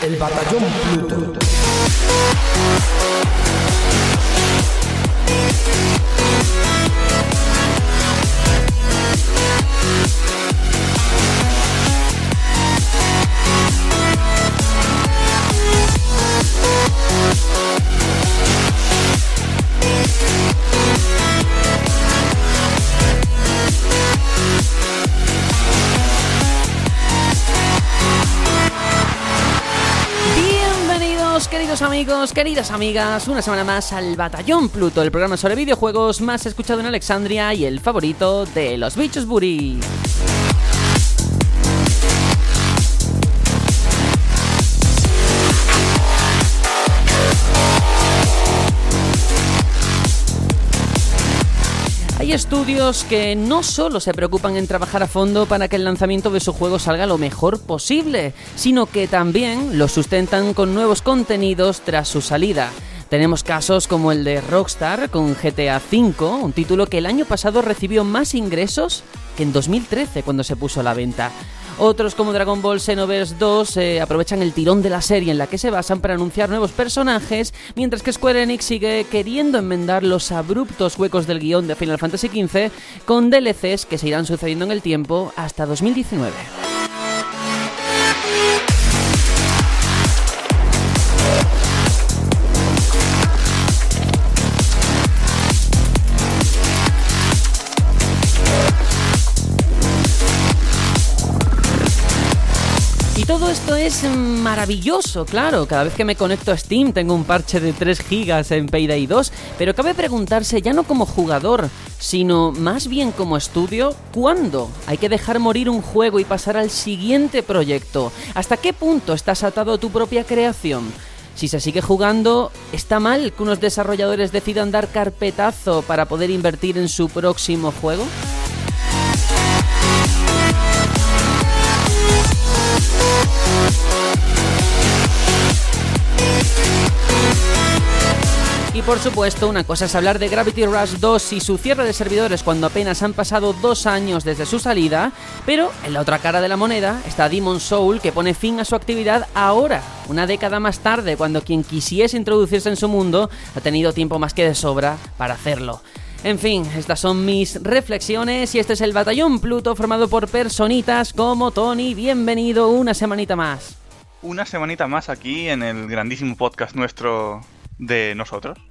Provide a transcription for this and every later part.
El Batallón Pluto. Queridos amigos, queridas amigas, una semana más al Batallón Pluto, el programa sobre videojuegos más escuchado en Alexandria y el favorito de los bichos buri. Hay estudios que no solo se preocupan en trabajar a fondo para que el lanzamiento de su juego salga lo mejor posible, sino que también lo sustentan con nuevos contenidos tras su salida. Tenemos casos como el de Rockstar con GTA V, un título que el año pasado recibió más ingresos que en 2013 cuando se puso a la venta. Otros como Dragon Ball Xenoverse 2 eh, aprovechan el tirón de la serie en la que se basan para anunciar nuevos personajes, mientras que Square Enix sigue queriendo enmendar los abruptos huecos del guion de Final Fantasy XV con DLCs que se irán sucediendo en el tiempo hasta 2019. Todo esto es maravilloso, claro. Cada vez que me conecto a Steam tengo un parche de 3 GB en Payday 2, pero cabe preguntarse ya no como jugador, sino más bien como estudio, ¿cuándo hay que dejar morir un juego y pasar al siguiente proyecto? ¿Hasta qué punto estás atado a tu propia creación? Si se sigue jugando, ¿está mal que unos desarrolladores decidan dar carpetazo para poder invertir en su próximo juego? Y por supuesto, una cosa es hablar de Gravity Rush 2 y su cierre de servidores cuando apenas han pasado dos años desde su salida, pero en la otra cara de la moneda está Demon Soul que pone fin a su actividad ahora, una década más tarde, cuando quien quisiese introducirse en su mundo ha tenido tiempo más que de sobra para hacerlo. En fin, estas son mis reflexiones y este es el Batallón Pluto formado por personitas como Tony. Bienvenido una semanita más. Una semanita más aquí en el grandísimo podcast nuestro de nosotros.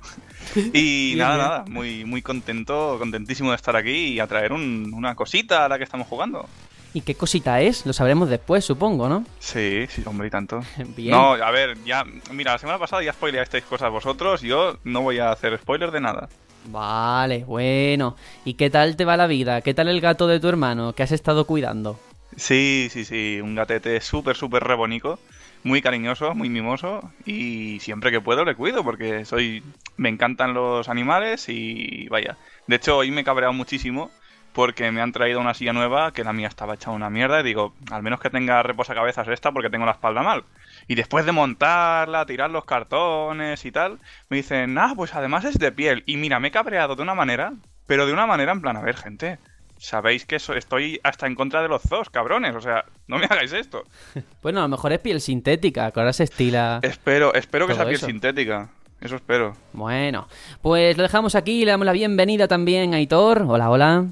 Y nada, nada, muy, muy contento, contentísimo de estar aquí y a traer un- una cosita a la que estamos jugando. ¿Y qué cosita es? Lo sabremos después, supongo, ¿no? Sí, sí, hombre, y tanto. Bien. No, a ver, ya, mira, la semana pasada ya spoileasteis cosas vosotros, yo no voy a hacer spoiler de nada. Vale, bueno. ¿Y qué tal te va la vida? ¿Qué tal el gato de tu hermano que has estado cuidando? Sí, sí, sí, un gatete súper, súper re bonito, muy cariñoso, muy mimoso y siempre que puedo le cuido porque soy, me encantan los animales y vaya. De hecho, hoy me he cabreado muchísimo porque me han traído una silla nueva que la mía estaba hecha una mierda y digo, al menos que tenga reposacabezas esta porque tengo la espalda mal. Y después de montarla, tirar los cartones y tal, me dicen, ah, pues además es de piel. Y mira, me he cabreado de una manera, pero de una manera en plan, a ver, gente, sabéis que so- estoy hasta en contra de los zoos, cabrones, o sea, no me hagáis esto. Bueno, a lo mejor es piel sintética, que ahora se estila. Espero, espero que sea piel eso. sintética. Eso espero. Bueno, pues lo dejamos aquí y le damos la bienvenida también a Aitor. Hola, hola.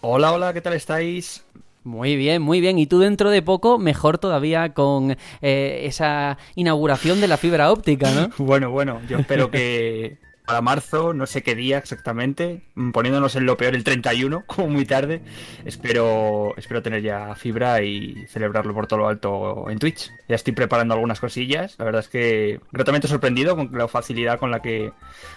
Hola, hola, ¿qué tal estáis? Muy bien, muy bien. Y tú dentro de poco, mejor todavía con eh, esa inauguración de la fibra óptica, ¿no? Bueno, bueno, yo espero que para marzo, no sé qué día exactamente, mm, poniéndonos en lo peor el 31, como muy tarde, espero, espero tener ya fibra y celebrarlo por todo lo alto en Twitch. Ya estoy preparando algunas cosillas, la verdad es que gratamente sorprendido con la facilidad con la que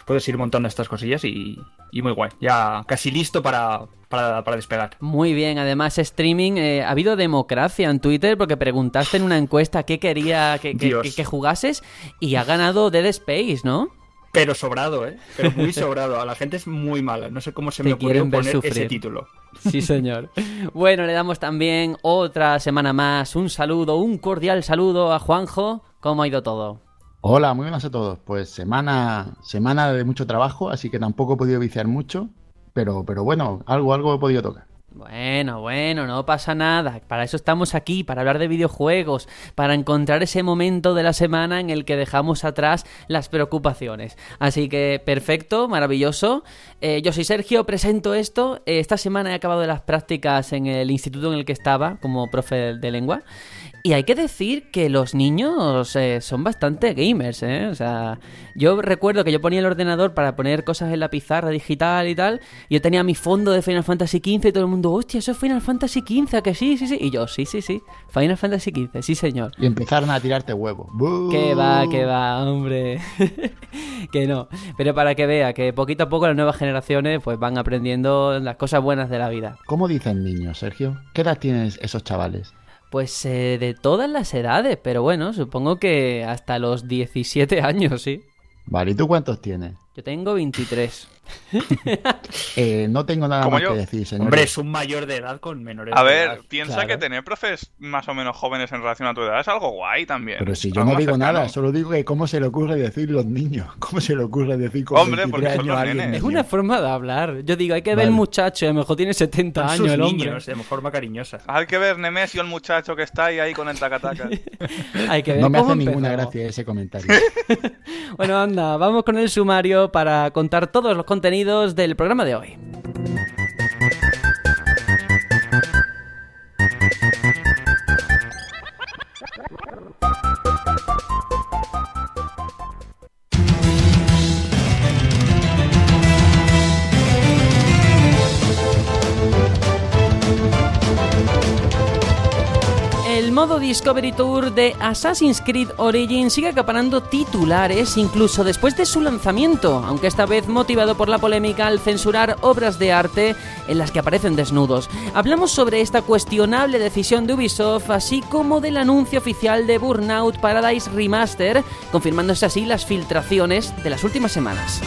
puedes ir montando estas cosillas y, y muy guay. Ya casi listo para, para, para despegar. Muy bien, además streaming, eh, ha habido democracia en Twitter porque preguntaste en una encuesta qué quería que, que- que jugases y ha ganado Dead Space, ¿no? Pero sobrado, ¿eh? Pero muy sobrado. A la gente es muy mala. No sé cómo se Te me ocurrió poner ese sufrir. título. Sí, señor. Bueno, le damos también otra semana más un saludo, un cordial saludo a Juanjo. ¿Cómo ha ido todo? Hola, muy buenas a todos. Pues semana, semana de mucho trabajo, así que tampoco he podido viciar mucho, pero, pero bueno, algo, algo he podido tocar. Bueno, bueno, no pasa nada. Para eso estamos aquí, para hablar de videojuegos, para encontrar ese momento de la semana en el que dejamos atrás las preocupaciones. Así que perfecto, maravilloso. Eh, yo soy Sergio, presento esto. Eh, esta semana he acabado las prácticas en el instituto en el que estaba como profe de lengua. Y hay que decir que los niños eh, son bastante gamers, ¿eh? O sea, yo recuerdo que yo ponía el ordenador para poner cosas en la pizarra digital y tal. Y yo tenía mi fondo de Final Fantasy XV y todo el mundo, hostia, eso es Final Fantasy XV, que sí, sí, sí. Y yo, sí, sí, sí, Final Fantasy XV, sí, señor. Y empezaron a tirarte huevos. Que va, que va, hombre. que no. Pero para que vea que poquito a poco las nuevas generaciones pues van aprendiendo las cosas buenas de la vida. ¿Cómo dicen niños, Sergio? ¿Qué edad tienen esos chavales? Pues eh, de todas las edades, pero bueno, supongo que hasta los 17 años, sí. Vale, ¿y tú cuántos tienes? Yo tengo 23. Eh, no tengo nada más yo. que decir, señor. Hombre, es un mayor de edad con menores A de ver, edad. piensa claro. que tener profes más o menos jóvenes en relación a tu edad es algo guay también. Pero si yo no digo cercano. nada, solo digo que cómo se le ocurre decir los niños. ¿Cómo se le ocurre decir con Hombre, 23 porque son los a alguien nenes. Es una forma de hablar. Yo digo, hay que ver el muchacho, a lo mejor tiene 70 Son años sus el hombre. niños, de forma cariñosa. Hay que ver Nemesio, el muchacho que está ahí, ahí con el tacataca. Hay que ver No me hace ninguna gracia ese comentario. Bueno, anda, vamos con el sumario para contar todos los contenidos del programa de hoy. Modo Discovery Tour de Assassin's Creed Origins sigue acaparando titulares incluso después de su lanzamiento, aunque esta vez motivado por la polémica al censurar obras de arte en las que aparecen desnudos. Hablamos sobre esta cuestionable decisión de Ubisoft, así como del anuncio oficial de Burnout Paradise Remaster, confirmándose así las filtraciones de las últimas semanas.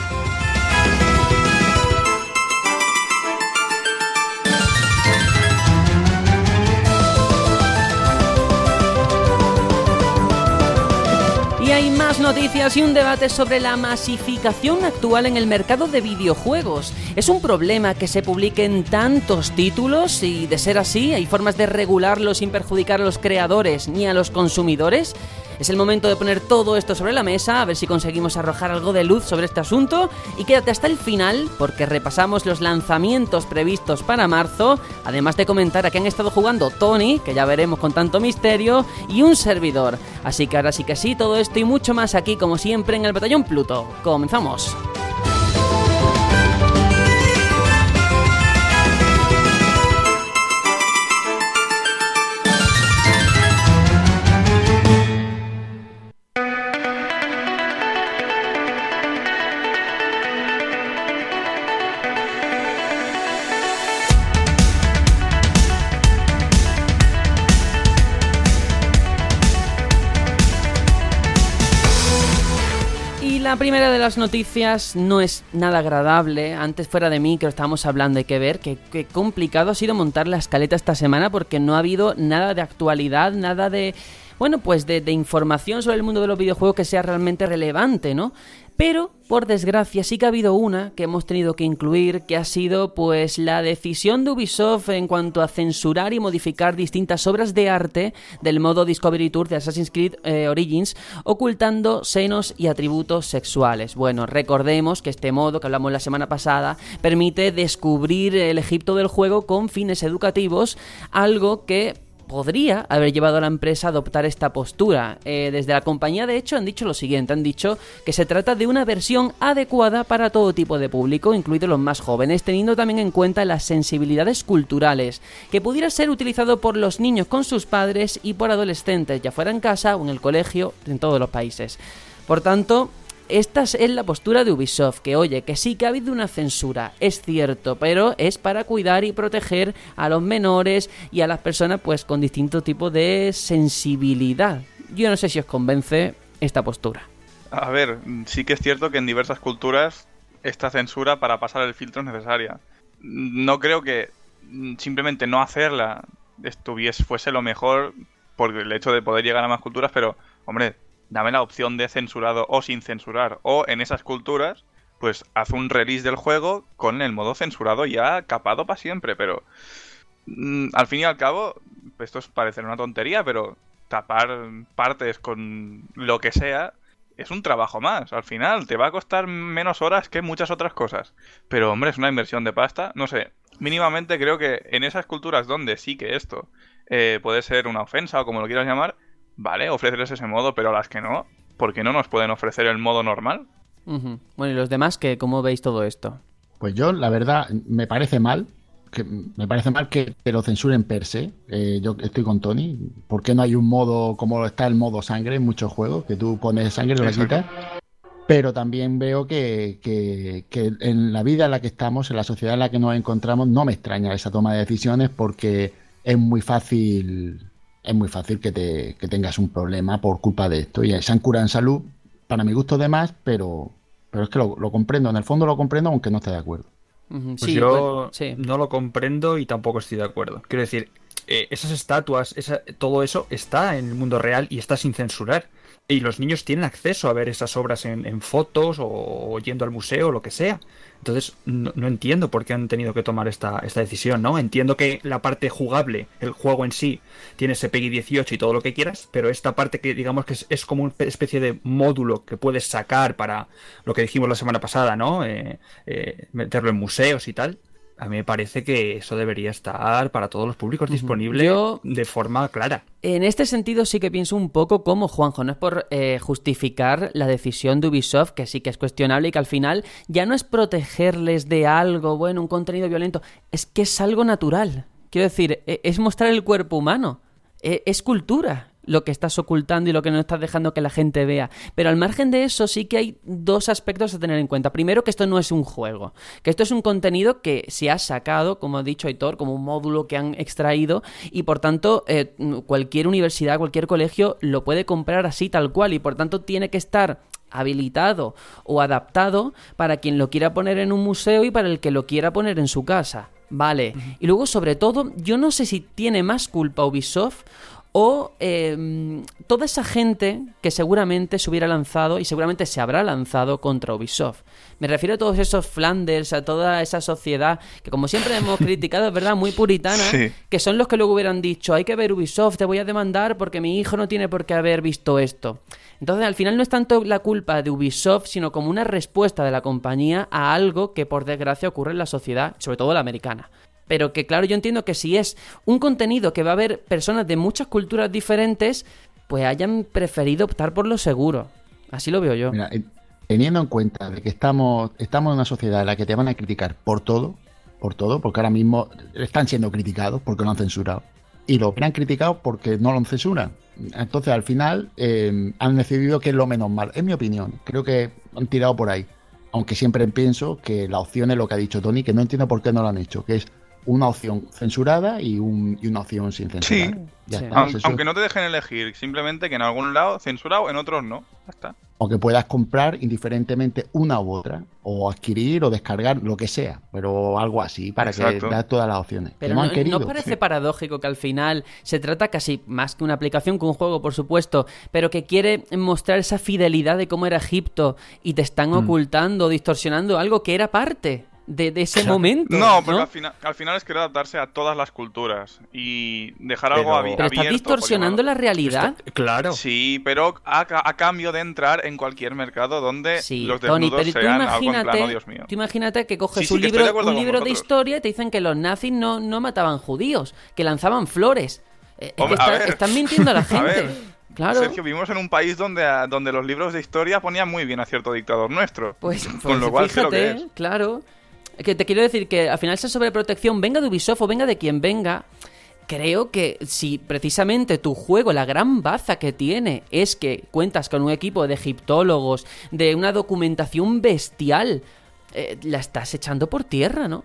Y hay más noticias y un debate sobre la masificación actual en el mercado de videojuegos. ¿Es un problema que se publiquen tantos títulos? Y de ser así, ¿hay formas de regularlo sin perjudicar a los creadores ni a los consumidores? Es el momento de poner todo esto sobre la mesa, a ver si conseguimos arrojar algo de luz sobre este asunto. Y quédate hasta el final, porque repasamos los lanzamientos previstos para marzo, además de comentar a qué han estado jugando Tony, que ya veremos con tanto misterio, y un servidor. Así que ahora sí que sí, todo esto y mucho más aquí, como siempre, en el Batallón Pluto. Comenzamos. La primera de las noticias no es nada agradable. Antes fuera de mí, que lo estábamos hablando, hay que ver que, complicado ha sido montar la escaleta esta semana porque no ha habido nada de actualidad, nada de... Bueno, pues de información sobre el mundo de los videojuegos que sea realmente relevante, ¿no? Pero, por desgracia, sí que ha habido una que hemos tenido que incluir, que ha sido pues la decisión de Ubisoft en cuanto a censurar y modificar distintas obras de arte del modo Discovery Tour de Assassin's Creed eh, Origins, ocultando senos y atributos sexuales. Bueno, recordemos que este modo que hablamos la semana pasada permite descubrir el Egipto del juego con fines educativos, algo que podría haber llevado a la empresa a adoptar esta postura. Eh, desde la compañía, de hecho, han dicho lo siguiente, han dicho que se trata de una versión adecuada para todo tipo de público, incluidos los más jóvenes, teniendo también en cuenta las sensibilidades culturales, que pudiera ser utilizado por los niños con sus padres y por adolescentes, ya fuera en casa o en el colegio, en todos los países. Por tanto, esta es la postura de Ubisoft, que oye, que sí que ha habido una censura, es cierto, pero es para cuidar y proteger a los menores y a las personas pues con distinto tipo de sensibilidad. Yo no sé si os convence esta postura. A ver, sí que es cierto que en diversas culturas esta censura para pasar el filtro es necesaria. No creo que mm, simplemente no hacerla estuviese fuese lo mejor por el hecho de poder llegar a más culturas, pero hombre, dame la opción de censurado o sin censurar. O en esas culturas, pues haz un release del juego con el modo censurado ya capado para siempre, pero mm, al fin y al cabo, esto es parecer una tontería, pero tapar partes con lo que sea es un trabajo más. Al final te va a costar menos horas que muchas otras cosas. Pero hombre, es una inversión de pasta. No sé, mínimamente creo que en esas culturas donde sí que esto eh, puede ser una ofensa o como lo quieras llamar, vale, ofrecerles ese modo, pero a las que no, ¿por qué no nos pueden ofrecer el modo normal? Bueno, ¿y los demás qué? ¿Cómo veis todo esto? Pues yo, la verdad, me parece mal. Que, me parece mal que te lo censuren per se. Eh, yo estoy con Tony. ¿Por qué no hay un modo como está el modo sangre en muchos juegos? Que tú pones sangre y lo quitas. Pero también veo que, que- que en la vida en la que estamos, en la sociedad en la que nos encontramos, no me extraña esa toma de decisiones porque es muy fácil, es muy fácil que, te, que tengas un problema por culpa de esto. Y se han curado en salud, para mi gusto de más, pero, pero es que lo, lo comprendo, en el fondo lo comprendo aunque no esté de acuerdo. Pues sí, yo bueno, sí. no lo comprendo y tampoco estoy de acuerdo. Quiero decir, eh, esas estatuas, esa- todo eso está en el mundo real y está sin censurar. Y los niños tienen acceso a ver esas obras en, en fotos o, yendo al museo o lo que sea. Entonces, no, no entiendo por qué han tenido que tomar esta, esta decisión, ¿no? Entiendo que la parte jugable, el juego en sí, tiene ese PEGI 18 y todo lo que quieras, pero esta parte que digamos que es, es como una especie de módulo que puedes sacar para lo que dijimos la semana pasada, ¿no? Eh, eh, meterlo en museos y tal. A mí me parece que eso debería estar para todos los públicos disponible Yo- de forma clara. En este sentido sí que pienso un poco como Juanjo, no es por eh, justificar la decisión de Ubisoft, que sí que es cuestionable y que al final ya no es protegerles de algo, bueno, un contenido violento, es que es algo natural. Quiero decir, e- es mostrar el cuerpo humano, e- es cultura lo que estás ocultando y lo que no estás dejando que la gente vea. Pero al margen de eso sí que hay dos aspectos a tener en cuenta. Primero, que esto no es un juego, que esto es un contenido que se ha sacado, como ha dicho Aitor, como un módulo que han extraído y por tanto eh, cualquier universidad, cualquier colegio lo puede comprar así tal cual y por tanto tiene que estar habilitado o adaptado para quien lo quiera poner en un museo y para el que lo quiera poner en su casa. Vale. Y luego, sobre todo, yo no sé si tiene más culpa Ubisoft o eh, toda esa gente que seguramente se hubiera lanzado y seguramente se habrá lanzado contra Ubisoft. Me refiero a todos esos Flanders, a toda esa sociedad que como siempre hemos criticado, es verdad, muy puritana, Sí. que son los que luego hubieran dicho, hay que ver Ubisoft, te voy a demandar porque mi hijo no tiene por qué haber visto esto. Entonces, al final no es tanto la culpa de Ubisoft, sino como una respuesta de la compañía a algo que por desgracia ocurre en la sociedad, sobre todo la americana. Pero que claro, yo entiendo que si es un contenido que va a haber personas de muchas culturas diferentes, pues hayan preferido optar por lo seguro. Así lo veo yo. Mira, eh, teniendo en cuenta de que estamos, estamos en una sociedad en la que te van a criticar por todo, por todo, porque ahora mismo están siendo criticados porque lo han censurado. Y lo hubieran criticado porque no lo censuran. Entonces, al final, eh, han decidido que es lo menos mal. Es mi opinión. Creo que han tirado por ahí. Aunque siempre pienso que la opción es lo que ha dicho Tony, que no entiendo por qué no lo han hecho, que es una opción censurada y, un, y una opción sin censurar. Sí. Ya Sí. está, Aunque no te dejen elegir, simplemente que en algún lado censurado, en otros no. Ya está. o que puedas comprar indiferentemente una u otra, o adquirir o descargar, lo que sea, pero algo así, para Exacto. que veas todas las opciones. Pero no no, han querido. ¿no parece paradójico que al final se trata casi más que una aplicación, que un juego, por supuesto, pero que quiere mostrar esa fidelidad de cómo era Egipto y te están Mm. ocultando, distorsionando algo que era parte de, de ese momento? No, porque Al, final, al final es querer adaptarse a todas las culturas y dejar algo Pero- Pero abierto. estás distorsionando la realidad. Está- claro. Sí, pero a, a cambio de entrar en cualquier mercado donde Sí, los Tony, desnudos pero tú sean algo en imagínate, plano, Dios mío. tú imagínate que coges Sí, sí, un que libro, un con libro de historia y te dicen que los nazis no, no mataban judíos, que lanzaban flores. Eh, es que Hombre, a está- ver. están mintiendo a la A gente. ver, claro. Sergio, vivimos en un país donde, donde los libros de historia ponían muy bien a cierto dictador nuestro. Pues, Con pues lo cual sé lo fíjate, que es. claro. Que te quiero decir que al final esa sobreprotección, venga de Ubisoft o venga de quien venga, creo que si precisamente tu juego, la gran baza que tiene, es que cuentas con un equipo de egiptólogos, de una documentación bestial, eh, la estás echando por tierra, ¿no?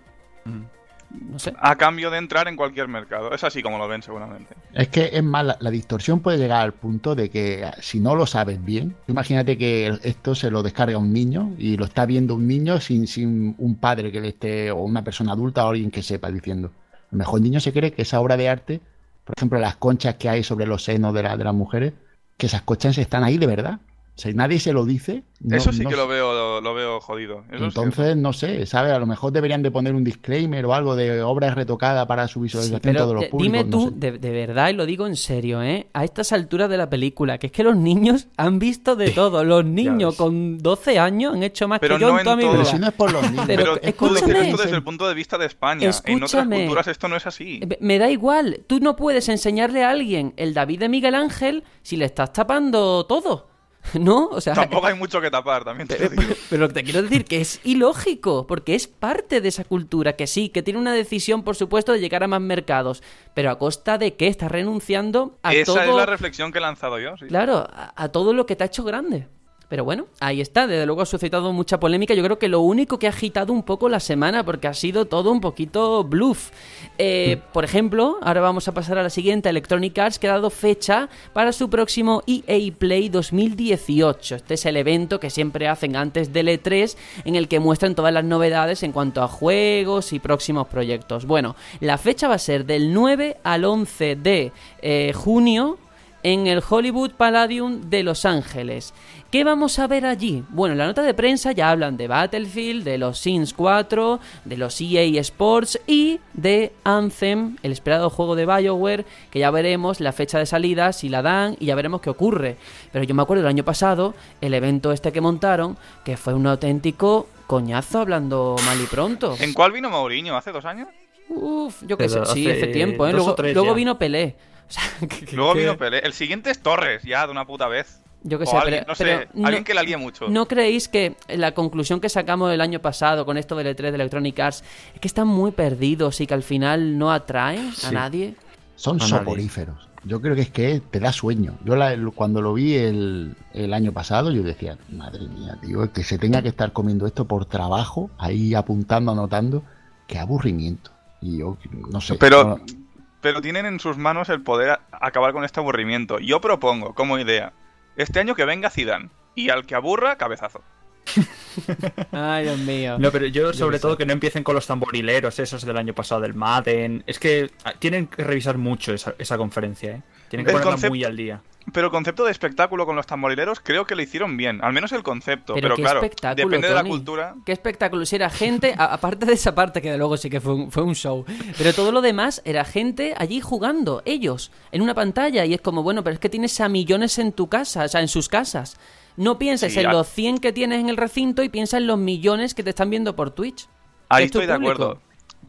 No sé. A cambio de entrar en cualquier mercado. Es así como lo ven seguramente. Es que es más, la, la distorsión puede llegar al punto de que si no lo sabes bien, imagínate que esto se lo descarga un niño y lo está viendo un niño sin, sin un padre que le esté, o una persona adulta o alguien que sepa diciendo. A lo mejor el niño se cree que esa obra de arte, por ejemplo, las conchas que hay sobre los senos de, la- de las mujeres, que esas conchas están ahí de verdad. Si nadie se lo dice. no- eso sí no que lo veo, lo, lo veo jodido. Eso sí. Entonces, no sé, ¿sabes? A lo mejor deberían de poner un disclaimer o algo de obra retocada para su visualización Pero todos los eh, públicos. dime no tú, sé. de, de verdad, y lo digo en serio, ¿eh? A estas alturas de la película, que es que los niños han visto de todo. Los niños con 12 años han hecho más Pero que yo no en toda en mi. Pero vida. si no es por los niños. Pero Pero tú escúchame. esto desde el punto de vista de España. En otras Escúchame. culturas esto no es así. Me- Me da igual, tú no puedes enseñarle a alguien el David de Miguel Ángel si le estás tapando todo. ¿No? O sea, Tampoco hay mucho que tapar, también te lo digo. Pero te quiero decir que es ilógico, porque es parte de esa cultura, que sí, que tiene una decisión, por supuesto, de llegar a más mercados, pero a costa de que estás renunciando a Esa todo... es la reflexión que he lanzado yo. sí. Claro, a, a todo lo que te ha hecho grande. Pero bueno, ahí está, desde luego ha suscitado mucha polémica. Yo creo que lo único que ha agitado un poco la semana, porque ha sido todo un poquito bluff. Eh, Por ejemplo, ahora vamos a pasar a la siguiente, Electronic Arts, que ha dado fecha para su próximo EA Play 2018. Este es el evento que siempre hacen antes del E3, en el que muestran todas las novedades en cuanto a juegos y próximos proyectos. Bueno, la fecha va a ser del 9 al 11 de eh, junio en el Hollywood Palladium de Los Ángeles. ¿Qué vamos a ver allí? Bueno, en la nota de prensa ya hablan de Battlefield, de los Sims 4, de los EA Sports y de Anthem, el esperado juego de BioWare, que ya veremos la fecha de salida, si la dan y ya veremos qué ocurre. Pero yo me acuerdo del año pasado, el evento este que montaron, que fue un auténtico coñazo hablando mal y pronto. ¿En cuál vino Mourinho? ¿Hace dos años? Uf, yo qué sé, sí, hace tiempo, ¿eh? Luego, vino Pelé. O sea, que- que- Luego que- vino Pelé. El siguiente es Torres, ya, de una puta vez. Yo qué O sé, alguien, pero, no sé, pero no- alguien que la líe mucho. ¿No creéis que la conclusión que sacamos el año pasado con esto del E3 de Electronic Arts es que están muy perdidos y que al final no atraen a nadie? Son A nadie. soporíferos. Yo creo que es que te da sueño. Yo la- cuando lo vi el, el año pasado, yo decía, madre mía, tío, que se tenga que estar comiendo esto por trabajo, ahí apuntando, anotando, qué aburrimiento. Y yo, no sé. Pero, no- pero tienen en sus manos el poder acabar con este aburrimiento. Yo propongo, como idea, este año que venga Zidane. Y al que aburra, cabezazo. Ay, Dios mío. No, pero yo sobre todo sé. que no empiecen con los tamborileros esos del año pasado del Madden. Es que ah, tienen que revisar mucho esa, esa conferencia, ¿eh? Tienen que El ponerla muy al día. Pero el concepto de espectáculo con los tamborileros creo que lo hicieron bien. Al menos el concepto. Pero Pero, qué claro, espectáculo, depende de la cultura. Qué espectáculo. Si era gente, aparte de esa parte que de luego sí que fue un, fue un show, pero todo lo demás era gente allí jugando, ellos, en una pantalla. Y es como, bueno, pero es que tienes a millones en tu casa, o sea, en sus casas. No pienses Sí, en a- los 100 que tienes en el recinto y piensa en los millones que te están viendo por Twitch. Ahí estoy de acuerdo.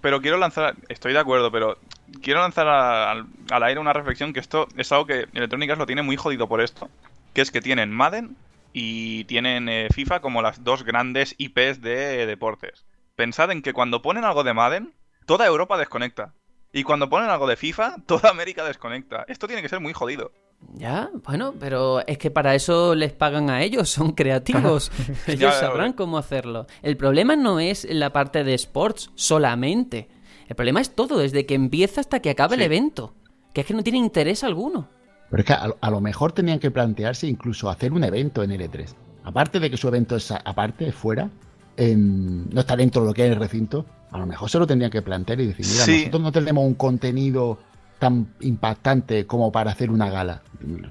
Pero quiero lanzar, estoy de acuerdo, pero quiero lanzar a- al, al aire una reflexión que esto es algo que Electronic Arts lo tiene muy jodido por esto, que es que tienen Madden y tienen eh, FIFA como las dos grandes IPs de deportes. Pensad en que cuando ponen algo de Madden, toda Europa desconecta. Y cuando ponen algo de FIFA, toda América desconecta. Esto tiene que ser muy jodido. Ya, bueno, pero es que para eso les pagan a ellos, son creativos. ellos Ya, ya, sabrán cómo hacerlo. El problema no es la parte de sports solamente. El problema es todo, desde que empieza hasta que acaba el Sí. evento. Que es que no tiene interés alguno. Pero es que a, a lo mejor tenían que plantearse incluso hacer un evento en L3. Aparte de que su evento es a- aparte, fuera, en- no está dentro de lo que es el recinto, a lo mejor se lo tendrían que plantear y decir, mira, Sí. nosotros no tenemos un contenido tan impactante como para hacer una gala.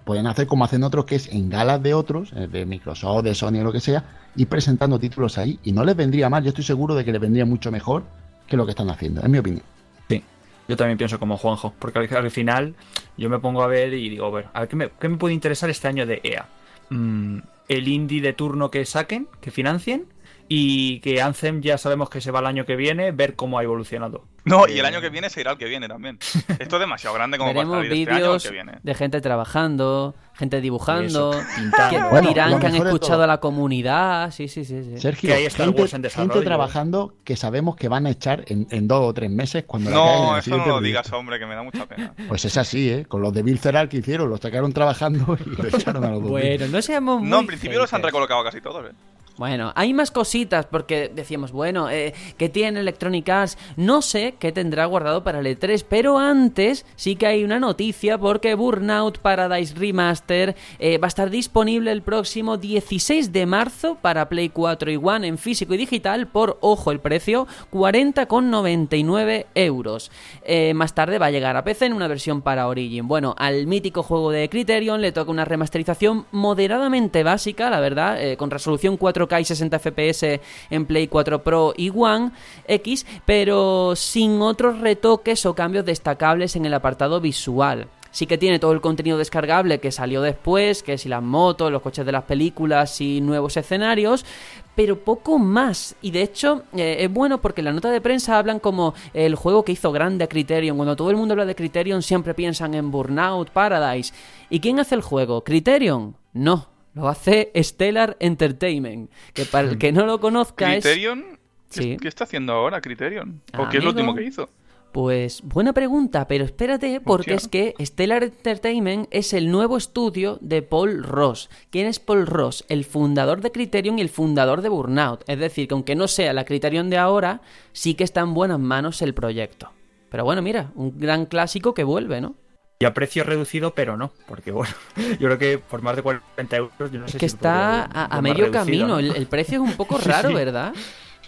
Pueden hacer como hacen otros, que es en galas de otros, eh, de Microsoft, de Sony o lo que sea, y presentando títulos ahí. Y no les vendría mal, yo estoy seguro de que les vendría mucho mejor que lo que están haciendo, en mi opinión. Sí. Yo también pienso como Juanjo, porque al, al final yo me pongo a ver y digo, a ver, a ver, ¿qué me, qué me puede interesar este año de EA? Mm, el indie de turno que saquen, que financien, y que Anthem ya sabemos que se va el año que viene, ver cómo ha evolucionado. No, y Eh, el año que viene se irá el que viene también. Esto es demasiado grande como para salir este año que viene. de gente trabajando, gente dibujando, pintando. Bueno, dirán que han escuchado a la comunidad. Sí, sí, sí. sí. Sergio, Que hay Star gente, Wars en desarrollo. gente trabajando que sabemos que van a echar en, en dos o tres meses cuando No, eso no lo proyecto. digas, hombre, que me da mucha pena. Pues es así, ¿eh? Con los de Bill Ceral que hicieron, los sacaron trabajando y lo echaron a los dos. Bueno, no seamos muy No, en principio los han recolocado casi todos, ¿eh? Bueno, hay más cositas porque decíamos, bueno, eh, ¿qué tiene Electronic Arts? No sé qué tendrá guardado para el E3, pero antes sí que hay una noticia porque Burnout Paradise Remaster eh, va a estar disponible el próximo 16 de marzo para Play 4 y One en físico y digital por, ojo, el precio, 40,99 euros. Eh, más tarde va a llegar a PC en una versión para Origin. Bueno, al mítico juego de Criterion le toca una remasterización moderadamente básica, la verdad, eh, con resolución 4K y 60 FPS en Play 4 Pro y One X, pero sin otros retoques o cambios destacables en el apartado visual. Sí que tiene todo el contenido descargable que salió después, que si las motos, los coches de las películas y nuevos escenarios, pero poco más. Y de hecho eh, es bueno porque en la nota de prensa hablan como el juego que hizo grande a Criterion. Cuando todo el mundo habla de Criterion siempre piensan en Burnout Paradise. ¿Y quién hace el juego? ¿Criterion? No, lo hace Stellar Entertainment, que para el que no lo conozca es... ¿Criterion? ¿Qué, Sí. qué está haciendo ahora Criterion? ¿O qué es lo último que hizo? Pues buena pregunta, pero espérate porque es que Stellar Entertainment es el nuevo estudio de Paul Ross. ¿Quién es Paul Ross? El fundador de Criterion y el fundador de Burnout. Es decir, que aunque no sea la Criterion de ahora, sí que está en buenas manos el proyecto. Pero bueno, mira, un gran clásico que vuelve, ¿no? Y a precio reducido, pero no, porque bueno, yo creo que por más de 40 euros, yo no sé Es que si está podría- a, medio reducido, camino. ¿no? El, el precio es un poco raro, sí. ¿verdad?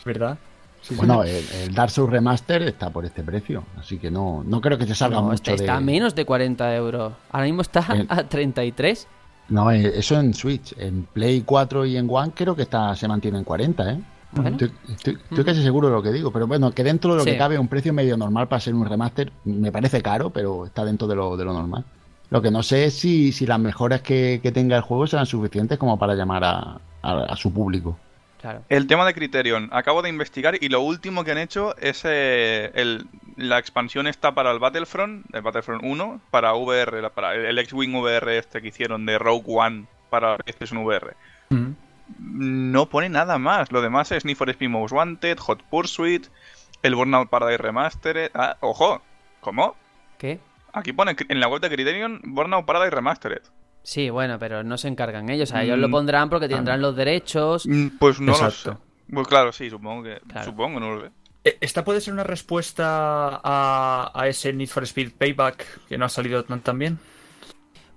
¿Verdad? Sí, sí. Bueno, el, el Dark Souls Remaster está por este precio, así que no, no creo que te salga No, mucho está, de... a menos de 40 euros. Ahora mismo está Bien. a 33. No, eh, eso en Switch. En Play 4 y en One creo que está, se mantiene en 40, ¿eh? Bueno. Estoy, estoy- estoy casi seguro de lo que digo, pero bueno, que dentro de lo Sí. que cabe un precio medio normal para ser un remaster me parece caro, pero está dentro de lo, de lo normal. Lo que no sé es si, si las mejoras que, que tenga el juego serán suficientes como para llamar a, a- a su público. Claro. El tema de Criterion, acabo de investigar y lo último que han hecho es eh, el- la expansión está para el Battlefront, el Battlefront 1, para VR, para el X-Wing VR este que hicieron de Rogue One para PlayStation VR. Mm. No pone nada más, lo demás es Need for Speed Most Wanted, Hot Pursuit, el Burnout Paradise Remastered... Ah, ojo, ¿cómo? ¿Qué? Aquí pone en la web de Criterion Burnout Paradise Remastered. Sí, bueno, pero no se encargan ellos. A ellos Mm, lo pondrán porque tendrán los derechos. Mm, Pues no lo Exacto. sé. Pues claro, sí, supongo que... Claro. Supongo, no lo sé. Eh, Esta puede ser una respuesta a, a ese Need for Speed Payback que no ha salido tan, tan bien.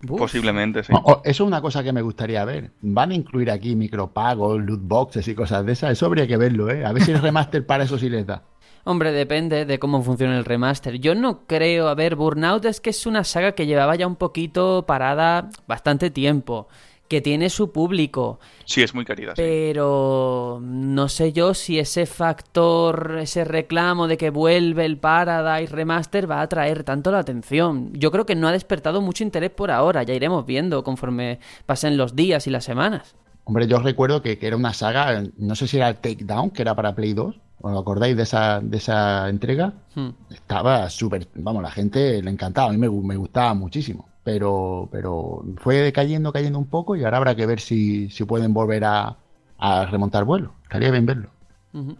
Posiblemente, sí. O- eso es una cosa que me gustaría ver. ¿Van a incluir aquí micropagos, loot boxes y cosas de esas? Eso habría que verlo, ¿eh? A ver si el remaster para eso sí les da. Hombre, depende de cómo funcione el remaster. Yo no creo, a ver, Burnout es que es una saga que llevaba ya un poquito parada bastante tiempo, que tiene su público, Sí, es muy querida. sí. pero no sé yo si ese factor, ese reclamo de que vuelve el Paradise Remaster va a atraer tanto la atención. Yo creo que no ha despertado mucho interés por ahora, ya iremos viendo conforme pasen los días y las semanas. Hombre, yo recuerdo que, que era una saga, no sé si era el Takedown, que era para Play 2. ¿Os acordáis de esa, de esa entrega? Hmm. Estaba súper, vamos, la gente le encantaba, a mí me, me gustaba muchísimo. Pero, pero fue decayendo, cayendo un poco y ahora habrá que ver si, si pueden volver a, a remontar vuelo. Estaría bien verlo.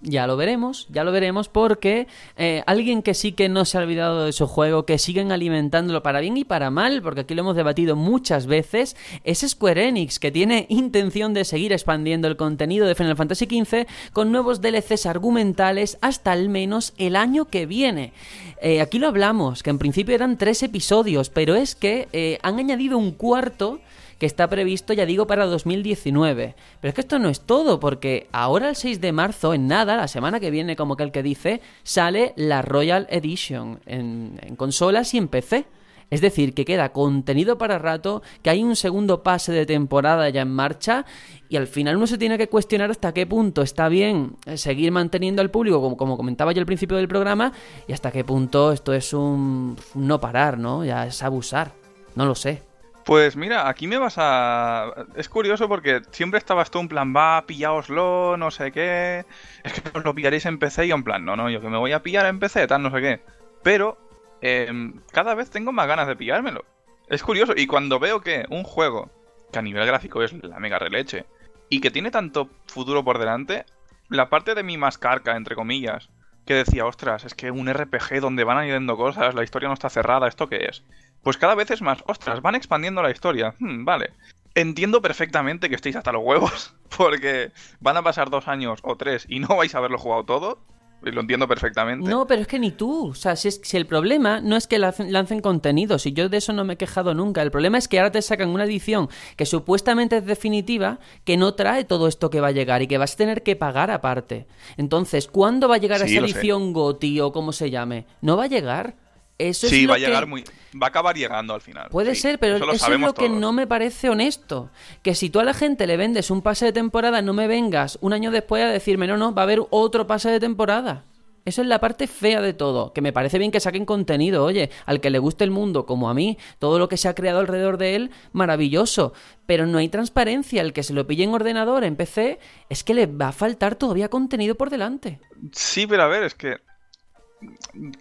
Ya lo veremos, ya lo veremos porque eh, alguien que sí que no se ha olvidado de su juego, que siguen alimentándolo para bien y para mal, porque aquí lo hemos debatido muchas veces, es Square Enix, que tiene intención de seguir expandiendo el contenido de Final Fantasy XV con nuevos DLCs argumentales hasta al menos el año que viene. Eh, aquí lo hablamos, que en principio eran tres episodios, pero es que eh, han añadido un cuarto que está previsto, ya digo, para 2019. Pero es que esto no es todo, porque ahora el 6 de marzo, en nada, la semana que viene, como que el que dice, sale la Royal Edition en, consolas y en PC. Es decir, que queda contenido para rato, que hay un segundo pase de temporada ya en marcha y al final uno se tiene que cuestionar hasta qué punto está bien seguir manteniendo al público, como, como comentaba yo al principio del programa, y hasta qué punto esto es un no parar, ¿no? Ya es abusar. No lo sé. Pues mira, aquí me vas a... Es curioso porque siempre estabas tú en plan, va, pillaoslo, no sé qué. Es que os lo pillaréis en PC y en plan, no, no, yo que me voy a pillar en PC, tal, no sé qué. Pero em, cada vez tengo más ganas de pillármelo. Es curioso, y cuando veo que un juego, que a nivel gráfico es la mega releche, y que tiene tanto futuro por delante, la parte de mi mascarca, entre comillas, que decía, ostras, es que un RPG donde van añadiendo cosas, la historia no está cerrada, ¿esto qué es? Pues cada vez es más, ostras, van expandiendo la historia. Hmm, vale. entiendo perfectamente que estéis hasta los huevos, porque van a pasar dos años o tres y no vais a haberlo jugado todo. Lo entiendo perfectamente. No, pero es que ni tú. O sea, si, es, si el problema no es que lancen, contenidos, y yo de eso no me he quejado nunca. El problema es que ahora te sacan una edición que supuestamente es definitiva, que no trae todo esto que va a llegar y que vas a tener que pagar aparte. Entonces, ¿cuándo va a llegar Sí, esa lo sé. edición GOTI o como se llame? No va a llegar. Eso sí, es va a que- llegar muy. Va a acabar llegando al final. Puede Sí, ser, pero eso es lo que todos. no me parece honesto. Que si tú a la gente le vendes un pase de temporada, no me vengas un año después a decirme, no, no, va a haber otro pase de temporada. Eso es la parte fea de todo. Que me parece bien que saquen contenido. Oye, al que le guste el mundo, como a mí, todo lo que se ha creado alrededor de él, maravilloso. Pero no hay transparencia. El que se lo pille en ordenador, en PC, es que le va a faltar todavía contenido por delante. Sí, pero a ver, es que.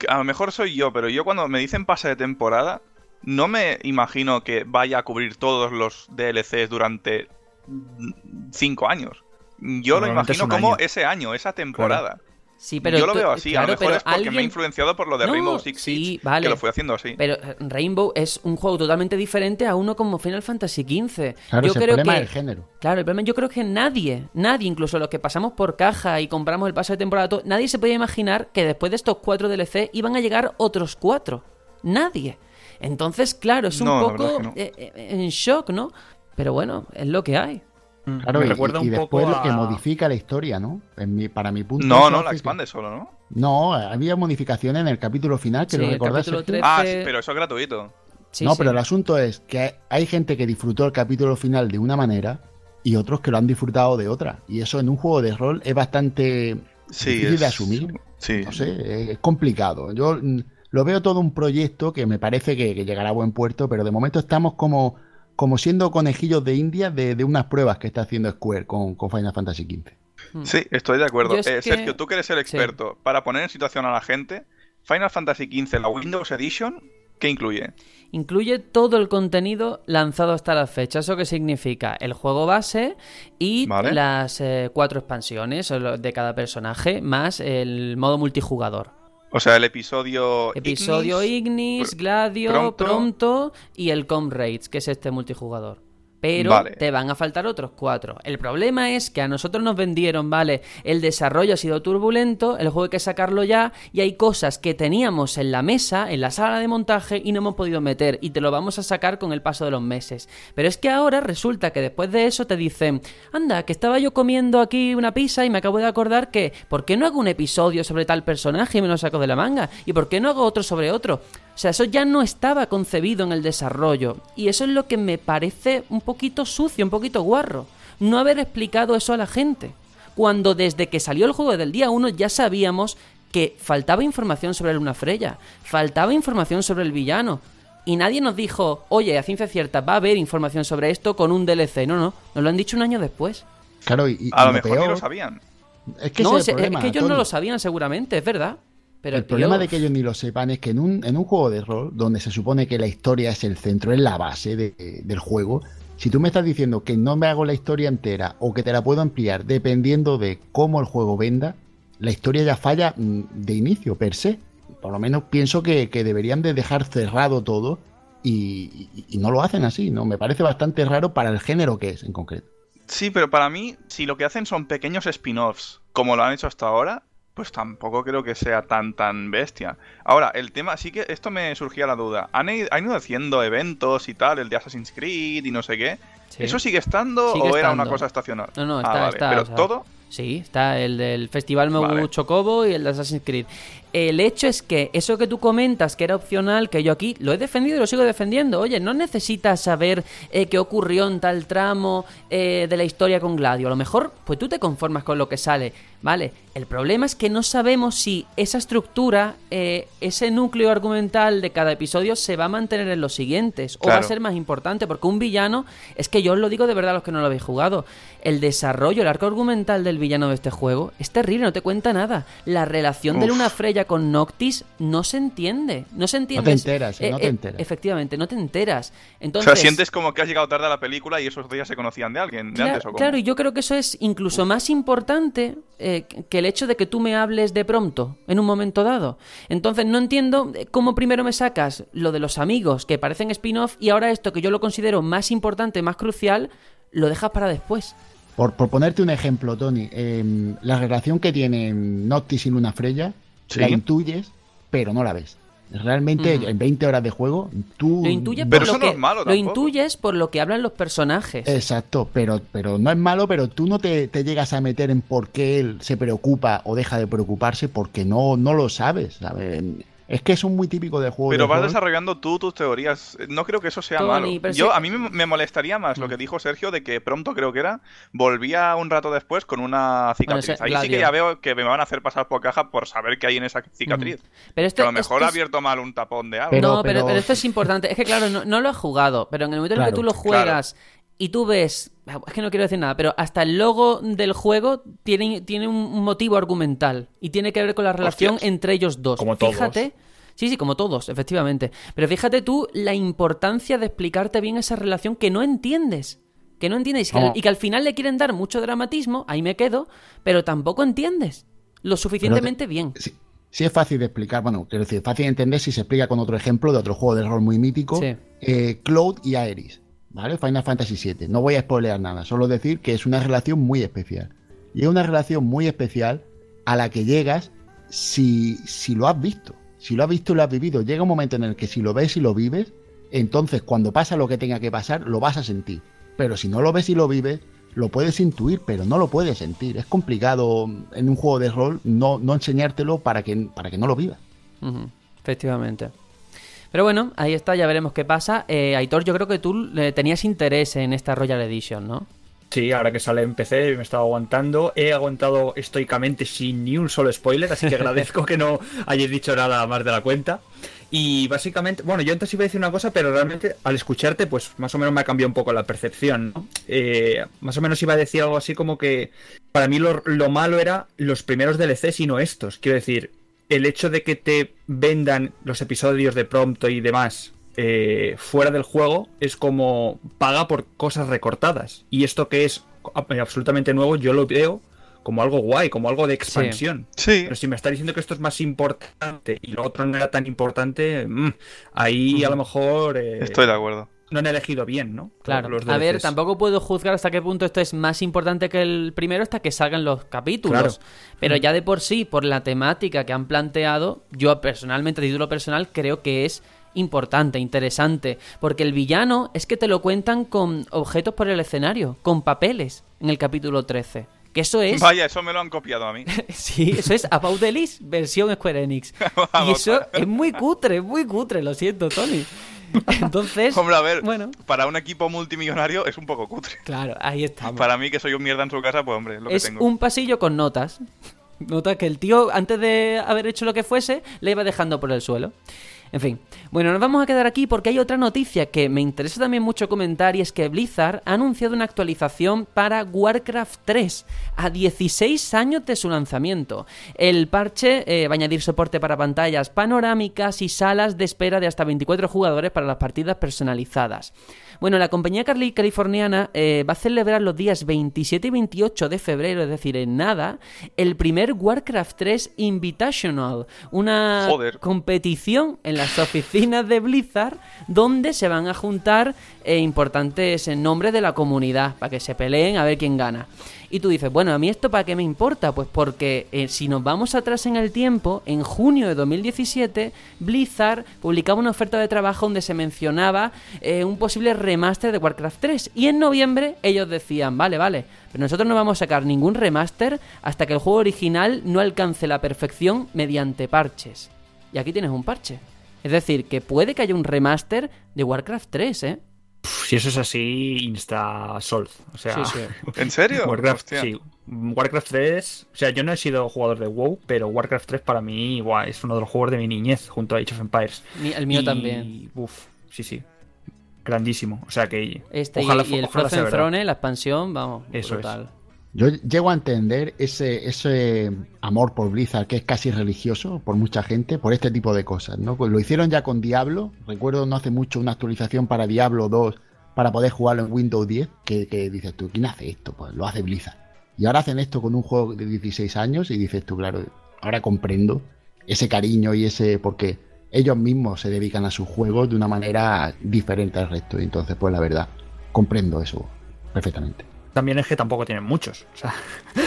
A lo mejor soy yo, pero yo cuando me dicen pase de temporada, no me imagino que vaya a cubrir todos los DLCs durante mm, cinco años. Yo lo es imagino como año. ese año, esa temporada. Sí, pero yo lo veo así, a claro, lo mejor pero es porque me ha alguien- influenciado por lo de No, Rainbow Six sí, Siege, vale. que lo fui haciendo así. Pero Rainbow es un juego totalmente diferente a uno como Final Fantasy XV. Claro, yo ese creo problema que es el género. Claro, el problema yo creo que nadie, nadie, incluso los que pasamos por caja y compramos el pase de temporada, todo, nadie se podía imaginar que después de estos cuatro DLC iban a llegar otros cuatro. Nadie. Entonces, claro, es un No, poco es que no. eh, eh, en shock, ¿no? Pero bueno, es lo que hay. Claro, me y, recuerda y un después poco lo que modifica la historia, ¿no? En mi- para mi punto. No, no, la que- expande solo, ¿no? No, había modificaciones en el capítulo final que Sí, lo el recordás. capítulo Sergio? 13. Ah, sí, pero eso es gratuito. Sí, no, sí. pero el asunto es que hay- gente que disfrutó el capítulo final de una manera y otros que lo han disfrutado de otra. Y eso en un juego de rol es bastante Sí, difícil de asumir. Sí. No sé, es complicado. Yo mm, lo veo todo un proyecto que me parece que, que llegará a buen puerto, pero de momento estamos como, como siendo conejillos de India de, de unas pruebas que está haciendo Square con, con Final Fantasy XV. Sí, estoy de acuerdo. Es Eh, que- Sergio, tú que eres el Sí. experto, para poner en situación a la gente, Final Fantasy XV, la Windows Edition, ¿qué incluye? Incluye todo el contenido lanzado hasta la fecha. ¿Eso qué significa? El juego base y Vale. las eh, cuatro expansiones de cada personaje, más el modo multijugador. O sea, el episodio. Episodio Ignis, Ignis, Gladio, Pronto. Pronto, y el Comrades, que es este multijugador. Pero Vale. te van a faltar otros cuatro. El problema es que a nosotros nos vendieron, vale, el desarrollo ha sido turbulento, el juego hay que sacarlo ya, y hay cosas que teníamos en la mesa, en la sala de montaje, y no hemos podido meter, y te lo vamos a sacar con el paso de los meses. Pero es que ahora resulta que después de eso te dicen, anda, que estaba yo comiendo aquí una pizza y me acabo de acordar que, ¿por qué no hago un episodio sobre tal personaje y me lo saco de la manga? ¿Y por qué no hago otro sobre otro? O sea, eso ya no estaba concebido en el desarrollo. Y eso es lo que me parece un poquito sucio, un poquito guarro. No haber explicado eso a la gente. Cuando desde que salió el juego del día 1 ya sabíamos que faltaba información sobre Luna Freya, faltaba información sobre el villano. Y nadie nos dijo, oye, a ciencia cierta, va a haber información sobre esto con un DLC. No, no, nos lo han dicho un año después. Claro, y, y A lo lo mejor peor ni lo sabían. es que no, es el problema, es que ellos no lo sabían seguramente, es verdad. Pero el tío, problema de que ellos ni lo sepan es que en un, en un juego de rol, donde se supone que la historia es el centro, es la base de- del juego, si tú me estás diciendo que no me hago la historia entera o que te la puedo ampliar dependiendo de cómo el juego venda, la historia ya falla mm, de inicio, per se. Por lo menos pienso que, que deberían de dejar cerrado todo y, y- y no lo hacen así, ¿no? Me parece bastante raro para el género que es en concreto. Sí, pero para mí, si lo que hacen son pequeños spin-offs, como lo han hecho hasta ahora, pues tampoco creo que sea tan tan bestia. Ahora, el tema, sí que esto me surgía la duda. ¿Han ido, han ido haciendo eventos y tal, el de Assassin's Creed y no sé qué? Sí. ¿Eso sigue estando Sigue o era una cosa estacional? No, no, Ah, está, vale. está. Pero o sea, todo, Sí, está el del Festival Mogu Vale. Chocobo y el de Assassin's Creed. El hecho es que eso que tú comentas, que era opcional, que yo aquí lo he defendido y lo sigo defendiendo. Oye, no necesitas saber eh, qué ocurrió en tal tramo eh, de la historia con Gladio. A lo mejor, pues tú te conformas con lo que sale. Vale, el problema es que no sabemos si esa estructura, eh, ese núcleo argumental de cada episodio se va a mantener en los siguientes o va a ser más importante, porque un villano, es que yo os lo digo de verdad a los que no lo habéis jugado, el desarrollo, el arco argumental del villano de este juego es terrible, no te cuenta nada. La relación de. Luna Freya con Noctis no se entiende. No se entiende. te enteras, Eh, no te eh, enteras. Efectivamente, no te enteras. O Entonces, sea, sientes como que has llegado tarde a la película y esos días se conocían de alguien, de Cla- antes o cómo? Claro, y yo creo que eso es incluso más importante eh, que el hecho de que tú me hables de pronto, en un momento dado. Entonces, no entiendo eh, cómo primero me sacas lo de los amigos, que parecen spin-off, y ahora esto que yo lo considero más importante, más crucial, lo dejas para después. Por, por ponerte un ejemplo, Tony, em, la relación que tienen Noctis y Luna Freya, Sí. la intuyes, pero no la ves. Realmente, en 20 horas de juego, tú... Lo intuyes Pero por eso lo no que es malo lo intuyes por lo que hablan los personajes. Exacto, pero, pero no es malo, pero tú no te, te llegas a meter en por qué él se preocupa o deja de preocuparse porque no, no lo sabes, ¿sabes? Es que eso es muy típico de juego Pero de vas rol. desarrollando tú tus teorías. No creo que eso sea Tony, malo. pero Yo, A mí me, molestaría más lo que dijo Sergio de que pronto creo que era, volvía un rato después con una cicatriz. ese Ahí sí que ya veo que me van a hacer pasar por caja por saber qué hay en esa cicatriz. Pero esto, Que a lo mejor ha abierto mal un tapón de algo. Pero- no, pero, pero- pero esto es importante. Es que, claro, no, no lo has jugado, pero en el momento en el que tú lo juegas y tú ves. Es que no quiero decir nada, pero hasta el logo del juego tiene, tiene un motivo argumental y tiene que ver con la relación Hostias. entre ellos dos. Como todos. Fíjate. Sí, sí, como todos, efectivamente. Pero fíjate tú la importancia de explicarte bien esa relación que no entiendes. Que no entiendes y que, al- No. y que al final le quieren dar mucho dramatismo, ahí me quedo, pero tampoco entiendes lo suficientemente bien. Sí, sí es fácil de explicar, bueno, quiero decir, fácil de entender si se explica con otro ejemplo de otro juego de rol muy mítico, Sí. eh, Cloud y Aeris, ¿vale? Final Fantasy VII. No voy a spoilear nada, solo decir que es una relación muy especial. Y es una relación muy especial a la que llegas si, si lo has visto. Si lo has visto y lo has vivido, llega un momento en el que si lo ves y lo vives, entonces cuando pasa lo que tenga que pasar, lo vas a sentir. Pero si no lo ves y lo vives, lo puedes intuir, pero no lo puedes sentir. Es complicado en un juego de rol no, no enseñártelo para que, para que no lo vivas. Efectivamente. Pero bueno, ahí está, ya veremos qué pasa. Eh, Aitor, yo creo que tú eh, tenías interés en esta Royal Edition, ¿no? Sí, ahora que sale en PC me he estado aguantando. He aguantado estoicamente sin ni un solo spoiler, así que agradezco que no hayáis dicho nada más de la cuenta. Y básicamente, bueno, yo antes iba a decir una cosa, pero realmente al escucharte, pues más o menos me ha cambiado un poco la percepción. ¿no? Eh, más o menos iba a decir algo así como que para mí lo, lo malo era los primeros DLCs y no estos. Quiero decir, el hecho de que te vendan los episodios de Prompto y demás eh, fuera del juego es como paga por cosas recortadas. Y esto que es absolutamente nuevo, yo lo veo como algo guay, como algo de expansión. Sí. Pero si me está diciendo que esto es más importante y lo otro no era tan importante, mm, ahí a lo mejor eh, Estoy de acuerdo. No han elegido bien, ¿no? Claro. Los A ver, tampoco puedo juzgar hasta qué punto esto es más importante que el primero hasta que salgan los capítulos. Claro. Pero ya de por sí, por la temática que han planteado, yo personalmente, a título personal, creo que es importante, interesante. Porque el villano es que te lo cuentan con objetos por el escenario, con papeles, en el capítulo 13. Que eso es... Vaya, eso me lo han copiado a mí. Sí, eso es About the List, versión Square Enix. y eso es muy cutre, muy cutre, lo siento, Tony. Entonces, Hombre, a ver, bueno, para un equipo multimillonario es un poco cutre. claro, ahí estamos. Para mí, que soy un mierda en su casa, pues hombre, es lo es que tengo. un pasillo con notas. Notas que el tío, antes de haber hecho lo que fuese, le iba dejando por el suelo. En fin, bueno, nos vamos a quedar aquí porque hay otra noticia que me interesa también mucho comentar y es que Blizzard ha anunciado una actualización para Warcraft 3 a 16 años de su lanzamiento. El parche eh, va a añadir soporte para pantallas panorámicas y salas de espera de hasta 24 jugadores para las partidas personalizadas. Bueno, la compañía Carly californiana eh, va a celebrar los días 27 y 28 de febrero, es decir, en nada, el primer Warcraft 3 Invitational, una Joder. competición en las oficinas de Blizzard donde se van a juntar eh, importantes eh, nombres de la comunidad para que se peleen a ver quién gana. Y tú dices, bueno, ¿a mí esto para qué me importa? Pues porque eh, si nos vamos atrás en el tiempo, en junio de 2017, Blizzard publicaba una oferta de trabajo donde se mencionaba eh, un posible remaster de Warcraft 3. Y en noviembre ellos decían, vale, vale, pero nosotros no vamos a sacar ningún remaster hasta que el juego original no alcance la perfección mediante parches. Y aquí tienes un parche. Es decir, que puede que haya un remaster de Warcraft 3, ¿eh? Si eso es así, insta solve. O sea, Sí, sí. ¿En serio? Warcraft, Hostia. sí. Warcraft 3, o sea, yo no he sido jugador de WoW, pero Warcraft 3 para mí guau, es uno de los juegos de mi niñez junto a Age of Empires. El mío Y, también. Uf, sí, sí. Grandísimo. O sea que Este y- ojalá, y, el ojalá sea Frozen. Throne, la expansión, vamos, Eso brutal. Yo llego a entender ese, ese amor por Blizzard que es casi religioso por mucha gente, por este tipo de cosas, ¿no? Lo hicieron ya con Diablo, recuerdo no hace mucho una actualización para Diablo 2 para poder jugarlo en Windows 10, que, que dices tú, ¿quién hace esto? Pues lo hace Blizzard. Y ahora hacen esto con un juego de 16 años y dices tú, claro, ahora comprendo ese cariño y ese... porque ellos mismos se dedican a sus juegos de una manera diferente al resto. Y entonces, pues la verdad, comprendo eso perfectamente también es que tampoco tienen muchos. O sea,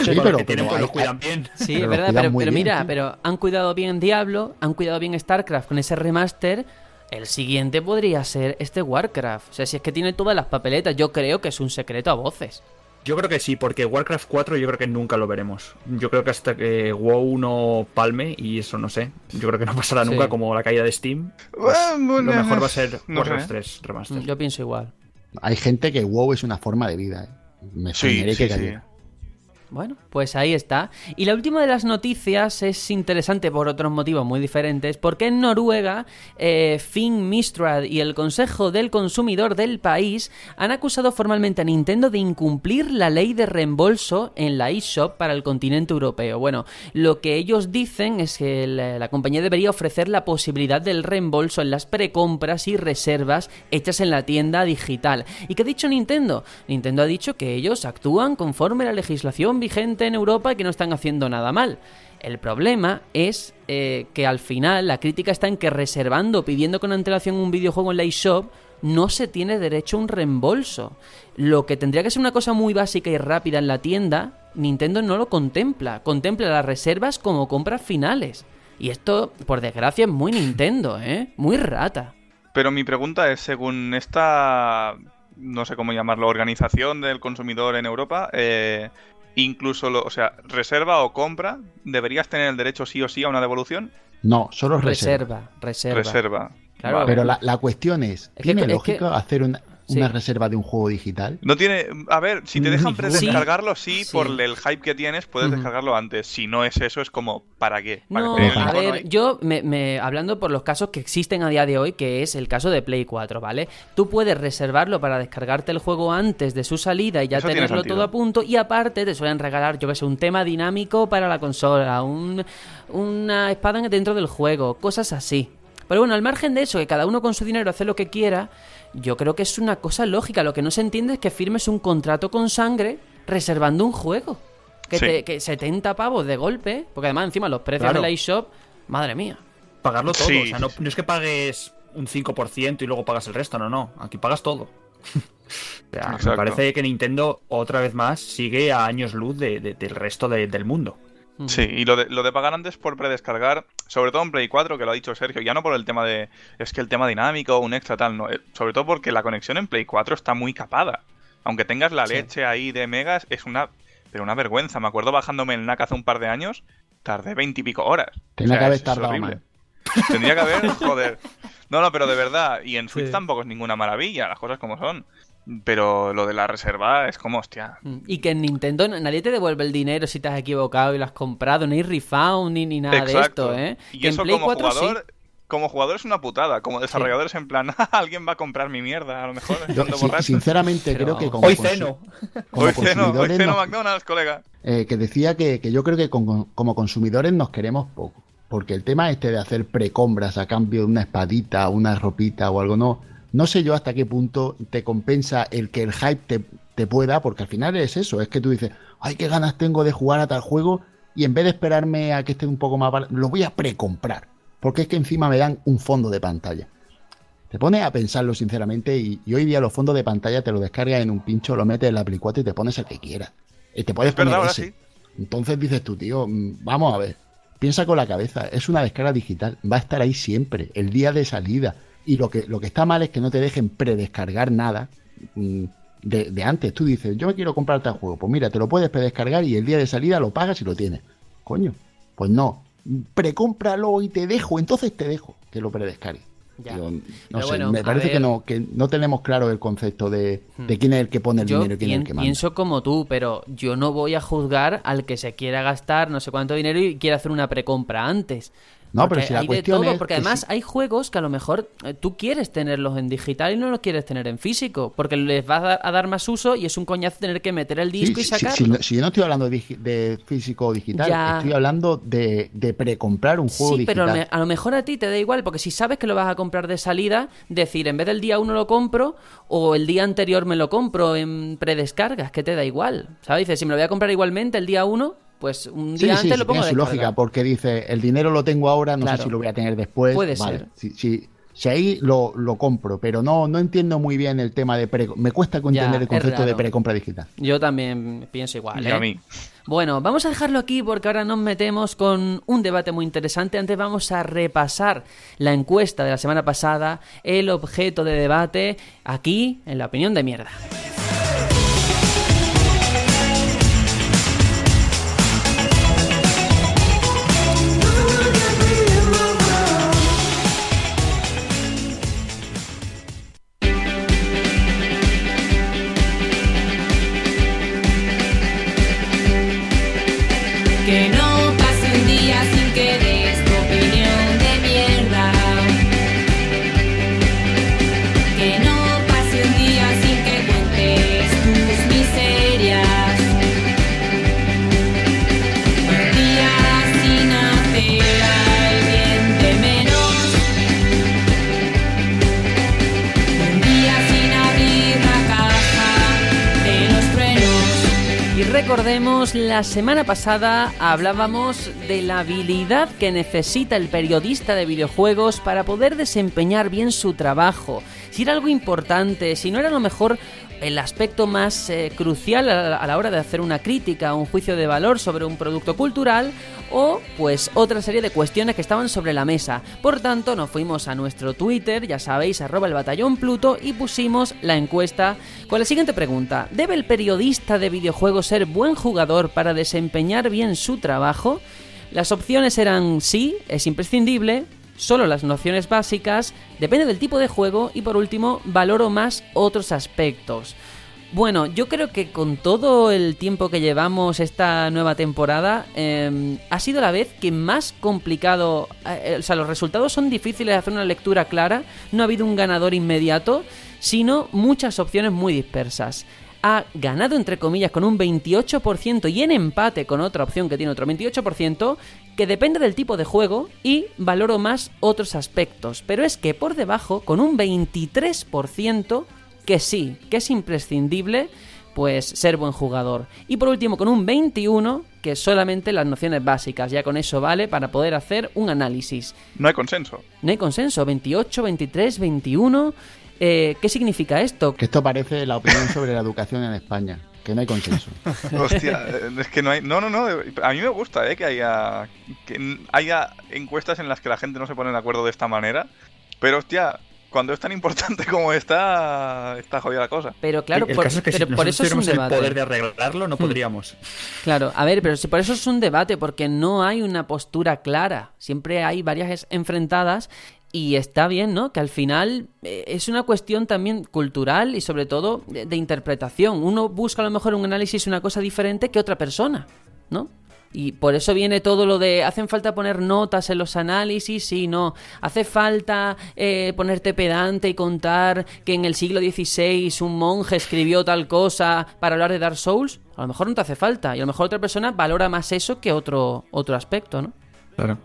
sí, pero, que tienen, pues, lo cuidan bien. Sí, es verdad, pero, pero mira, pero han cuidado bien Diablo, han cuidado bien StarCraft con ese remaster. El siguiente podría ser este Warcraft. O sea, si es que tiene todas las papeletas, yo creo que es un secreto a voces. Yo creo que sí, porque Warcraft 4 yo creo que nunca lo veremos. Yo creo que hasta que WoW no palme, y eso no sé, yo creo que no pasará nunca como la caída de Steam. Pues lo mejor va a ser Warcraft 3 Remaster. Yo pienso igual. Hay gente que WoW es una forma de vida. ¿eh? Me sí, que sí. Bueno, pues ahí está. Y la última de las noticias es interesante por otros motivos muy diferentes, porque en Noruega, eh, Finn Mistrad y el Consejo del Consumidor del país han acusado formalmente a Nintendo de incumplir la ley de reembolso en la eShop para el continente europeo. Bueno, lo que ellos dicen es que la, la compañía debería ofrecer la posibilidad del reembolso en las precompras y reservas hechas en la tienda digital. ¿Y qué ha dicho Nintendo? Nintendo ha dicho que ellos actúan conforme a la legislación vigente en Europa y que no están haciendo nada mal. El problema es eh, que al final la crítica está en que reservando, pidiendo con antelación un videojuego en la eShop, no se tiene derecho a un reembolso. Lo que tendría que ser una cosa muy básica y rápida en la tienda, Nintendo no lo contempla. Contempla las reservas como compras finales. Y esto, por desgracia, es muy Nintendo, ¿eh? Muy rata. Pero mi pregunta es, según esta, no sé cómo llamarlo, organización del consumidor en Europa, eh, incluso, lo, o sea, reserva o compra, ¿deberías tener el derecho sí o sí a una devolución? No, solo reserva. Reserva, reserva. Claro. Pero la, la cuestión es, ¿tiene lógica hacer una, una reserva de un juego digital. No tiene. A ver, si te dejan predescargarlo, sí, por el hype que tienes, puedes descargarlo antes. Si no es eso, es como, ¿para qué? no, a ver, yo, me, hablando por los casos que existen a día de hoy, que es el caso de Play 4, ¿vale? Tú puedes reservarlo para descargarte el juego antes de su salida y ya tenerlo todo a punto. Y aparte, te suelen regalar, yo que sé, un tema dinámico para la consola, un, una espada dentro del juego, cosas así. Pero bueno, al margen de eso, que cada uno con su dinero hace lo que quiera, yo creo que es una cosa lógica. Lo que no se entiende es que firmes un contrato con sangre reservando un juego. Que, te, que 70 pavos de golpe, porque además encima los precios de la eShop, madre mía. Pagarlo todo, o sea, no, es que pagues un 5% y luego pagas el resto, no, no, aquí pagas todo. o sea, me parece que Nintendo otra vez más sigue a años luz del resto del mundo. Sí, y lo de, lo de pagar antes por predescargar, sobre todo en Play 4, que lo ha dicho Sergio, ya no por el tema de, es que el tema dinámico un extra tal, no, eh, sobre todo porque la conexión en Play 4 está muy capada. Aunque tengas la leche ahí de megas, es una, pero una vergüenza. Me acuerdo bajándome el NAC hace un par de años, tardé veintipico horas. Tendría que haber tardado Tendría que haber, joder. No, no, pero de verdad, y en Switch tampoco es ninguna maravilla, las cosas como son. Pero lo de la reserva es como, hostia. Mm, y que en Nintendo nadie te devuelve el dinero si te has equivocado y lo has comprado, ni refund ni, ni nada de esto, ¿eh? Y eso como jugador, como jugador es una putada. Como desarrollador es en plan, alguien va a comprar mi mierda, a lo mejor. sinceramente, creo que como, hoy ceno. hoy ceno, hoy ceno McDonald's, colega. Eh, que decía que, yo creo que como consumidores nos queremos poco. Porque el tema este de hacer precombras a cambio de una espadita, una ropita o algo, no no sé yo hasta qué punto te compensa el que el hype te, pueda, porque al final es eso, es que tú dices, ay, qué ganas tengo de jugar a tal juego, y en vez de esperarme a que esté un poco más lo voy a precomprar, porque es que encima me dan un fondo de pantalla. Te pones a pensarlo sinceramente y, hoy día los fondos de pantalla te lo descargas en un pincho, lo metes en la Play 4 y te pones el que quieras. Y te puedes poner ese. Entonces dices tú, tío, mm, vamos a ver, piensa con la cabeza, es una descarga digital, va a estar ahí siempre, el día de salida y lo que, lo que está mal es que no te dejen predescargar nada mm, de, antes. Tú dices, yo me quiero comprar tal juego. Pues mira, te lo puedes predescargar y el día de salida lo pagas y lo tienes. Coño, pues no. Precómpralo y te dejo, entonces te dejo que lo predescargue. no sé, me parece que no, que no tenemos claro el concepto de, hmm. quién es el que pone el dinero y quién es el que manda. Pienso como tú, pero yo no voy a juzgar al que se quiera gastar no sé cuánto dinero y quiera hacer una precompra antes No, Porque pero si la hay de cuestión todo, es porque que además si- hay juegos que a lo mejor eh, tú quieres tenerlos en digital y no los quieres tener en físico, porque les va a dar, más uso y es un coñazo tener que meter el disco y sí, sacarlo. si, yo no estoy hablando de, físico o digital, Ya. estoy hablando de, de precomprar un juego Sí, pero digital. a lo mejor a ti te da igual, porque si sabes que lo vas a comprar de salida, decir, en vez del día uno lo compro, o el día anterior me lo compro en predescargas, que te da igual. ¿Sabes? Dices, si me lo voy a comprar igualmente el día uno, pues un día sí, antes sí, lo pongo tiene su lógica, porque dice, el dinero lo tengo ahora, no Claro. sé si lo voy a tener después. Puede Vale, ser. Si, si- si ahí lo, lo compro, pero no, no entiendo muy bien el tema de pre... Me cuesta Ya, entender el concepto de precompra digital. Yo también pienso igual. Y ¿eh? a mí. Bueno, vamos a dejarlo aquí porque ahora nos metemos con un debate muy interesante. Antes vamos a repasar la encuesta de la semana pasada, el objeto de debate, aquí en la opinión de mierda. La semana pasada hablábamos de la habilidad que necesita el periodista de videojuegos para poder desempeñar bien su trabajo. Si era algo importante, si no era a lo mejor el aspecto más eh, crucial a la, hora de hacer una crítica, un juicio de valor sobre un producto cultural o pues otra serie de cuestiones que estaban sobre la mesa. Por tanto, nos fuimos a nuestro Twitter, ya sabéis, arroba el batallón Pluto y pusimos la encuesta con la siguiente pregunta. ¿Debe el periodista de videojuegos ser buen jugador para desempeñar bien su trabajo? Las opciones eran sí, es imprescindible, solo las nociones básicas, depende del tipo de juego y por último, valoro más otros aspectos. Bueno, yo creo que con todo el tiempo que llevamos esta nueva temporada, eh, ha sido la vez que más complicado, eh, o sea, los resultados son difíciles de hacer una lectura clara, no ha habido un ganador inmediato, sino muchas opciones muy dispersas. Ha ganado entre comillas con un 28% y en empate con otra opción que tiene otro 28%, que depende del tipo de juego y valoro más otros aspectos. Pero es que por debajo, con un 23%, que sí, que es imprescindible pues ser buen jugador. Y por último, con un 21, que solamente las nociones básicas, ya con eso vale para poder hacer un análisis. No hay consenso. No hay consenso, 28, 23, 21. Eh, ¿Qué significa esto? Que esto parece la opinión sobre la educación en España, que no hay consenso. Hostia, es que no hay. No, no, no. A mí me gusta, ¿eh? Que haya. Que haya encuestas en las que la gente no se pone de acuerdo de esta manera. Pero, hostia, cuando es tan importante como esta. Está jodida la cosa. Pero claro, el por, caso es que pero si por eso es un tuviéramos debate. el poder de arreglarlo, no podríamos. Claro, a ver, pero si por eso es un debate, porque no hay una postura clara. Siempre hay varias es- enfrentadas y está bien, ¿no? Que al final eh, es una cuestión también cultural y sobre todo de, de interpretación. Uno busca a lo mejor un análisis una cosa diferente que otra persona, ¿no? Y por eso viene todo lo de hacen falta poner notas en los análisis, sí, no. Hace falta eh, ponerte pedante y contar que en el siglo XVI un monje escribió tal cosa para hablar de Dark Souls. A lo mejor no te hace falta. Y a lo mejor otra persona valora más eso que otro, otro aspecto, ¿no? Claro.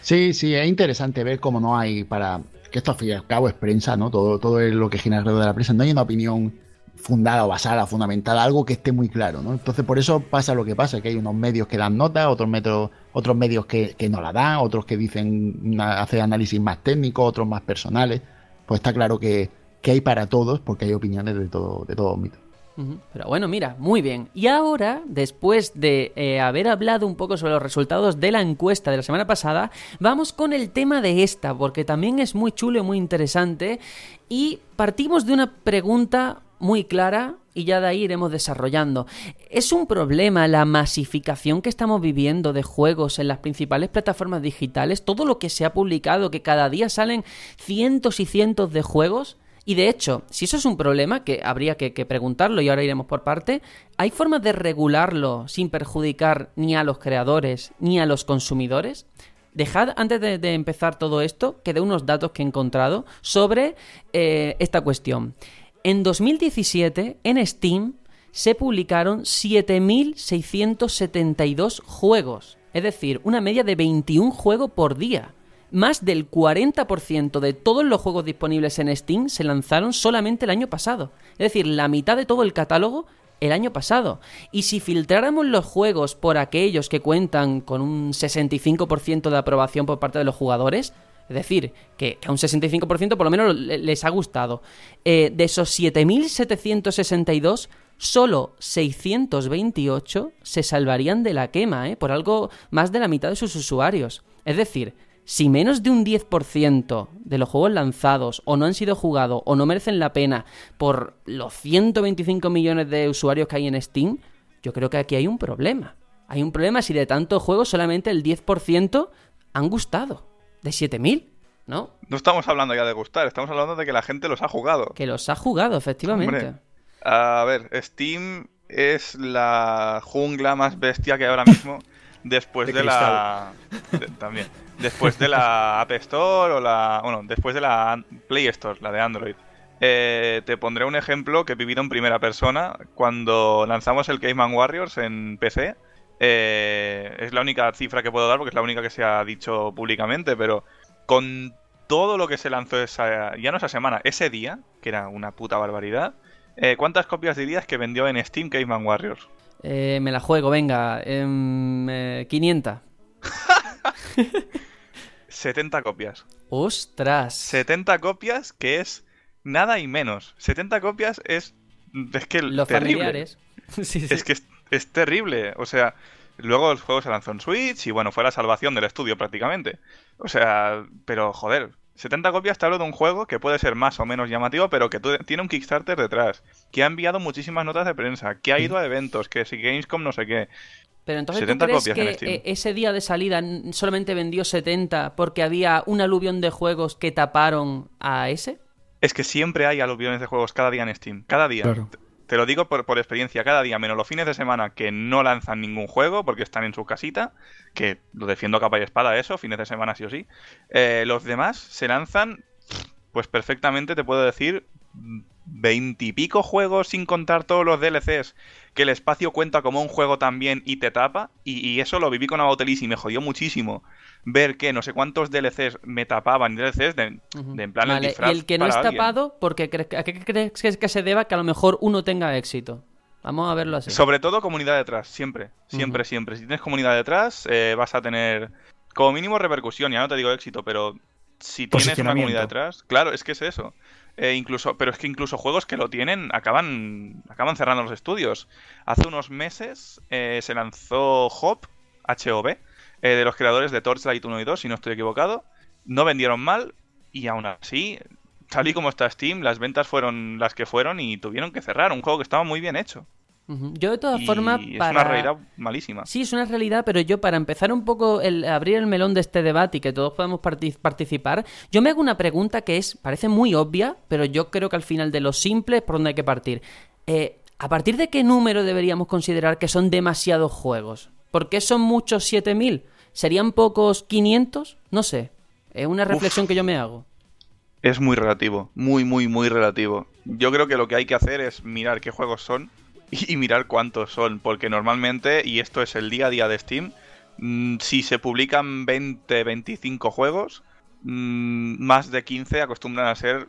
Sí, sí, es interesante ver cómo no hay para. Que esto al fin y al cabo es prensa, ¿no? Todo, todo lo que gira alrededor de la prensa. No hay una opinión fundada o basada, fundamental, algo que esté muy claro, ¿no? Entonces por eso pasa lo que pasa, que hay unos medios que dan notas, otros medios, otros medios que, que no la dan, otros que dicen hacer análisis más técnicos, otros más personales. Pues está claro que, que hay para todos, porque hay opiniones de todo, de todo ámbito. Ujú. Pero bueno, mira, muy bien. Y ahora, después de eh, haber hablado un poco sobre los resultados de la encuesta de la semana pasada, vamos con el tema de esta, porque también es muy chulo y muy interesante. Y partimos de una pregunta muy clara y ya de ahí iremos desarrollando. ¿Es un problema la masificación que estamos viviendo de juegos en las principales plataformas digitales? Todo lo que se ha publicado, que cada día salen cientos y cientos de juegos. Y de hecho, si eso es un problema, que habría que, preguntarlo y ahora iremos por parte, ¿hay formas de regularlo sin perjudicar ni a los creadores ni a los consumidores? Dejad, antes de, de empezar todo esto, que dé unos datos que he encontrado sobre eh, esta cuestión. En 2017, en Steam, se publicaron 7.672 juegos. Es decir, una media de 21 juegos por día. Más del 40% de todos los juegos disponibles en Steam se lanzaron solamente el año pasado. Es decir, la mitad de todo el catálogo el año pasado. Y si filtráramos los juegos por aquellos que cuentan con un 65% de aprobación por parte de los jugadores, es decir, que, a un 65% por lo menos le- les ha gustado, eh, de esos 7.762, solo 628 se salvarían de la quema, ¿eh? por algo más de la mitad de sus usuarios. Es decir, si menos de un 10% de los juegos lanzados o no han sido jugados o no merecen la pena por los 125 millones de usuarios que hay en Steam, yo creo que aquí hay un problema. Hay un problema si de tantos juegos solamente el 10% han gustado. De 7000, ¿no? No estamos hablando ya de gustar, estamos hablando de que la gente los ha jugado. Que los ha jugado, efectivamente. Hombre, a ver, Steam es la jungla más bestia que hay ahora mismo después De de, la de- también después de la App Store o la bueno después de la Play Store la de Android Eh, te pondré un ejemplo que he vivido en primera persona cuando lanzamos el Caveman Warriors en PC Eh, es la única cifra que puedo dar porque es la única que se ha dicho públicamente pero con todo lo que se lanzó esa ya no esa semana ese día que era una puta barbaridad eh, ¿Cuántas copias dirías que vendió en Steam Caveman Warriors? Eh, me la juego, venga. em, eh, 500. 70 copias. ¡Ostras! 70 copias que es nada y menos. 70 copias es. Es que Los terrible. familiares. Sí, sí. Es que es, es terrible. O sea, luego el juego se lanzó en Switch y bueno, fue la salvación del estudio prácticamente. O sea, pero joder. 70 copias te hablo de un juego que puede ser más o menos llamativo, pero que tiene un Kickstarter detrás, que ha enviado muchísimas notas de prensa, que ha ido a eventos, que si Gamescom no sé qué. Pero entonces, ¿tú 70 crees copias en que eh, ese día de salida solamente vendió 70 porque había un aluvión de juegos que taparon a ese? Es que siempre hay aluviones de juegos cada día en Steam. Cada día. Claro. Te- lo digo por, experiencia. Cada día, menos los fines de semana que no lanzan ningún juego porque están en su casita. Que lo defiendo a capa y espada eso, fines de semana sí o sí. eh, los demás se lanzan, pues perfectamente te puedo decir, veintipico juegos sin contar todos los DLCs. Que el espacio cuenta como un juego también y te tapa. Y, y eso lo viví con Abotelis y me jodió muchísimo. Ver que no sé cuántos DLCs me tapaban. DLCs de, de en plan el Vale, disfraz y el que no es alguien. tapado, porque cre- ¿a qué crees que, se deba que a lo mejor uno tenga éxito? Vamos a verlo así. Sobre todo comunidad detrás, siempre, siempre, siempre. Si tienes comunidad detrás, eh, vas a tener como mínimo repercusión, ya no te digo éxito, pero si tienes una comunidad detrás, claro, es que es eso. Eh, incluso, pero es que incluso juegos que lo tienen acaban, acaban cerrando los estudios. Hace unos meses eh, se lanzó Hop, HOB, eh, de los creadores de Torchlight 1 y 2, si no estoy equivocado. No vendieron mal y aún así, tal y como está Steam, las ventas fueron las que fueron y tuvieron que cerrar. Un juego que estaba muy bien hecho. Yo de todas formas, es para... una realidad malísima. Sí, es una realidad, pero yo para empezar un poco el abrir el melón de este debate y que todos podamos parti- participar, yo me hago una pregunta que es parece muy obvia, pero yo creo que al final de lo simple es por donde hay que partir. Eh, ¿A partir de qué número deberíamos considerar que son demasiados juegos? ¿Por qué son muchos 7000? ¿Serían pocos 500? No sé. Es una reflexión que yo me hago. Es muy relativo, muy, muy, muy relativo. Yo creo que lo que hay que hacer es mirar qué juegos son y, mirar cuántos son, porque normalmente, y esto es el día a día de Steam, mm, si se publican 20, 25 juegos, mm, más de 15 acostumbran a ser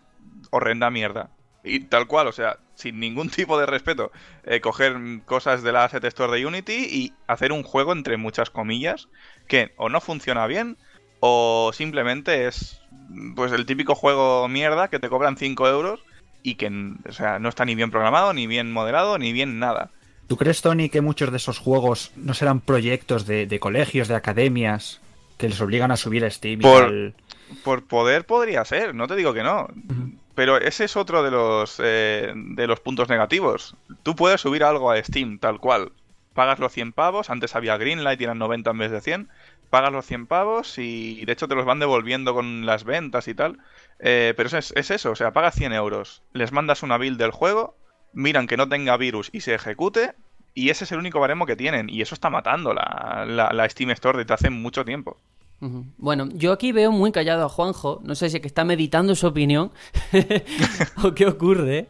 horrenda mierda. Y tal cual, o sea, sin ningún tipo de respeto, eh, coger cosas de la Asset Store de Unity y hacer un juego entre muchas comillas que o no funciona bien o simplemente es pues el típico juego mierda que te cobran 5 euros y que o sea, no está ni bien programado, ni bien moderado, ni bien nada. ¿Tú crees, Tony, que muchos de esos juegos no serán proyectos de, de colegios, de academias, que les obligan a subir a Steam y Por-? Por poder podría ser, no te digo que no. Pero ese es otro de los, eh, de los puntos negativos. Tú puedes subir algo a Steam, tal cual. Pagas los 100 pavos, antes había Greenlight y eran 90 en vez de 100. Pagas los 100 pavos y de hecho te los van devolviendo con las ventas y tal. Eh, pero es, es eso, o sea, pagas 100 euros, les mandas una build del juego, miran que no tenga virus y se ejecute, y ese es el único baremo que tienen. Y eso está matando la, la, la Steam Store desde hace mucho tiempo. Bueno, yo aquí veo muy callado a Juanjo. No sé si es que está meditando su opinión o qué ocurre.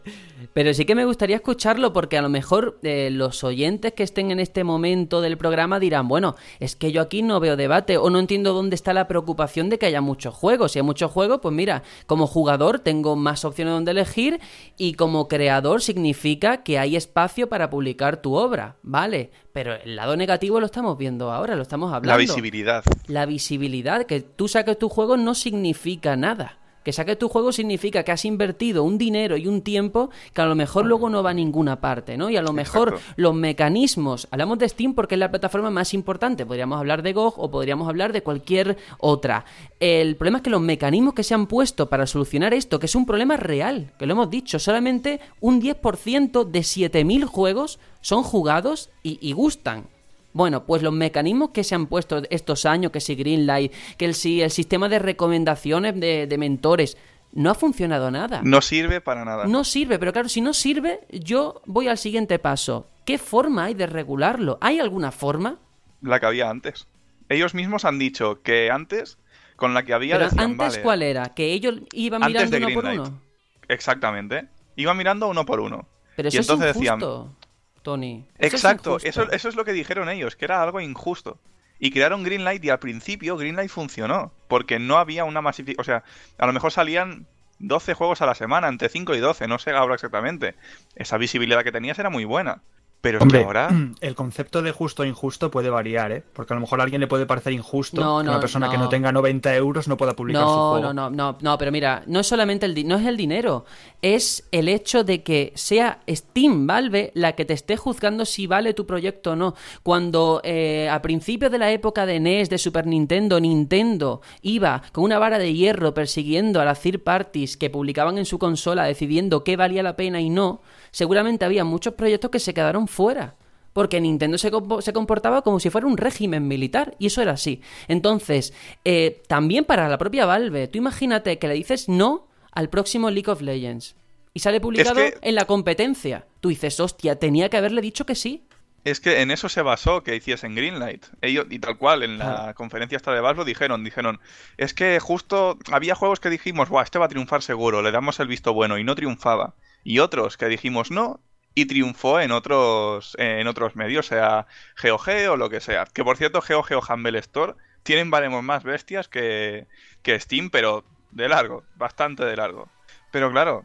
Pero sí que me gustaría escucharlo porque a lo mejor eh, los oyentes que estén en este momento del programa dirán, bueno, es que yo aquí no veo debate o no entiendo dónde está la preocupación de que haya muchos juegos. Si hay muchos juegos, pues mira, como jugador tengo más opciones donde elegir y como creador significa que hay espacio para publicar tu obra, ¿vale? Pero el lado negativo lo estamos viendo ahora, lo estamos hablando. La visibilidad. La visibilidad, que tú saques tu juego no significa nada. Que saques tu juego significa que has invertido un dinero y un tiempo que a lo mejor luego no va a ninguna parte, ¿no? Y a lo mejor Exacto. los mecanismos, hablamos de Steam porque es la plataforma más importante, podríamos hablar de GOG o podríamos hablar de cualquier otra. El problema es que los mecanismos que se han puesto para solucionar esto, que es un problema real, que lo hemos dicho, solamente un 10% de 7.000 juegos son jugados y, y gustan. Bueno, pues los mecanismos que se han puesto estos años, que si Greenlight, que el, si el sistema de recomendaciones de, de mentores, no ha funcionado nada. No sirve para nada. No sirve, pero claro, si no sirve, yo voy al siguiente paso. ¿Qué forma hay de regularlo? ¿Hay alguna forma? La que había antes. Ellos mismos han dicho que antes, con la que había, Pero decían, antes, vale, ¿cuál era? ¿Que ellos iban Antes mirando de uno por uno? Exactamente. Iban mirando uno por uno. Pero y eso entonces es decían, injusto, Tony. Eso Exacto, eso, eso es lo que dijeron ellos, que era algo injusto. Y crearon Greenlight y al principio Greenlight funcionó, porque no había una masificación, o sea, a lo mejor salían 12 juegos a la semana, entre 5 y 12, no sé ahora exactamente. Esa visibilidad que tenías era muy buena. Pero es Hombre, que ahora... el concepto de justo o injusto puede variar, ¿eh? Porque a lo mejor a alguien le puede parecer injusto No, que una persona que no. tenga 90 euros no pueda publicar su No, juego. no, no, no, no, pero mira, no es solamente el di- no es el dinero, es el hecho de que sea Steam Valve la que te esté juzgando si vale tu proyecto o no. Cuando eh, a principios de la época de NES, de Super Nintendo, Nintendo iba con una vara de hierro persiguiendo a las third parties que publicaban en su consola decidiendo qué valía la pena y no, seguramente había muchos proyectos que se quedaron fuera. Porque Nintendo se, compo- se comportaba como si fuera un régimen militar, y eso era así. Entonces, eh, también para la propia Valve, tú imagínate que le dices no al próximo League of Legends y sale publicado que- en la competencia. Tú dices, hostia, tenía que haberle dicho que sí. Es que en eso se basó que hiciesen Greenlight. Ellos, y tal cual, en la conferencia esta de Valve lo dijeron, dijeron, es que justo había juegos que dijimos, Buah, este va a triunfar seguro, le damos el visto bueno, y no triunfaba. Y otros que dijimos no, y triunfó en otros, en otros medios, sea GOG o lo que sea. Que por cierto, GOG o Humble Store tienen baremos más bestias que, que Steam, pero de largo, bastante de largo. Pero claro,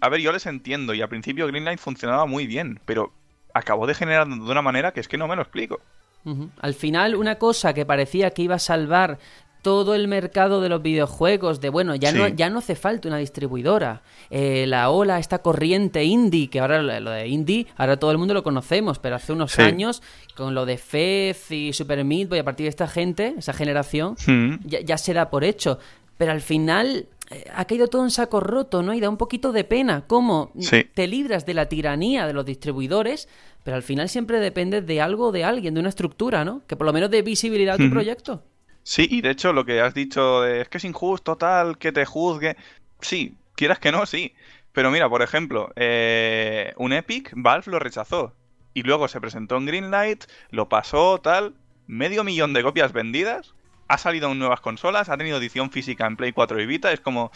a ver, yo les entiendo, y al principio Greenlight funcionaba muy bien, pero acabó degenerando de una manera que es que no me lo explico. Al final, una cosa que parecía que iba a salvar todo el mercado de los videojuegos, de bueno, ya, no, ya no hace falta una distribuidora. Eh, la ola, esta corriente indie, que ahora lo de indie, ahora todo el mundo lo conocemos, pero hace unos Sí. años, con lo de Fez y Super Meat Boy, a partir de esta gente, esa generación, Mm. ya, ya se da por hecho. Pero al final eh, ha caído todo en saco roto, ¿no? Y da un poquito de pena cómo Sí. te libras de la tiranía de los distribuidores, pero al final siempre dependes de algo de alguien, de una estructura, ¿no? Que por lo menos dé visibilidad a tu proyecto. Sí, y de hecho lo que has dicho de es que es injusto tal, que te juzgue. Sí, quieras que no, sí. Pero mira, por ejemplo, eh, un Epic, Valve lo rechazó. Y luego se presentó en Greenlight, lo pasó, tal. Medio millón de copias vendidas. Ha salido en nuevas consolas, ha tenido edición física en Play 4 y Vita. Es como.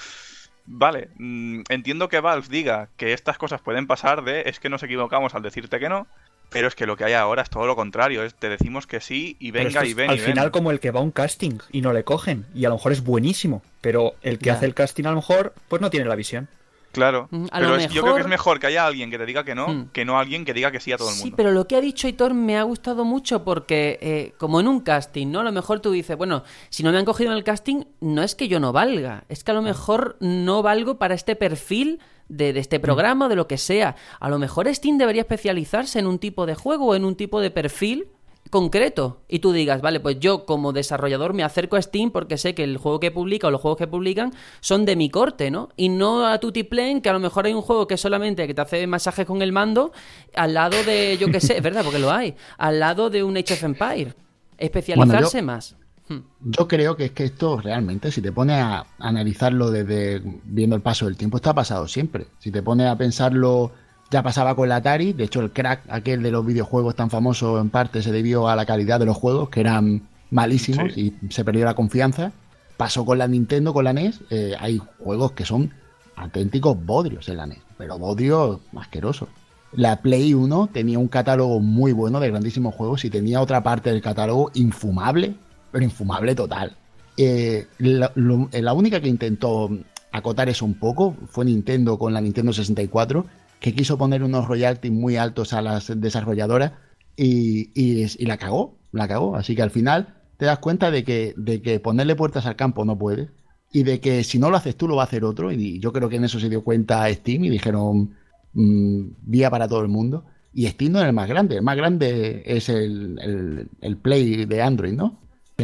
Vale, mm, entiendo que Valve diga que estas cosas pueden pasar de es que nos equivocamos al decirte que no. Pero es que lo que hay ahora es todo lo contrario. Es te decimos que sí y venga y es ven al y ven. final como el que va a un casting y no le cogen y a lo mejor es buenísimo, pero el que Ya. hace el casting a lo mejor pues no tiene la visión. Claro, Mm, a pero lo es- yo creo que es mejor- que haya alguien que te diga que no, Mm. que no alguien que diga que sí a todo el Sí, mundo. pero lo que ha dicho Hitor me ha gustado mucho porque, eh, como en un casting, ¿no? A lo mejor tú dices, bueno, si no me han cogido en el casting, no es que yo no valga, es que a lo mejor no valgo para este perfil de, de este programa o de lo que sea. A lo mejor Steam debería especializarse en un tipo de juego o en un tipo de perfil concreto y tú digas, vale, pues yo como desarrollador me acerco a Steam porque sé que el juego que publica o los juegos que publican son de mi corte, ¿no? Y no a Tutiplane, que a lo mejor hay un juego que solamente que te hace masajes con el mando al lado de, yo qué sé, es verdad, porque lo hay, al lado de un Age of Empire. Especializarse Bueno, más. Hmm. Yo creo que es que esto realmente, si te pones a analizarlo desde viendo el paso del tiempo, esto ha pasado siempre. Si te pones a pensarlo, ya pasaba con la Atari. De hecho, el crack aquel de los videojuegos tan famoso en parte se debió a la calidad de los juegos, que eran malísimos Sí. y se perdió la confianza. Pasó con la Nintendo, con la NES. eh, hay juegos que son auténticos bodrios en la NES, pero bodrios asquerosos. La Play 1 tenía un catálogo muy bueno de grandísimos juegos y tenía otra parte del catálogo infumable, pero infumable total. Eh, la, lo- la única que intentó acotar eso un poco fue Nintendo con la Nintendo 64, que quiso poner unos royalties muy altos a las desarrolladoras y, y- y la cagó, la cagó. Así que al final te das cuenta de que, de que ponerle puertas al campo no puedes y de que si no lo haces tú lo va a hacer otro. Y yo creo que en eso se dio cuenta Steam y dijeron mm, vía para todo el mundo. Y Steam no es el más grande, el más grande es el, el- el Play de Android, ¿no?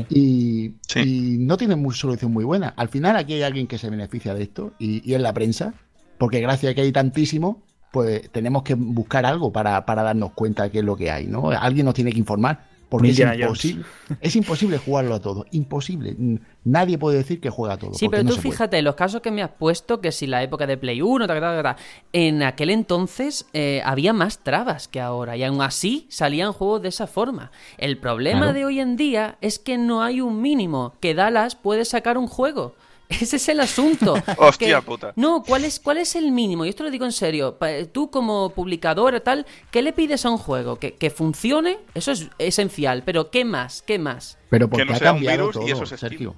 Y, Sí. y no tiene mu- solución muy buena. Al final aquí hay alguien que se beneficia de esto y, y es la prensa, porque gracias a que hay tantísimo, pues tenemos que buscar algo para, para darnos cuenta de qué es lo que hay, ¿no? Alguien nos tiene que informar, porque es Jones. imposible, es imposible jugarlo a todo, imposible. Nadie puede decir que juega a todo. Sí, pero no tú se puede. fíjate, los casos que me has puesto, que si la época de Play 1, ta, ta, ta, ta, en aquel entonces eh, había más trabas que ahora, y aún así salían juegos de esa forma. El problema Claro. de hoy en día es que no hay un mínimo, que Dallas puede sacar un juego. Ese es el asunto. Hostia Que- puta. No, ¿cuál es, ¿cuál es el mínimo? Y esto lo digo en serio. Tú como publicador tal, ¿qué le pides a un juego? ¿Que, que funcione? Eso es esencial. Pero ¿qué más? ¿Qué más? Pero porque no ha sea un cambiado virus todo, y eso es. Sergio.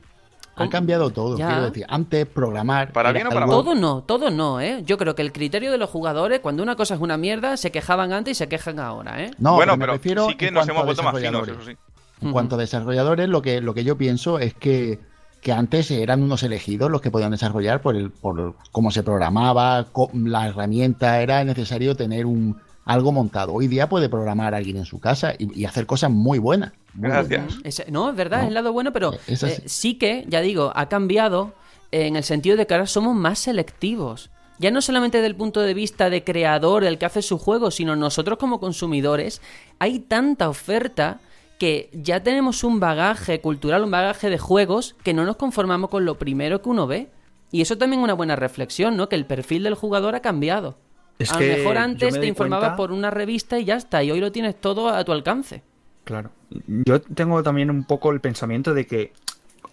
Ha cambiado todo, Ya. quiero decir. Antes programar. ¿Para bien o para algo- mal? Todo no, todo no, ¿eh? Yo creo que el criterio de los jugadores, cuando una cosa es una mierda, se quejaban antes y se quejan ahora, ¿eh? No, bueno, me pero refiero sí que en nos cuanto hemos vuelto más finos, eso sí. En cuanto a desarrolladores, lo que, lo que yo pienso es que, que antes eran unos elegidos los que podían desarrollar por, el, por cómo se programaba, la herramienta, era necesario tener un algo montado. Hoy día puede programar alguien en su casa y, y hacer cosas muy buenas. muy Gracias. buenas. No, es verdad, No. es el lado bueno, pero Es eh, sí que, ya digo, ha cambiado en el sentido de que ahora somos más selectivos. Ya no solamente desde el punto de vista de creador, el que hace su juego, sino nosotros como consumidores, hay tanta oferta que ya tenemos un bagaje cultural, un bagaje de juegos, que no nos conformamos con lo primero que uno ve. Y eso también es una buena reflexión, ¿no? Que el perfil del jugador ha cambiado. Es a lo mejor antes me te informabas cuenta- por una revista y ya está, y hoy lo tienes todo a tu alcance. Claro. Yo tengo también un poco el pensamiento de que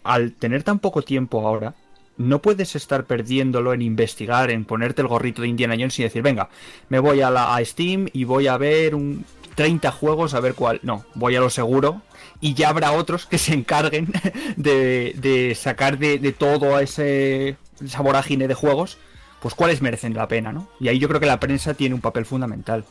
al tener tan poco tiempo ahora, no puedes estar perdiéndolo en investigar, en ponerte el gorrito de Indiana Jones y decir, venga, me voy a, la, a Steam y voy a ver un 30 juegos a ver cuál. No, voy a lo seguro y ya habrá otros que se encarguen de, de sacar de, de todo ese, esa vorágine de juegos, pues cuáles merecen la pena, ¿no? Y ahí yo creo que la prensa tiene un papel fundamental.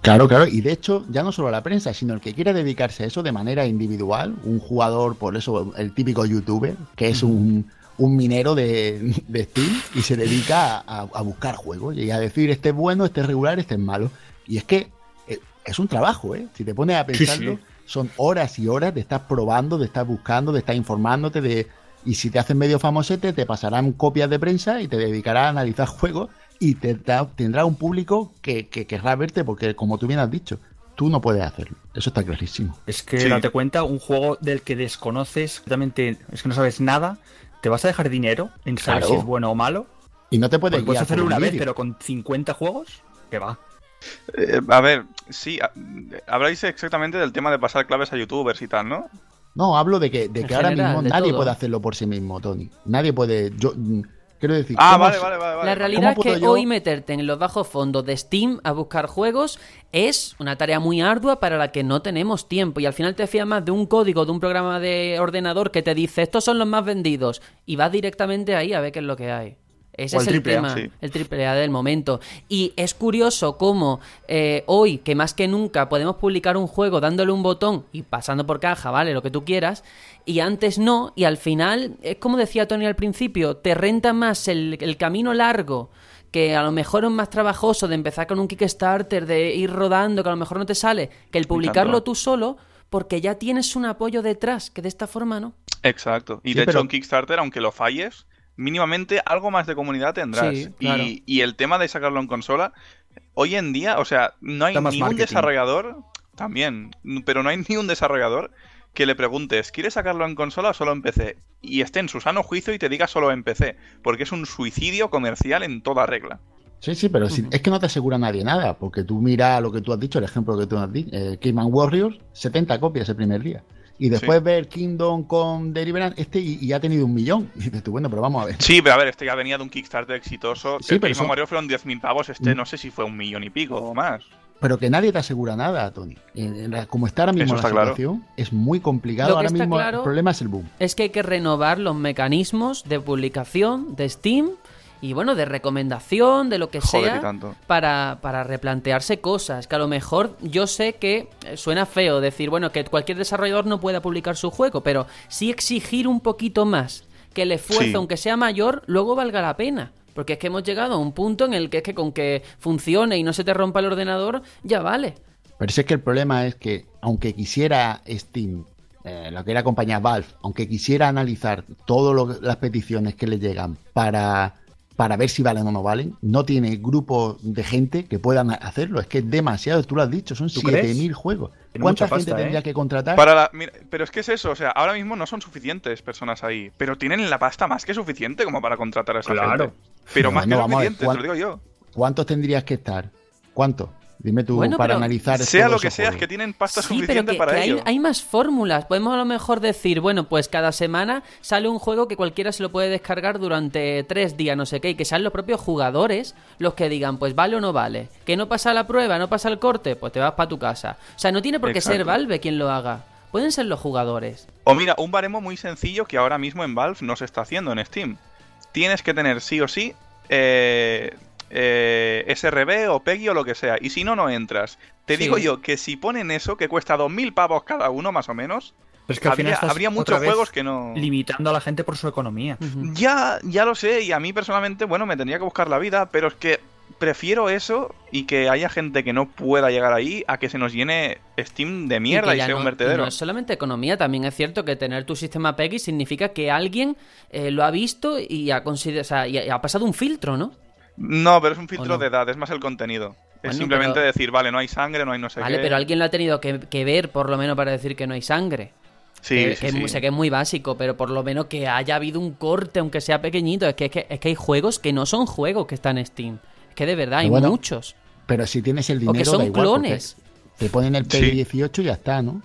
Claro, claro, y de hecho, ya no solo la prensa, sino el que quiera dedicarse a eso de manera individual, un jugador, por eso el típico youtuber, que es un, un minero de, de Steam y se dedica a, a buscar juegos y a decir este es bueno, este es regular, este es malo. Y es que es un trabajo, ¿eh? Si te pones a pensarlo, sí. son horas y horas de estar probando, de estar buscando, de estar informándote, de... Y si te hacen medio famosete, te pasarán copias de prensa y te dedicarás a analizar juegos y te da- tendrá un público que, que querrá verte porque, como tú bien has dicho, tú no puedes hacerlo. Eso está clarísimo. Es que Sí. date cuenta, un juego del que desconoces, realmente es que no sabes nada, ¿te vas a dejar dinero en saber Claro. si es bueno o malo? Y no te puedes Pues puedes hacerlo una vez, pero con 50 juegos, que va. Eh, a ver, sí, a- habláis exactamente del tema de pasar claves a youtubers y tal, ¿no? No, hablo de que, de que ahora general, mismo nadie todo. puede hacerlo por sí mismo, Tony. Nadie puede. Yo mm, quiero decir. Ah, ¿cómo vale, vale, vale, vale. La realidad es ¿Cómo que yo- hoy meterte en los bajos fondos de Steam a buscar juegos es una tarea muy ardua para la que no tenemos tiempo y al final te fías más de un código de un programa de ordenador que te dice estos son los más vendidos y vas directamente ahí a ver qué es lo que hay. Ese O es el el triple A, tema, sí. el triple A del momento. Y es curioso cómo eh, hoy, que más que nunca podemos publicar un juego dándole un botón y pasando por caja, vale, lo que tú quieras, y antes no, y al final, es como decía Tony al principio, te renta más el, el camino largo que a lo mejor es más trabajoso de empezar con un Kickstarter, de ir rodando, que a lo mejor no te sale, que el publicarlo tú solo, porque ya tienes un apoyo detrás, que de esta forma no. Exacto. Y Sí, de pero- hecho en Kickstarter, aunque lo falles, mínimamente algo más de comunidad tendrás. Sí, claro. y, y el tema de sacarlo en consola, hoy en día, o sea, no hay ni un desarrollador, también, pero no hay ni un desarrollador que le preguntes, ¿quieres sacarlo en consola o solo en PC? Y esté en su sano juicio y te diga solo en PC, porque es un suicidio comercial en toda regla. Sí, sí, pero si- es que no te asegura nadie nada, porque tú mira lo que tú has dicho, el ejemplo que tú has dicho, eh, Keyman Warriors, 70 copias el primer día. Y después ver Kingdom con Deliverance, este y, y ha tenido un millón. Y dices tú, bueno, pero vamos a ver. Sí, pero a ver, este ya venía de un Kickstarter exitoso. Sí, el pero mismo son- Mario fueron 10.000 pavos, este Mm. no sé si fue un millón y pico o más. Pero que nadie te asegura nada, Tony. La- como está ahora mismo la está claro. situación, es muy complicado. Lo Ahora mismo claro- el problema es el boom. Es que hay que renovar los mecanismos de publicación de Steam y bueno, de recomendación, de lo que Joder, sea, tanto. para, para replantearse cosas. Que a lo mejor yo sé que eh, suena feo decir, bueno, que cualquier desarrollador no pueda publicar su juego, pero sí exigir un poquito más, que el esfuerzo, Sí. aunque sea mayor, luego valga la pena. Porque es que hemos llegado a un punto en el que es que con que funcione y no se te rompa el ordenador, ya vale. Pero si es que el problema es que, aunque quisiera Steam, eh, lo que era compañía Valve, aunque quisiera analizar todas las peticiones que le llegan para, para ver si valen o no valen, no tiene grupo de gente que puedan hacerlo. Es que es demasiado, tú lo has dicho, son ¿Tú crees? 7.000 juegos. Tiene ¿Cuánta mucha gente pasta, tendría ¿eh? que contratar? Para la- mira, pero es que es eso, o sea, ahora mismo no son suficientes personas ahí, pero tienen la pasta más que suficiente como para contratar a esa Claro. gente. Pero No, más no, que suficiente, te ¿cuán- lo digo yo. ¿Cuántos tendrías que estar? ¿Cuántos? Dime tú, Bueno, para pero analizar Sea todos lo que sea, es que tienen pasta Sí, pero suficiente que, para que hay, ello. hay más fórmulas. Podemos a lo mejor decir, bueno, pues cada semana sale un juego que cualquiera se lo puede descargar durante tres días, no sé qué, y que sean los propios jugadores los que digan, pues vale o no vale. Que no pasa la prueba, no pasa el corte, pues te vas para tu casa. O sea, no tiene por qué ser. Valve quien lo haga. Pueden ser los jugadores. O mira, un baremo muy sencillo que ahora mismo en Valve no se está haciendo en Steam. Tienes que tener sí o sí eh, eh, SRB o PEGI o lo que sea. Y si no, no entras. Te Sí. digo yo que si ponen eso, que cuesta 2.000 pavos cada uno más o menos, Pero es que al habría, final estás habría otra muchos vez juegos que no... limitando a la gente por su economía. Ya, ya lo sé, y a mí personalmente, bueno, me tendría que buscar la vida, pero es que prefiero eso y que haya gente que no pueda llegar ahí a que se nos llene Steam de mierda y, sea no- un vertedero. No es solamente economía, también es cierto que tener tu sistema PEGI significa que alguien eh, lo ha visto y ha, o sea, y ha pasado un filtro, ¿no? No, pero es un filtro no? de edad, es más el contenido. Bueno, es simplemente pero- decir, vale, no hay sangre, no hay no sé Vale, qué. pero alguien lo ha tenido que, que ver por lo menos para decir que no hay sangre. Sí, que, sí, que sé que es muy básico, pero por lo menos que haya habido un corte, aunque sea pequeñito. Es que, es que, es que hay juegos que no son juegos que están en Steam. Es que de verdad hay bueno, muchos. Pero si tienes el O dinero, que son da igual, porque clones. Te ponen el Sí. PEGI-18 y ya está, ¿no?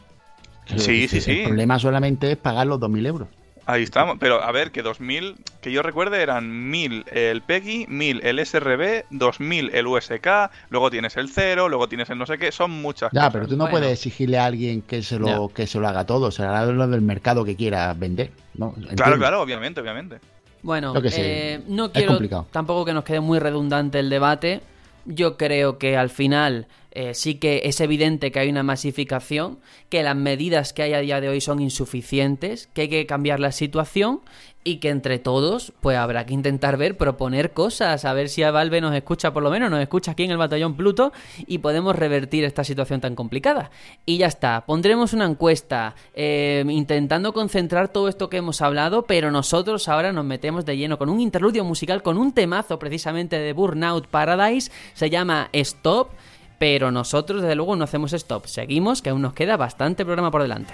Sí, sí, sí. El problema solamente es pagar los 2.000 euros. Ahí estamos. Pero a ver, que 2000, que yo recuerde, eran 1000 el PEGI, 1000 el SRB, 2000 el USK, luego tienes el 0, luego tienes el no sé qué, son muchas Ya, cosas. pero tú no Bueno. puedes exigirle a alguien que se lo, que se lo haga todo. Será lo del mercado que quiera vender. ¿no? Claro, claro, obviamente, obviamente. Bueno, eh, no quiero tampoco que nos quede muy redundante el debate. Yo creo que al final eh, sí que es evidente que hay una masificación, que las medidas que hay a día de hoy son insuficientes, que hay que cambiar la situación y que entre todos pues habrá que intentar ver, proponer cosas, a ver si a Valve nos escucha por lo menos, nos escucha aquí en el batallón Pluto y podemos revertir esta situación tan complicada. Y ya está, pondremos una encuesta eh, intentando concentrar todo esto que hemos hablado, pero nosotros ahora nos metemos de lleno con un interludio musical, con un temazo precisamente de Burnout Paradise, se llama Stop. Pero nosotros, desde luego, no hacemos stop. Seguimos, que aún nos queda bastante programa por delante.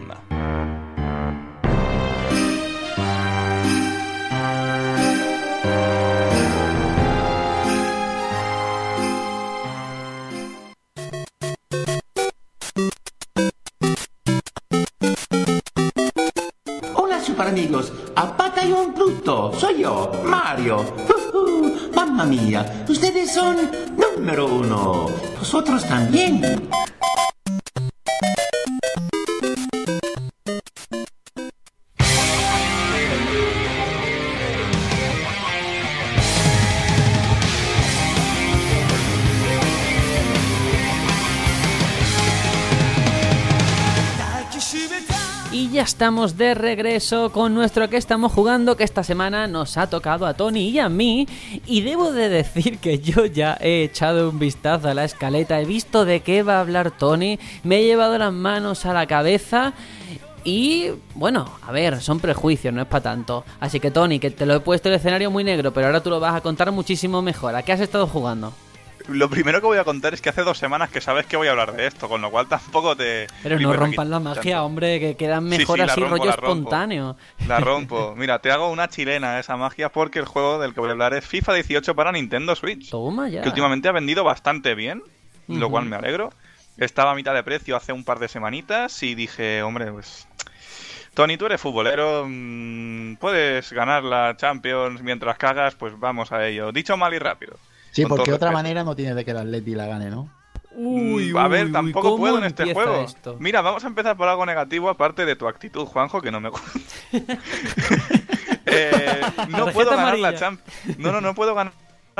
super amigos, Apata y un Pluto, soy yo, Mario. Ujú, Mamma mía, ustedes son número uno. Vosotros también. Ya estamos de regreso con nuestro que estamos jugando, que esta semana nos ha tocado a Tony y a mí. Y debo de decir que yo ya he echado un vistazo a la escaleta, he visto de qué va a hablar Tony, me he llevado las manos a la cabeza. Y bueno, a ver, son prejuicios, no es para tanto. Así que Tony, que te lo he puesto el escenario muy negro, pero ahora tú lo vas a contar muchísimo mejor. ¿A qué has estado jugando? Lo primero que voy a contar es que hace dos semanas que sabes que voy a hablar de esto, con lo cual tampoco te... Pero no me rompan la magia, tanto. hombre, que quedan mejor sí, así rompo, rollo la espontáneo. La rompo. Mira, te hago una chilena esa magia porque el juego del que voy a hablar es FIFA 18 para Nintendo Switch. Toma ya. Que últimamente ha vendido bastante bien, lo cual me alegro. Estaba a mitad de precio hace un par de semanitas y dije, hombre, pues... Tony, tú eres futbolero, mm, puedes ganar la Champions mientras cagas, pues vamos a ello. Dicho mal y rápido. Sí, porque otra manera no tiene de que el Atleti la gane, ¿no? Uy, a ver, uy, tampoco ¿cómo puedo en este juego. esto? Mira, vamos a empezar por algo negativo, aparte de tu actitud, Juanjo, que no me gusta. Eh, no puedo ganar la. Champions. No, no, no puedo ganar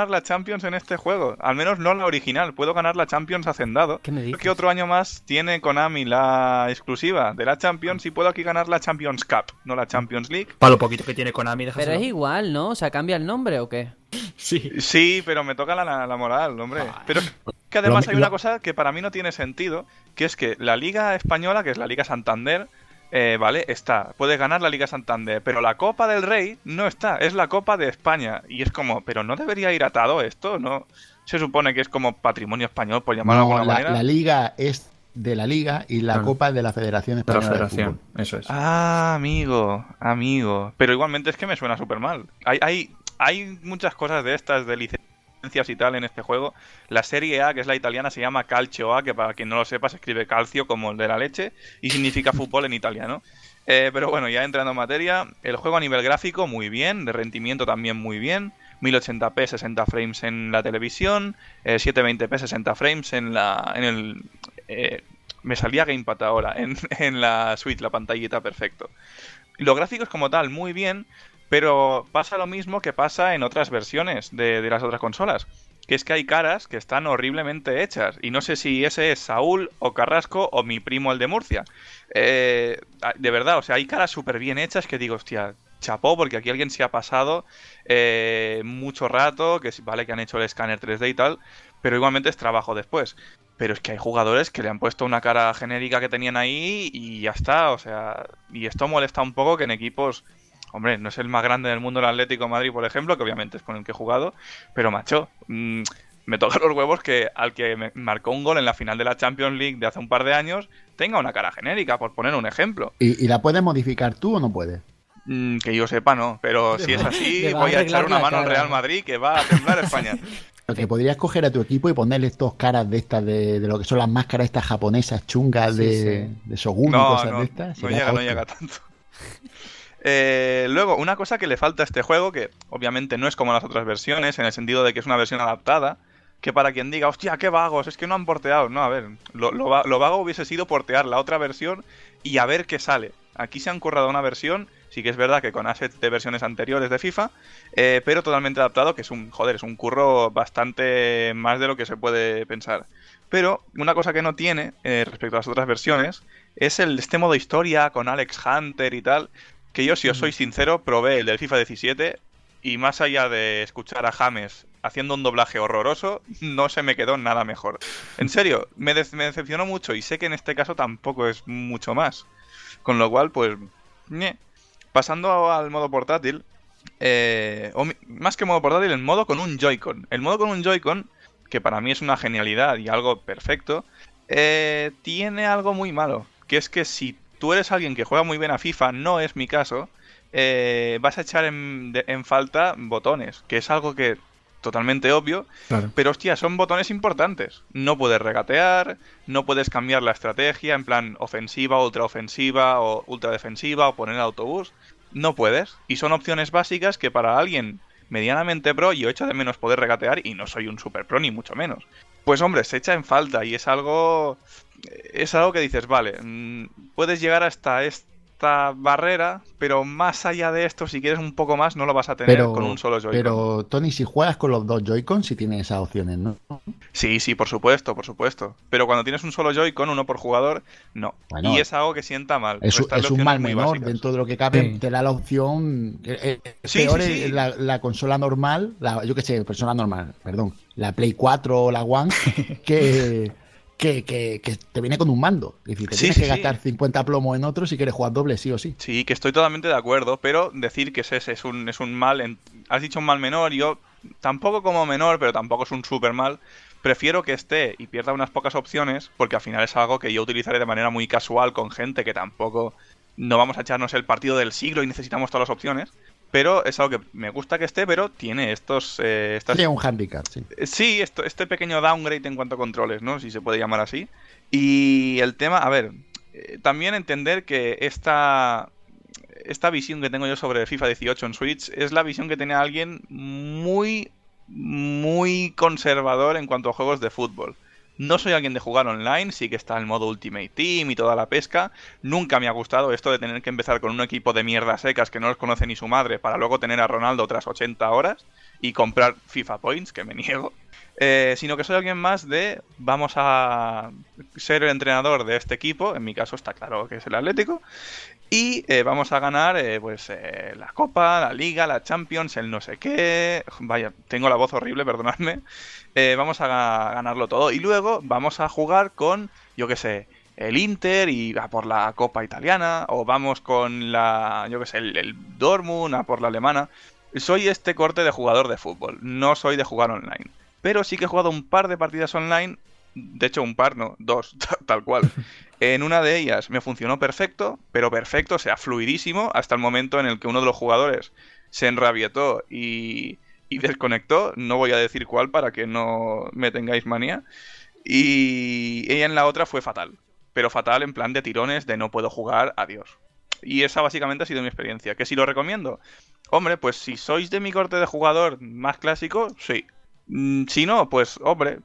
la Champions en este juego. Al menos no la original. Puedo ganar la Champions hacendado. ¿Qué me dices? Porque otro año más tiene Konami la exclusiva de la Champions y puedo aquí ganar la Champions Cup, no la Champions League. Para lo poquito que tiene Konami, Pero déjaselo. es igual, ¿no? O sea, ¿cambia el nombre o qué? Sí. Sí, pero me toca la, la moral, hombre. Pero es que además hay una cosa que para mí no tiene sentido, que es que la Liga Española, que es la Liga Santander, eh, vale, está. Puedes ganar la Liga Santander, pero la Copa del Rey no está. Es la Copa de España. Y es como, pero no debería ir atado esto, ¿no? Se supone que es como patrimonio español, por llamarlo de No, alguna la, manera. la liga es de la liga y la Claro. copa es de la Federación De la Española de federación, eso es. Ah, amigo, amigo. Pero igualmente es que me suena súper mal. Hay, hay, hay muchas cosas de estas, de licencias y tal en este juego. La serie A, que es la italiana, se llama Calcio A, que para quien no lo sepa se escribe calcio como el de la leche y significa fútbol en italiano. Eh, pero bueno, ya entrando en materia, el juego a nivel gráfico muy bien, de rendimiento también muy bien. 1080p 60 frames en la televisión, eh, 720p 60 frames en la en el eh, me salía Gamepad ahora en, en la Switch, la pantallita perfecto. Los gráficos como tal muy bien, pero pasa lo mismo que pasa en otras versiones de, las otras consolas, que es que hay caras que están horriblemente hechas y no sé si ese es Saúl o Carrasco o mi primo el de Murcia. Eh, de verdad, o sea, hay caras súper bien hechas que digo, hostia, chapó, porque aquí alguien se ha pasado eh, mucho rato, que vale que han hecho el escáner 3D y tal, pero igualmente es trabajo después. Pero es que hay jugadores que le han puesto una cara genérica que tenían ahí y ya está, o sea, y esto molesta un poco que en equipos, hombre, no es el más grande del mundo el Atlético de Madrid, por ejemplo, que obviamente es con el que he jugado, pero macho, mm, me toca los huevos que al que me marcó un gol en la final de la Champions League de hace un par de años tenga una cara genérica, por poner un ejemplo. ¿Y, y la puedes modificar tú o no puedes? Mm, que yo sepa, no, pero si es así, a voy a echar una mano al. Real Madrid que va a temblar España. Lo que podrías coger a tu equipo y ponerle estos caras de estas, de, de lo que son las máscaras estas japonesas chungas Sí, de, sí. de Shogun y No, cosas no, de estas. no llega, no llega tanto. Eh, luego, una cosa que le falta a este juego, que obviamente no es como las otras versiones, en el sentido de que es una versión adaptada, que para quien diga, hostia, qué vagos, es que no han porteado. No, a ver, lo, lo lo vago hubiese sido portear la otra versión y a ver qué sale. Aquí se han currado una versión, sí que es verdad que con assets de versiones anteriores de FIFA, eh, pero totalmente adaptado, que es un, joder, es un curro bastante más de lo que se puede pensar. Pero una cosa que no tiene eh, respecto a las otras versiones es el este modo historia con Alex Hunter y tal, que yo, si os soy sincero, probé el del FIFA 17 y más allá de escuchar a James haciendo un doblaje horroroso, no se me quedó nada mejor. En serio, me, de- me decepcionó mucho y sé que en este caso tampoco es mucho más. Con lo cual, pues... Pasando al modo portátil, eh, o más que modo portátil, el modo con un Joy-Con. El modo con un Joy-Con, que para mí es una genialidad y algo perfecto, eh, tiene algo muy malo. Que es que si tú eres alguien que juega muy bien a FIFA, no es mi caso, eh, vas a echar en, de- en falta botones, que es algo que totalmente obvio, Claro. pero hostia, son botones importantes. No puedes regatear, no puedes cambiar la estrategia en plan ofensiva, ultraofensiva o ultradefensiva o poner autobús. No puedes. Y son opciones básicas que para alguien medianamente pro, yo echo de menos poder regatear y no soy un super pro ni mucho menos. Pues hombre, se echa en falta y es algo... Es algo que dices, vale, mm, puedes llegar hasta esta barrera, pero más allá de esto, si quieres un poco más, no lo vas a tener Pero, con un solo Joy-Con. pero Tony, si juegas con los dos Joy-Con, sí tienes esas opciones, ¿no? Sí, sí, por supuesto, por supuesto. Pero cuando tienes un solo Joy-Con, uno por jugador, no. Bueno, y es algo que sienta mal. Es, un- es mal muy menor básicas. dentro de lo que cabe. Sí. Te da la opción. eh, eh, Sí, peor sí, es sí. La, la consola normal, la, yo qué sé, persona normal, perdón, la Play 4 o la One, que, que, que, que te viene con un mando. Es decir, te Sí, tienes sí, que sí. gastar 50 plomos en otro si quieres jugar doble, sí o sí. Sí, que estoy totalmente de acuerdo, pero decir que es ese es un, es un mal. en- Has dicho un mal menor, yo tampoco como menor, pero tampoco es un super mal. Prefiero que esté y pierda unas pocas opciones, porque al final es algo que yo utilizaré de manera muy casual con gente que tampoco no vamos a echarnos el partido del siglo y necesitamos todas las opciones. Pero es algo que me gusta que esté, pero tiene estos, eh, estas Sería un handicap, sí. Eh, Sí, esto, este pequeño downgrade en cuanto a controles, ¿no? Si se puede llamar así. Y el tema, a ver, eh, también entender que esta, esta visión que tengo yo sobre FIFA 18 en Switch es la visión que tenía alguien muy, muy conservador en cuanto a juegos de fútbol. No soy alguien de jugar online, sí que está el modo Ultimate Team y toda la pesca. Nunca me ha gustado esto de tener que empezar con un equipo de mierda secas que no los conoce ni su madre para luego tener a Ronaldo tras 80 horas y comprar FIFA Points, que me niego. Eh, sino que soy alguien más de vamos a ser el entrenador de este equipo, en mi caso está claro que es el Atlético, y eh, vamos a ganar eh, pues eh, la Copa, la Liga, la Champions, el no sé qué. Vaya, tengo la voz horrible, perdonadme. Vamos a ga- ganarlo todo. Y luego vamos a jugar con, yo qué sé, el Inter y a por la Copa Italiana. O vamos con la, yo qué sé, el, el Dortmund a por la alemana. Soy este corte de jugador de fútbol, no soy de jugar online. Pero sí que he jugado un par de partidas online. De hecho, un par, no, dos, tal cual. En una de ellas me funcionó perfecto, pero perfecto, o sea, fluidísimo, hasta el momento en el que uno de los jugadores se enrabietó y, y desconectó. No voy a decir cuál para que no me tengáis manía. Y ella en la otra fue fatal. Pero fatal en plan de tirones de no puedo jugar, adiós. Y esa básicamente ha sido mi experiencia. ¿Que si lo recomiendo? Hombre, pues si sois de mi corte de jugador más clásico, sí. Mm, Si no, pues hombre,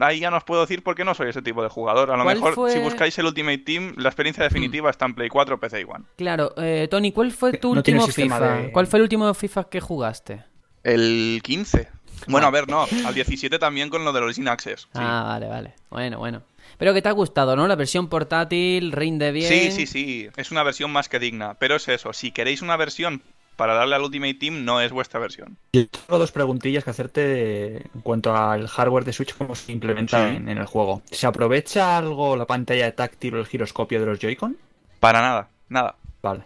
ahí ya no os puedo decir por qué no soy ese tipo de jugador. A lo ¿Cuál mejor fue- si buscáis el Ultimate Team, la experiencia definitiva está en Play 4, PC y One. Claro, eh, Tony, ¿cuál fue tu No último FIFA? de- ¿Cuál fue el último FIFA que jugaste? El 15. Bueno, a ver, no, al 17 también con lo de los In-Access. Sí. Ah, vale, vale. Bueno, bueno. Pero que te ha gustado, ¿no? La versión portátil, rinde bien. Sí, sí, sí, es una versión más que digna. Pero es eso, si queréis una versión para darle al Ultimate Team, no es vuestra versión. Yo tengo dos preguntillas que hacerte en cuanto al hardware de Switch, cómo se implementa Sí. en, en el juego. ¿Se aprovecha algo la pantalla táctil o el giroscopio de los Joy-Con? Para nada, nada. Vale.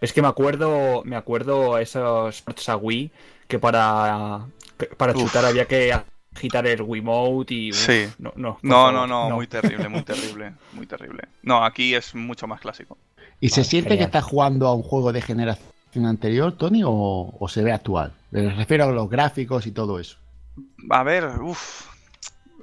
Es que me acuerdo, me acuerdo a esos ports a Wii que para, que para Uf. chutar había que agitar el Wiimote y... uf, Sí. No, no, No, no, no, muy terrible, muy terrible, muy terrible. No, aquí es mucho más clásico. ¿Y se siente genial. que estás jugando a un juego de generación anterior, Tony, o, se ve actual? Me refiero a los gráficos y todo eso. A ver, uff.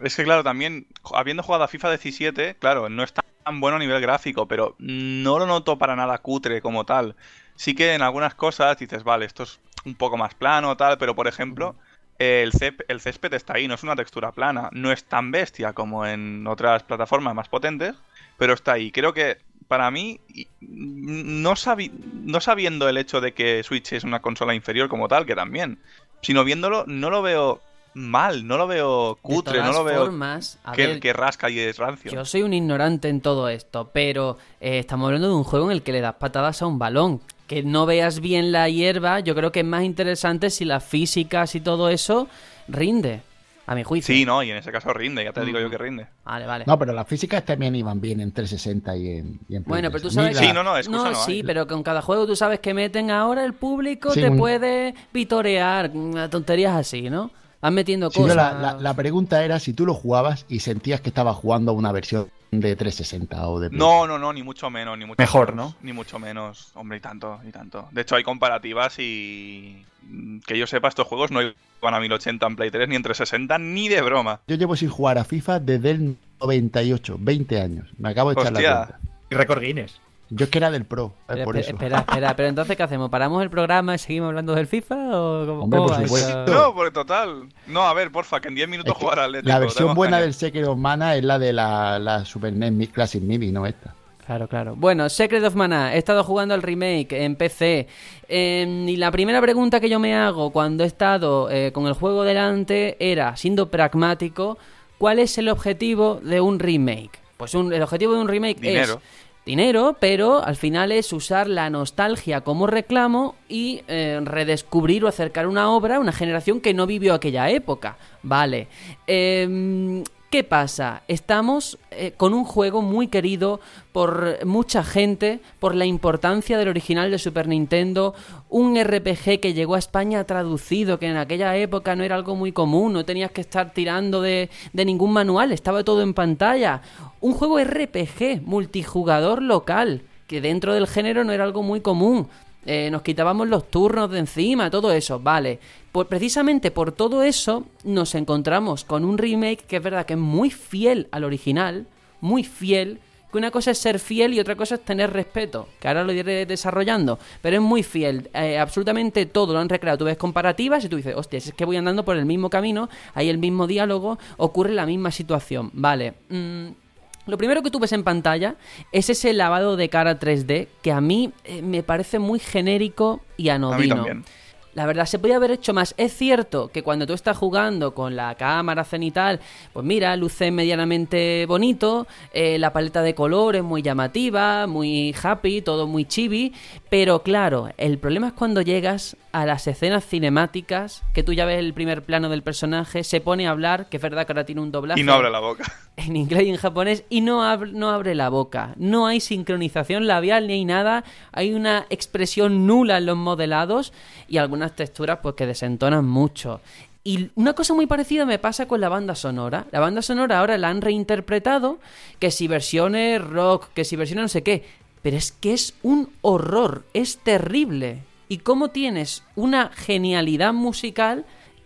Es que claro, también, habiendo jugado a FIFA 17, claro, no es tan bueno a nivel gráfico, pero no lo noto para nada cutre como tal. Sí que en algunas cosas dices, vale, esto es un poco más plano, tal, pero por ejemplo, el césped está ahí, no es una textura plana. No es tan bestia como en otras plataformas más potentes, pero está ahí. Creo que para mí, no, sabi- no sabiendo el hecho de que Switch es una consola inferior como tal, que también, sino viéndolo, no lo veo mal, no lo veo cutre, no lo veo formas, a que, ver, que rasca y es rancio. Yo soy un ignorante en todo esto, pero eh, estamos hablando de un juego en el que le das patadas a un balón. Que no veas bien la hierba, yo creo que es más interesante si las físicas y todo eso rinde, a mi juicio. Sí, no, y en ese caso rinde, ya te digo Mm. yo que rinde. Vale, vale. No, pero las físicas también iban bien en 360 y en, y en Bueno, pero tú sabes Sí, no, no, excusa no sí, hay. pero con cada juego tú sabes que meten ahora el público, Sí, te un- puede vitorear, mm, tonterías así, ¿no? Van metiendo Sí, cosas. la, la- la pregunta era si tú lo jugabas y sentías que estabas jugando a una versión de 360 o de No, no, no, ni mucho menos, ni mucho Mejor, menos, ¿no? Ni mucho menos, hombre, y tanto, y tanto. De hecho, hay comparativas y mm, que yo sepa, estos juegos no iban a 1080 en Play 3 ni en 360 ni de broma. Yo llevo sin jugar a FIFA desde el 98, 20 años. Me acabo de echar la cuenta. Y récord Guinness. Yo es que era del Pro, es Espera, por espera, eso. espera, espera, pero entonces ¿qué hacemos? ¿Paramos el programa y seguimos hablando del FIFA o cómo, Hombre, cómo por supuesto. esto? No, porque total. No, a ver, porfa, que en 10 minutos Es que jugar al Atlético. la versión buena caña. del Secret of Mana es la de la, la Super NES Classic Mini, no esta. Claro, claro. Bueno, Secret of Mana, he estado jugando al remake en PC. eh, y la primera pregunta que yo me hago cuando he estado eh, con el juego delante era, siendo pragmático, ¿cuál es el objetivo de un remake? Pues un- el objetivo de un remake Dinero. es dinero, pero al final es usar la nostalgia como reclamo y eh, redescubrir o acercar una obra a una generación que no vivió aquella época. Vale. Em, ¿Qué pasa? Estamos eh, con un juego muy querido por mucha gente, por la importancia del original de Super Nintendo, un RPG que llegó a España traducido, que en aquella época no era algo muy común, no tenías que estar tirando de, de ningún manual, estaba todo en pantalla. Un juego RPG, multijugador local, que dentro del género no era algo muy común. Eh, nos quitábamos los turnos de encima, todo eso, vale. Pues precisamente por todo eso nos encontramos con un remake que es verdad que es muy fiel al original, muy fiel, que una cosa es ser fiel y otra cosa es tener respeto, que ahora lo iré desarrollando, pero es muy fiel, eh, absolutamente todo lo han recreado, tú ves comparativas y tú dices, hostia, si es que voy andando por el mismo camino, hay el mismo diálogo, ocurre la misma situación, vale. mm, lo primero que tú ves en pantalla es ese lavado de cara 3D que a mí eh, me parece muy genérico y A mí anodino. también. La verdad, se podía haber hecho más. Es cierto que cuando tú estás jugando con la cámara cenital, pues mira, luce medianamente bonito, eh, la paleta de color es muy llamativa, muy happy, todo muy chibi, pero claro, el problema es cuando llegas a las escenas cinemáticas, que tú ya ves el primer plano del personaje, se pone a hablar, que es verdad que ahora tiene un doblaje Y no abre la boca. En inglés y en japonés y no, ab- no abre la boca. No hay sincronización labial ni hay nada. Hay una expresión nula en los modelados y algunas texturas pues que desentonan mucho. Y una cosa muy parecida me pasa con la banda sonora. La banda sonora ahora la han reinterpretado, que si versiones rock, que si versiones no sé qué. Pero es que es un horror, es terrible. Y cómo tienes una genialidad musical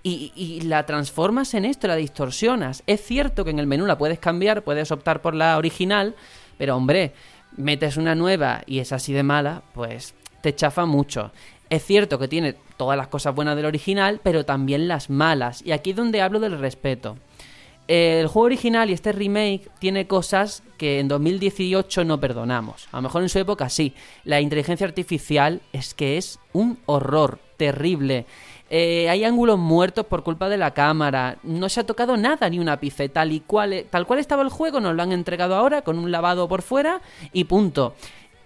y, y la transformas en esto, la distorsionas. Es cierto que en el menú la puedes cambiar, puedes optar por la original, pero hombre, metes una nueva y es así de mala, pues te chafa mucho. Es cierto que tiene todas las cosas buenas del original, pero también las malas. Y aquí es donde hablo del respeto. El juego original y este remake tiene cosas que en 2018 no perdonamos. A lo mejor en su época sí. La inteligencia artificial es que es un horror terrible. Eh, hay ángulos muertos por culpa de la cámara. No se ha tocado nada, ni un ápice. Tal, y cual, tal cual estaba el juego, nos lo han entregado ahora con un lavado por fuera y punto.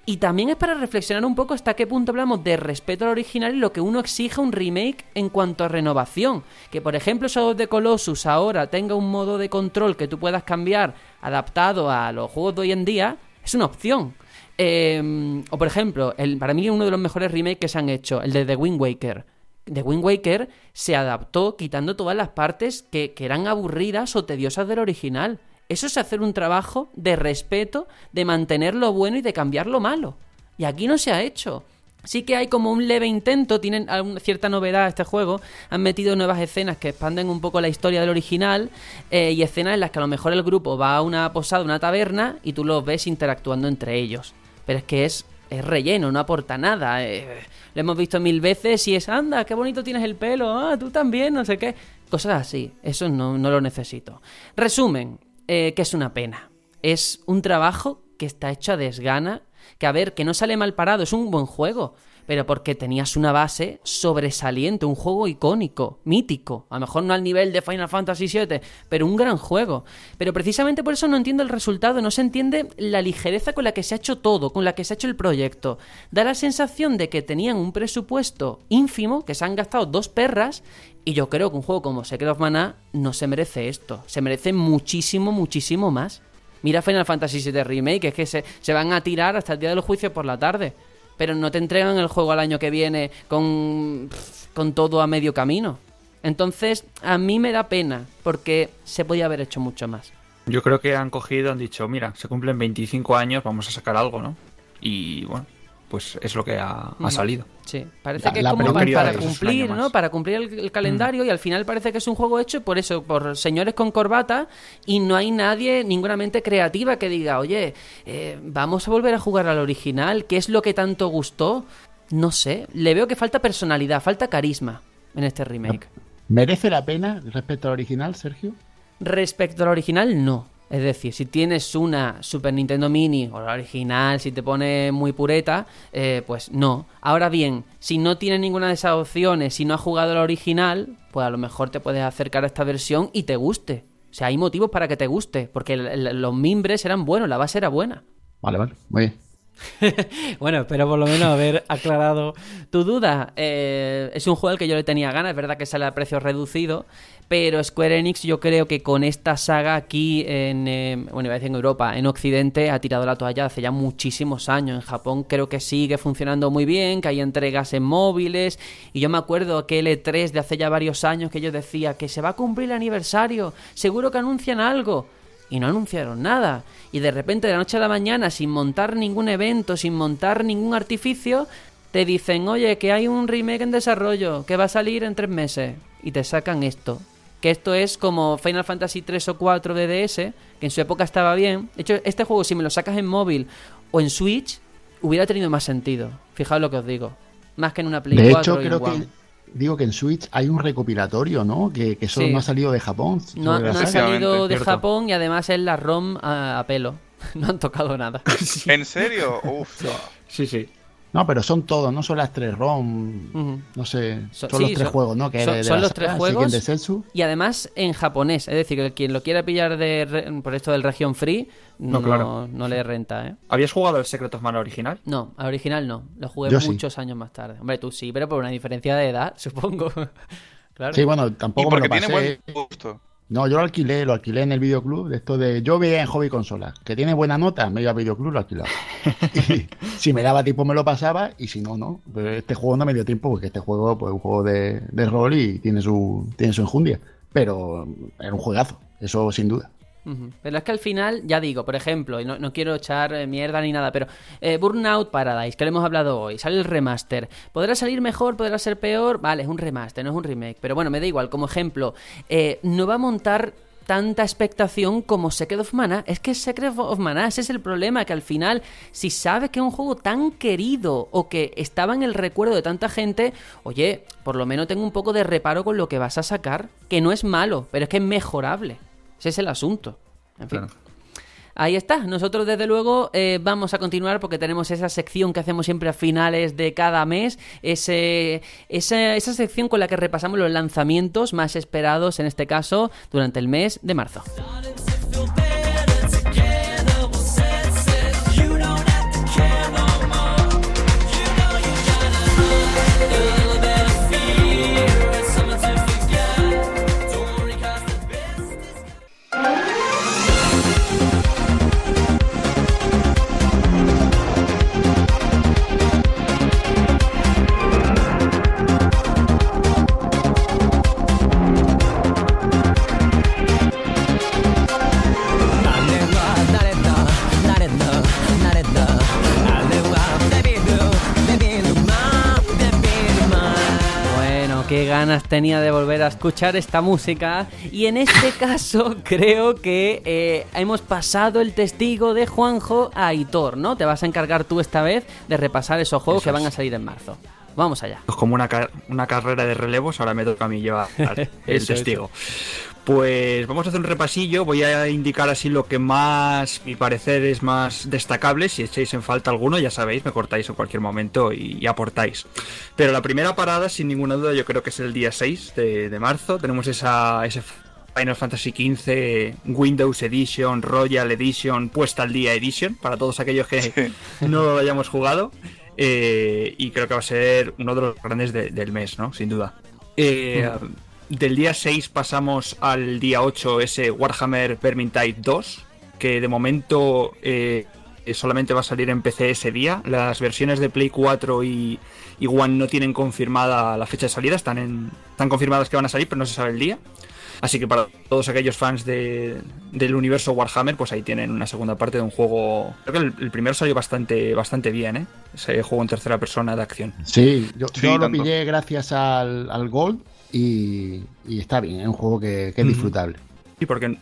Y también es para reflexionar un poco hasta qué punto hablamos de respeto al original y lo que uno exige un remake en cuanto a renovación. Que por ejemplo Shadow of the Colossus ahora tenga un modo de control que tú puedas cambiar adaptado a los juegos de hoy en día, es una opción. Eh, o por ejemplo, para mí uno de los mejores remakes que se han hecho, el de The Wind Waker. The Wind Waker se adaptó quitando todas las partes que, que eran aburridas o tediosas del original. Eso es hacer un trabajo de respeto, de mantener lo bueno y de cambiar lo malo. Y aquí no se ha hecho. Sí que hay como un leve intento, tienen cierta novedad este juego, han metido nuevas escenas que expanden un poco la historia del original eh, y escenas en las que a lo mejor el grupo va a una posada, una taberna y tú los ves interactuando entre ellos. Pero es que es, es relleno, no aporta nada. eh, lo hemos visto mil veces y es, anda, qué bonito tienes el pelo, ah, tú también, no sé qué. Cosas así, eso no, no lo necesito. Resumen, eh, que es una pena. Es un trabajo que está hecho a desgana, que a ver, que no sale mal parado, es un buen juego, pero porque tenías una base sobresaliente, un juego icónico, mítico, a lo mejor no al nivel de Final Fantasy VII, pero un gran juego. Pero precisamente por eso no entiendo el resultado, no se entiende la ligereza con la que se ha hecho todo, con la que se ha hecho el proyecto. Da la sensación de que tenían un presupuesto ínfimo, que se han gastado dos perras, y yo creo que un juego como Secret of Mana no se merece esto, se merece muchísimo, muchísimo más. Mira Final Fantasy VII Remake, es que se, se van a tirar hasta el día del juicio por la tarde. Pero no te entregan el juego al año que viene con, con todo a medio camino. Entonces, a mí me da pena, porque se podía haber hecho mucho más. Yo creo que han cogido, han dicho, mira, se cumplen 25 años, vamos a sacar algo, ¿no? Y bueno, pues es lo que ha, ha salido. Sí, parece La- que es como para, cumplir, ¿no? Para cumplir el, el calendario y al final parece que es un juego hecho por eso, por señores con corbata y no hay nadie, ninguna mente creativa que diga, oye, eh, vamos a volver a jugar al original, ¿qué es lo que tanto gustó? No sé, le veo que falta personalidad, falta carisma en este remake. ¿Merece la pena respecto al original, Sergio? Respecto al original, no. Es decir, si tienes una Super Nintendo Mini o la original, si te pone muy pureta, eh, pues no. Ahora bien, si no tienes ninguna de esas opciones, si no has jugado la original, pues a lo mejor te puedes acercar a esta versión y te guste. O sea, hay motivos para que te guste, porque los mimbres eran buenos, la base era buena. Vale, vale, muy bien. Bueno, espero por lo menos haber aclarado tu duda. Eh, es un juego al que yo le tenía ganas, es verdad que sale a precio reducido, pero Square Enix yo creo que con esta saga aquí en, eh, bueno, iba a decir en Europa, en Occidente, ha tirado la toalla hace ya muchísimos años. En Japón creo que sigue funcionando muy bien, que hay entregas en móviles, y yo me acuerdo aquel E3 de hace ya varios años que yo decía que se va a cumplir el aniversario, seguro que anuncian algo y no anunciaron nada. Y de repente, de la noche a la mañana, sin montar ningún evento, sin montar ningún artificio, te dicen, oye, que hay un remake en desarrollo, que va a salir en tres meses. Y te sacan esto. Que esto es como Final Fantasy 3 o 4 de DS, que en su época estaba bien. De hecho, este juego, si me lo sacas en móvil o en Switch, hubiera tenido más sentido. Fijaos lo que os digo. Más que en una Play De 4 hecho, creo que digo que en Switch hay un recopilatorio, ¿no? Que, que solo Sí. no ha salido de Japón. No, ha salido de cierto. Japón y además es la ROM a, a pelo. No han tocado nada. ¿En serio? Uf. Sí, sí. No, pero son todos, no son las tres ROM. No sé, So- son sí, los tres son- juegos, ¿no? Que son- de- son la los tres juegos. Y además en japonés, es decir, que quien lo quiera pillar de re- por esto del región free, no, No, claro. no le renta, ¿eh? ¿Habías jugado el Secret of Mana original? No, al original no. Lo jugué Yo sí. muchos años más tarde. Hombre, tú sí, pero por una diferencia de edad, supongo. claro. Sí, bueno, Y tampoco me porque lo tiene buen gusto. No, yo lo alquilé, lo alquilé en el videoclub, de esto de yo veía en hobby consola, que tiene buena nota, me iba al videoclub, lo alquilaba. Y si me daba tiempo me lo pasaba y si no, no. Pero este juego no me dio tiempo porque este juego pues, es un juego de, de rol y tiene su, tiene su enjundia. Pero era un juegazo, eso sin duda. Pero es que al final, ya digo, por ejemplo, y no, no quiero echar eh, mierda ni nada, pero eh, Burnout Paradise, que lo hemos hablado hoy, sale el remaster. ¿Podrá salir mejor? ¿Podrá ser peor? Vale, es un remaster, no es un remake. Pero bueno, me da igual, como ejemplo, eh, no va a montar tanta expectación como Secret of Mana. Es que Secret of Mana, ese es el problema, que al final, si sabes que es un juego tan querido o que estaba en el recuerdo de tanta gente, oye, por lo menos tengo un poco de reparo con lo que vas a sacar, que no es malo, pero es que es mejorable. Ese es el asunto. En fin. Claro. Ahí está. Nosotros, desde luego, eh, vamos a continuar porque tenemos esa sección que hacemos siempre a finales de cada mes. Ese, esa, esa sección con la que repasamos los lanzamientos más esperados, en este caso, durante el mes de marzo. Qué ganas tenía de volver a escuchar esta música. Y en este caso, creo que eh, hemos pasado el testigo de Juanjo a Aitor, ¿no? Te vas a encargar tú esta vez de repasar esos juegos Eso que van a salir en marzo. Vamos allá. Pues como una, una carrera de relevos, ahora me toca a mí llevar el Eso, testigo. Pues vamos a hacer un repasillo, voy a indicar así lo que más, mi parecer, es más destacable. Si echáis en falta alguno, ya sabéis, me cortáis en cualquier momento y, y aportáis. Pero la primera parada, sin ninguna duda, yo creo que es el día 6 de, de marzo. Tenemos esa, ese Final Fantasy XV Windows Edition, Royal Edition, puesta al día Edition, para todos aquellos que no lo hayamos jugado. Eh, y creo que va a ser uno de los grandes de- del mes, ¿no? Sin duda. Eh, Del día 6 pasamos al día 8, ese Warhammer Vermintide 2, que de momento eh, solamente va a salir en PC ese día. Las versiones de Play 4 y, y One no tienen confirmada la fecha de salida, están, en, están confirmadas que van a salir, pero no se sabe el día. Así que para todos aquellos fans de- del universo Warhammer, pues ahí tienen una segunda parte de un juego. Creo que el, el primero salió bastante, bastante bien, ¿eh? Ese juego en tercera persona de acción. Sí, yo, Sí, yo lo pillé gracias al, al Gold y, y está bien, es un juego que, que es Ujú. disfrutable. Sí, porque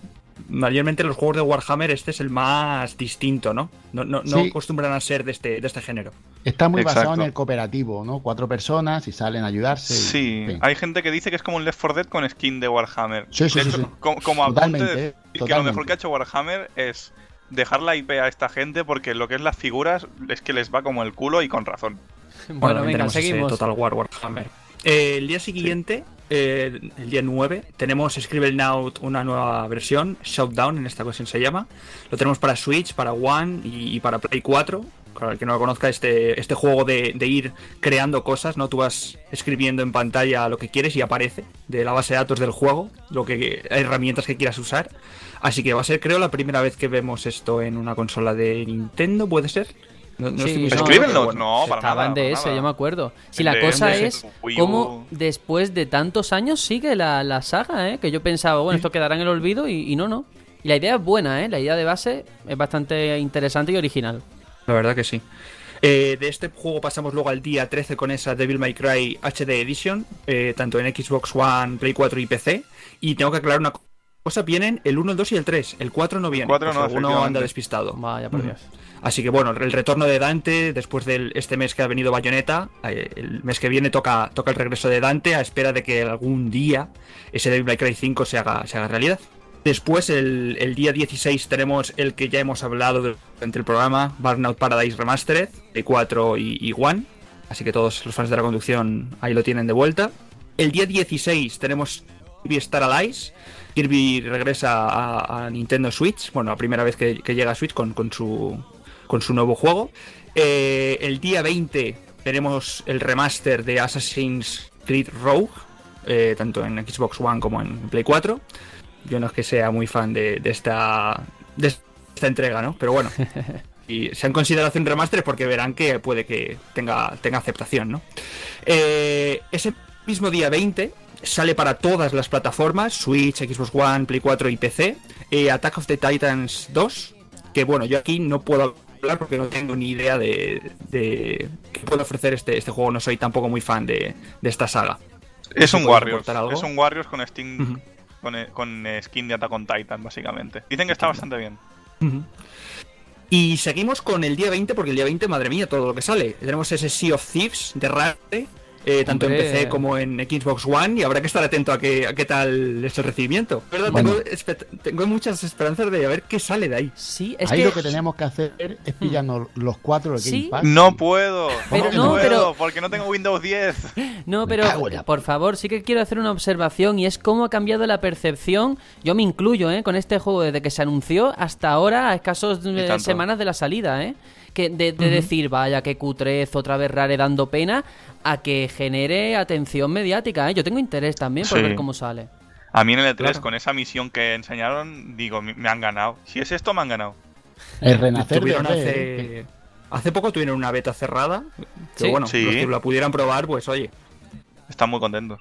mayormente los juegos de Warhammer este es el más distinto, ¿no? No, no, no Sí. acostumbran a ser de este, de este género. Está muy basado en el cooperativo, ¿no? Cuatro personas y salen a ayudarse. y- Sí, hay gente que dice que es como un Left 4 Dead con skin de Warhammer. Sí, sí, De sí, hecho, sí. Como, como apunte, Totalmente, decir que lo mejor que ha hecho Warhammer es dejar la IP a esta gente porque lo que es las figuras es que les va como el culo y con razón. Bueno, también venga, seguimos. Total War Warhammer. Eh, el día siguiente, eh, el día 9, tenemos Scribblenaut, una nueva versión, Shutdown en esta ocasión se llama. Lo tenemos para Switch, para One y, y para Play 4. Para el que no lo conozca, este, este juego de, de ir creando cosas, ¿no? Tú vas escribiendo en pantalla lo que quieres y aparece de la base de datos del juego, lo que herramientas que quieras usar. Así que va a ser, creo, la primera vez que vemos esto en una consola de Nintendo, ¿puede ser? No, no Sí, estoy muy no, bueno. para Estaba nada. en DS, nada. yo me acuerdo. Si la cosa es cómo después de tantos años sigue la, la saga, ¿eh? Que yo pensaba, bueno, esto quedará en el olvido y, y no, no. Y la idea es buena, ¿eh? La idea de base es bastante interesante y original. La verdad que sí. Eh, de este juego pasamos luego al día 13 con esa Devil May Cry HD Edition, eh, tanto en Xbox One, Play 4 y PC. Y tengo que aclarar una cosa, vienen el 1, el 2 y el 3. El 4 no viene, 4 por no, si alguno efectivamente. anda despistado. Vaya, por. Dios. Así que bueno, el retorno de Dante, después de este mes que ha venido Bayonetta, eh, el mes que viene toca, toca el regreso de Dante a espera de que algún día ese Devil May Cry 5 se haga, se haga realidad. Después, el, día 16, tenemos el que ya hemos hablado durante el programa, Burnout Paradise Remastered, de 4 y, y One. Así que todos los fans de la conducción ahí lo tienen de vuelta. El día 16 tenemos Kirby Star Allies. Kirby regresa a, a Nintendo Switch. Bueno, la primera vez que, que llega a Switch con, con su, con su nuevo juego. Eh, el día 20 tenemos el remaster de Assassin's Creed Rogue. eh, tanto en Xbox One como en Play 4. Yo no es que sea muy fan de, de esta, de esta entrega, ¿no? Pero bueno. Y se han considerado un remaster porque verán que puede que tenga, tenga aceptación, ¿no? Eh, ese mismo día 20 sale para todas las plataformas, Switch, Xbox One, Play 4 y PC, Attack of the Titans 2, que bueno, yo aquí no puedo hablar porque no tengo ni idea de, de qué puede ofrecer este, este juego, no soy tampoco muy fan de, de esta saga. Es ¿Se un Warriors. Es un Warriors con Steam. Con, eh, con eh, skin de Attack on Titan, básicamente. Dicen que está bastante bien. Y seguimos con el día 20, porque el día 20, madre mía, todo lo que sale. Tenemos ese Sea of Thieves de Rare, eh, tanto Hombre. en PC como en Xbox One, y habrá que estar atento a, que, a qué tal es el recibimiento. Tengo, muchas esperanzas de a ver qué sale de ahí. Sí, es Ahí que... lo que tenemos que hacer es pillarnos los cuatro del Sí. Game Pass. No puedo. Pero no, no, puedo, pero- porque no tengo Windows 10. No, pero por favor, sí que quiero hacer una observación y es cómo ha cambiado la percepción. Yo me incluyo, ¿eh? Con este juego desde que se anunció hasta ahora, a escasos eh, semanas de la salida, ¿eh? Que de, de decir, vaya, qué cutrez, otra vez rare dando pena, a que genere atención mediática, ¿eh? Yo tengo interés también por Sí. ver cómo sale. A mí en el E3, Claro. con esa misión que enseñaron, digo, me han ganado. Si es esto, me han ganado. El renacer de hace, hace poco tuvieron una beta cerrada. Pero Sí. bueno, Sí. los que la pudieran probar, pues oye. Están muy contentos.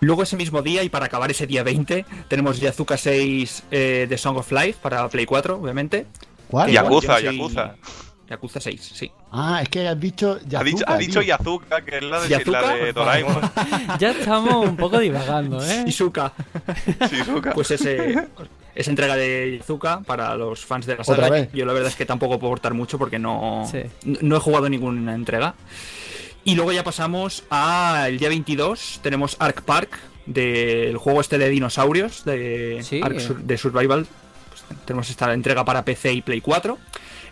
Luego ese mismo día, y para acabar ese día 20, tenemos Yazuka 6 eh, de Song of Life para Play 4, obviamente. ¿Cuál? Yakuza, Yakuza. Yakuza 6, sí. Ah, es que has dicho ha dicho, Yazuka, ha dicho. Yazuka, que es la de, ¿Yazuka? la de Doraemon. Ya estamos un poco divagando, ¿eh? Izuka. Shizuka. Pues ese, esa entrega de Yazuka para los fans de la saga. Yo la verdad es que tampoco puedo aportar mucho porque no, Sí. no he jugado ninguna entrega. Y luego ya pasamos al día 22, tenemos Ark Park, del juego este de dinosaurios, de, Sí. Ark de Survival. Tenemos esta entrega para PC y Play 4.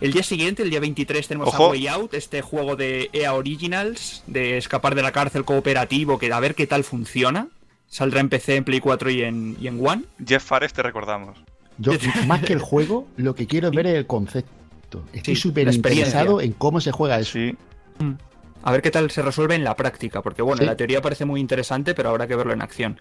El día siguiente, el día 23, tenemos Ojo. A Way Out, este juego de EA Originals, de escapar de la cárcel cooperativo, que a ver qué tal funciona. Saldrá en PC, en Play 4 y en, y en One. Jeff Fares, te recordamos. Yo, más que el juego, lo que quiero es ver es el concepto. Estoy Sí, súper experiencia. interesado en cómo se juega eso. Sí. A ver qué tal se resuelve en la práctica, porque bueno, Sí. la teoría parece muy interesante, pero habrá que verlo en acción.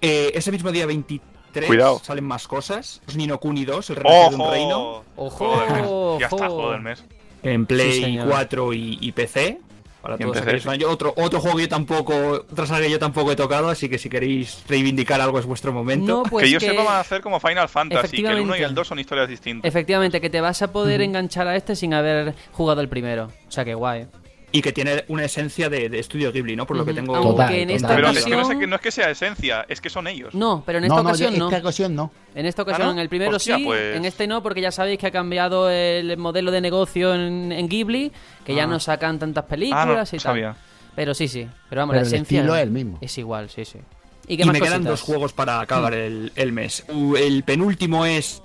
Eh, ese mismo día 23 Cuidado. salen más cosas. Los Nino Kuni 2, el renacer de un reino, ¡Ojo! Ya está, ojo. juego del mes. en Play Sí, señor. 4 y, y PC. Para Y todos PC, aquellos sí. fans. Yo otro, otro juego yo tampoco, otra saga que yo tampoco he tocado, así que si queréis reivindicar algo es vuestro momento. No, pues que yo que- sepa van a hacer como Final Fantasy, que el 1 y el 2 son historias distintas. Efectivamente, que te vas a poder enganchar a este sin haber jugado el primero. O sea que guay. Y que tiene una esencia de, de estudio Ghibli, ¿no? Por lo que tengo. Aunque Total, en esta total. Pero es que, no, ocasión... sé que no es que sea esencia, es que son ellos. No, pero en esta no, no, ocasión yo- no. esta ocasión no. En esta ocasión, ¿Ah, no? en el primero Hostia, sí, pues- en este no, porque ya sabéis que ha cambiado el modelo de negocio en, en Ghibli, que ya Ah. no sacan tantas Ah, películas no, y tal. sabía. Pero sí, sí. Pero vamos, Pero la el esencia estilo es el mismo. es igual, sí, sí. ¿Y qué Y más me quedan dos juegos para acabar el, el mes. Uh, El penúltimo es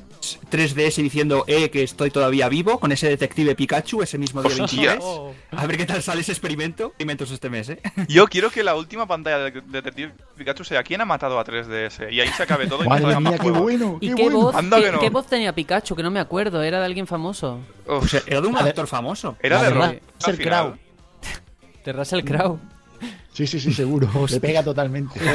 3DS diciendo eh, que estoy todavía vivo con ese detective Pikachu ese mismo día Hostia. 23. A ver qué tal sale ese experimento. Experimentos este mes, ¿eh? Yo quiero que la última pantalla de Detective Pikachu sea ¿Quién ha matado a 3DS? Y ahí se acabe todo y Madre mía, qué juegos. bueno, ¿Y qué, bueno. voz, Anda qué, que no. qué voz tenía Pikachu? Que no me acuerdo, era de alguien famoso. Uf, O sea, era de un actor famoso. era de. Russell. Crowe. De Russell Crowe. Sí, sí, sí, seguro. Le pega totalmente.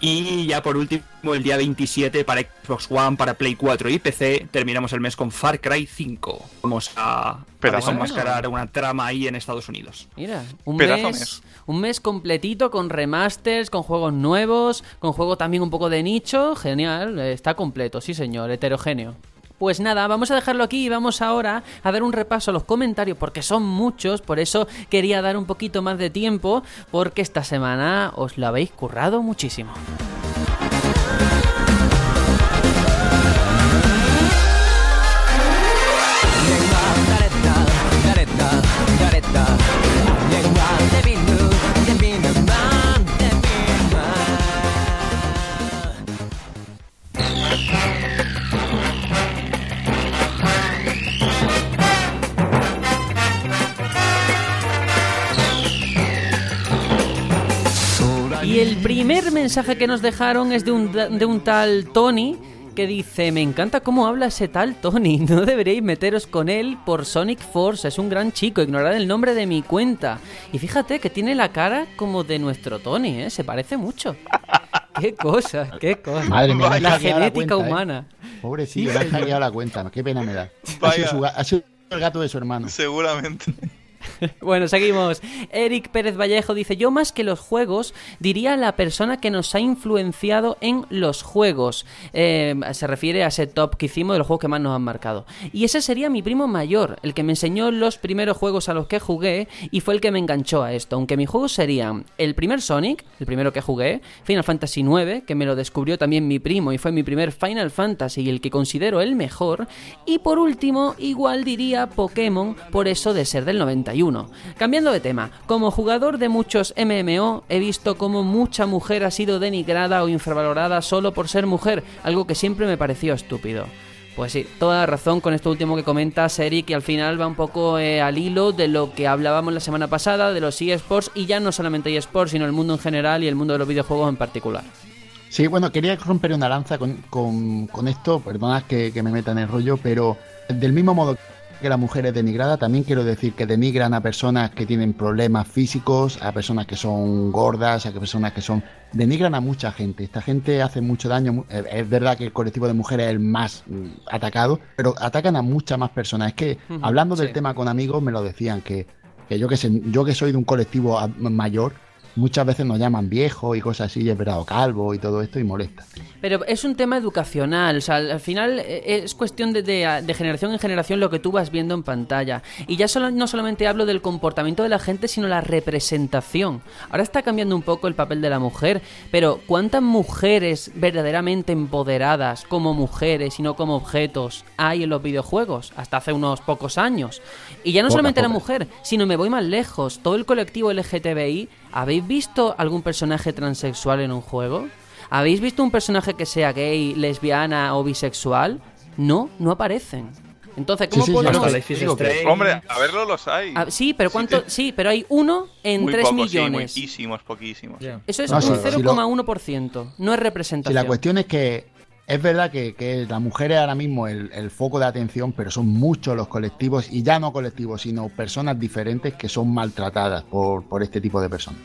Y ya por último, el día 27 para Xbox One, para Play 4 y PC, terminamos el mes con Far Cry 5. Vamos a, a Pedazo desenmascarar una trama ahí en Estados Unidos. Mira, un Pedazo mes, mes. un mes completito con remasters, con juegos nuevos, con juego también un poco de nicho. Genial, está completo, sí señor, heterogéneo. Pues nada, vamos a dejarlo aquí y vamos ahora a dar un repaso a los comentarios porque son muchos, por eso quería dar un poquito más de tiempo porque esta semana os lo habéis currado muchísimo. Y el primer mensaje que nos dejaron es de un, de un tal Tony que dice, me encanta cómo habla ese tal Tony, no deberíais meteros con él por Sonic Force, es un gran chico, ignorad el nombre de mi cuenta. Y fíjate que tiene la cara como de nuestro Tony, ¿eh? se parece mucho. qué cosa, qué cosa. Madre mía, la genética cuenta, ¿eh? humana. Pobrecillo, me han hackeado la cuenta. Qué pena me da. Ha sido, su ha sido el gato de su hermano. Seguramente. Bueno, seguimos. Eric Pérez Vallejo dice, yo más que los juegos, diría la persona que nos ha influenciado en los juegos. Eh, se refiere a ese top que hicimos de los juegos que más nos han marcado. Y ese sería mi primo mayor, el que me enseñó los primeros juegos a los que jugué y fue el que me enganchó a esto. Aunque mis juegos serían el primer Sonic, el primero que jugué, Final Fantasy IX, que me lo descubrió también mi primo y fue mi primer Final Fantasy y el que considero el mejor. Y por último, igual diría Pokémon, por eso de ser del 91. Cambiando de tema, como jugador de muchos MMO, he visto como mucha mujer ha sido denigrada o infravalorada solo por ser mujer, algo que siempre me pareció estúpido. Pues sí, toda razón con esto último que comentas, Eric, que al final va un poco eh, al hilo de lo que hablábamos la semana pasada, de los eSports, y ya no solamente eSports, sino el mundo en general y el mundo de los videojuegos en particular. Sí, bueno, quería romper una lanza con, con- con esto, perdonad que, que me meta en el rollo, pero del mismo modo que la mujer es denigrada, también quiero decir que denigran a personas que tienen problemas físicos, a personas que son gordas, a personas que son... Denigran a mucha gente. Esta gente hace mucho daño. Es verdad que el colectivo de mujeres es el más mm, atacado, pero atacan a muchas más personas. Es que hablando del sí. tema con amigos me lo decían, que, que yo que sé, yo que soy de un colectivo mayor, muchas veces nos llaman viejos y cosas así, y es verdad, o calvo y todo esto, y molesta. Pero es un tema educacional, o sea, al al final eh, es cuestión de, de- de generación en generación lo que tú vas viendo en pantalla. Y ya solo, no solamente hablo del comportamiento de la gente, sino la representación. Ahora está cambiando un poco el papel de la mujer, pero ¿cuántas mujeres verdaderamente empoderadas como mujeres y no como objetos hay en los videojuegos? Hasta hace unos pocos años. Y ya no solamente la mujer, sino me voy más lejos, todo el colectivo LGTBI, ¿habéis visto algún personaje transexual en un juego? ¿Habéis visto un personaje que sea gay, lesbiana o bisexual? No, no aparecen. Entonces, ¿cómo Sí, sí, sí, podemos...? Strange. Hombre, a verlo los hay. Ah, sí, pero ¿cuánto? te- Sí, pero hay uno en muy 3 pocos, sí, millones. muchísimos, poquísimos. Eso es No, un sí, sí, lo- 0,1%. No es Si representación. la cuestión es que es verdad que, que la mujer es ahora mismo el, foco de atención, pero son muchos los colectivos, y ya no colectivos, sino personas diferentes que son maltratadas por, por este tipo de personas.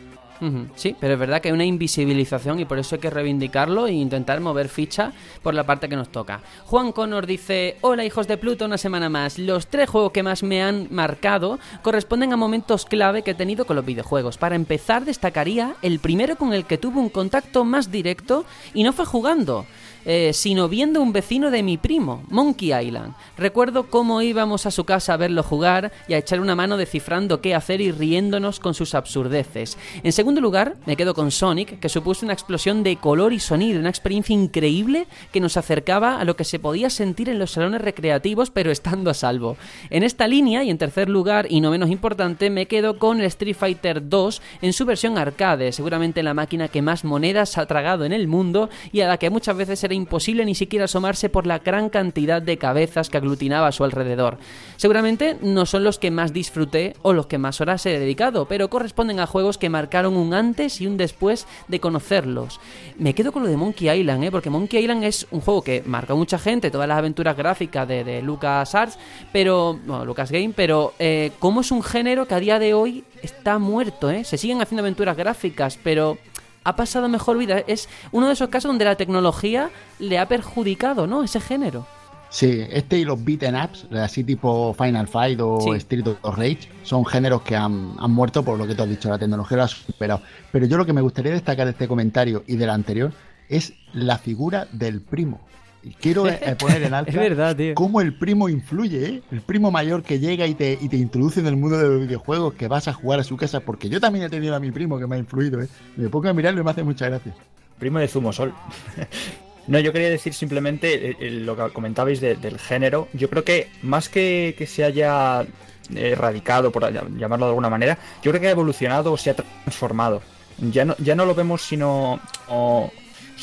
Sí, pero es verdad que hay una invisibilización y por eso hay que reivindicarlo e intentar mover ficha por la parte que nos toca. Juan Connor dice, hola hijos de Pluto, una semana más. Los tres juegos que más me han marcado corresponden a momentos clave que he tenido con los videojuegos. Para empezar, destacaría el primero con el que tuve un contacto más directo y no fue jugando. Eh, sino viendo un vecino de mi primo, Monkey Island. Recuerdo cómo íbamos a su casa a verlo jugar y a echar una mano descifrando qué hacer y riéndonos con sus absurdeces. En segundo lugar, me quedo con Sonic, que supuso una explosión de color y sonido, una experiencia increíble que nos acercaba a lo que se podía sentir en los salones recreativos, pero estando a salvo. En esta línea, y en tercer lugar, y no menos importante, me quedo con el Street Fighter 2 en su versión arcade, seguramente la máquina que más monedas ha tragado en el mundo y a la que muchas veces era imposible ni siquiera asomarse por la gran cantidad de cabezas que aglutinaba a su alrededor. Seguramente no son los que más disfruté o los que más horas he dedicado, pero corresponden a juegos que marcaron un antes y un después de conocerlos. Me quedo con lo de Monkey Island, ¿eh? porque Monkey Island es un juego que marcó a mucha gente, todas las aventuras gráficas de, de LucasArts, pero. Bueno, Lucas Game, pero eh, cómo es un género que a día de hoy está muerto, ¿eh? Se siguen haciendo aventuras gráficas, pero ha pasado mejor vida. Es uno de esos casos donde la tecnología le ha perjudicado, ¿no? Ese género. Sí, este y los beaten ups, así tipo Final Fight o Sí. Street of Rage, son géneros que han, han muerto por lo que tú has dicho, la tecnología lo ha superado. Pero yo lo que me gustaría destacar de este comentario y del anterior es la figura del primo. Y quiero eh, poner en alta Es verdad, tío. cómo el primo influye, ¿eh? El primo mayor que llega y te, y te introduce en el mundo de los videojuegos, que vas a jugar a su casa, porque yo también he tenido a mi primo que me ha influido, ¿eh? Me pongo a mirarlo y me hace mucha gracia. Primo de Zumosol. No, yo quería decir simplemente eh, eh, lo que comentabais de- del género. Yo creo que más que que se haya erradicado, por llam- llamarlo de alguna manera, yo creo que ha evolucionado o se ha transformado. Ya no, ya no lo vemos sino... o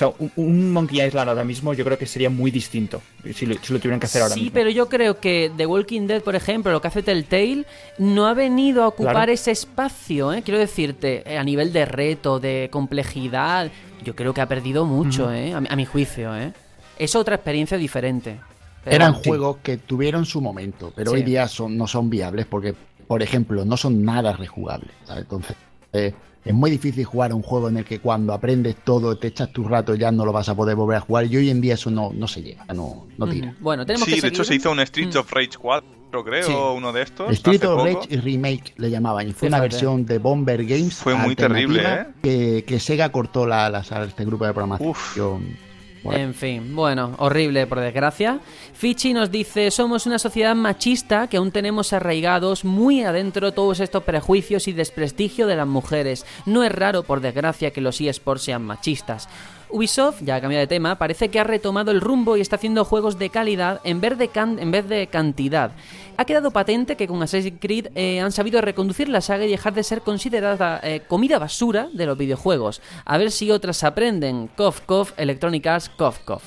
sea, un, un Monkey Island ahora mismo yo creo que sería muy distinto si lo, si lo tuvieran que hacer ahora sí, mismo. pero yo creo que The Walking Dead, por ejemplo, lo que hace Telltale, no ha venido a ocupar Claro. ese espacio, ¿eh? Quiero decirte, eh, a nivel de reto, de complejidad, yo creo que ha perdido mucho, ¿eh? A, mi- a mi juicio, ¿eh? Es otra experiencia diferente. Pero Eran juegos que tuvieron su momento, pero Sí. hoy día son, no son viables porque, por ejemplo, no son nada rejugables. ¿sabes? Entonces, eh, es muy difícil jugar a un juego en el que cuando aprendes todo, te echas tu rato, ya no lo vas a poder volver a jugar. Y hoy en día eso no, no se llega, no, no tira. Bueno, tenemos Sí, que de hecho se hizo un Street Mm. of Rage 4, creo, Sí. uno de estos. Street of poco. Rage y Remake le llamaban, y fue una versión de Bomber Games. Fue muy terrible, alternativa, Que, que Sega cortó la, la- este grupo de programación. En fin, bueno, horrible por desgracia. Fichi nos dice, somos una sociedad machista que aún tenemos arraigados muy adentro todos estos prejuicios y desprestigio de las mujeres. No es raro, por desgracia, que los eSports sean machistas. Ubisoft, ya ha cambiado de tema, parece que ha retomado el rumbo y está haciendo juegos de calidad en vez de, en vez de cantidad. Ha quedado patente que con Assassin's Creed eh, han sabido reconducir la saga y dejar de ser considerada eh, comida basura de los videojuegos. A ver si otras aprenden. Cof, cof, Electronic Arts, cof, cof.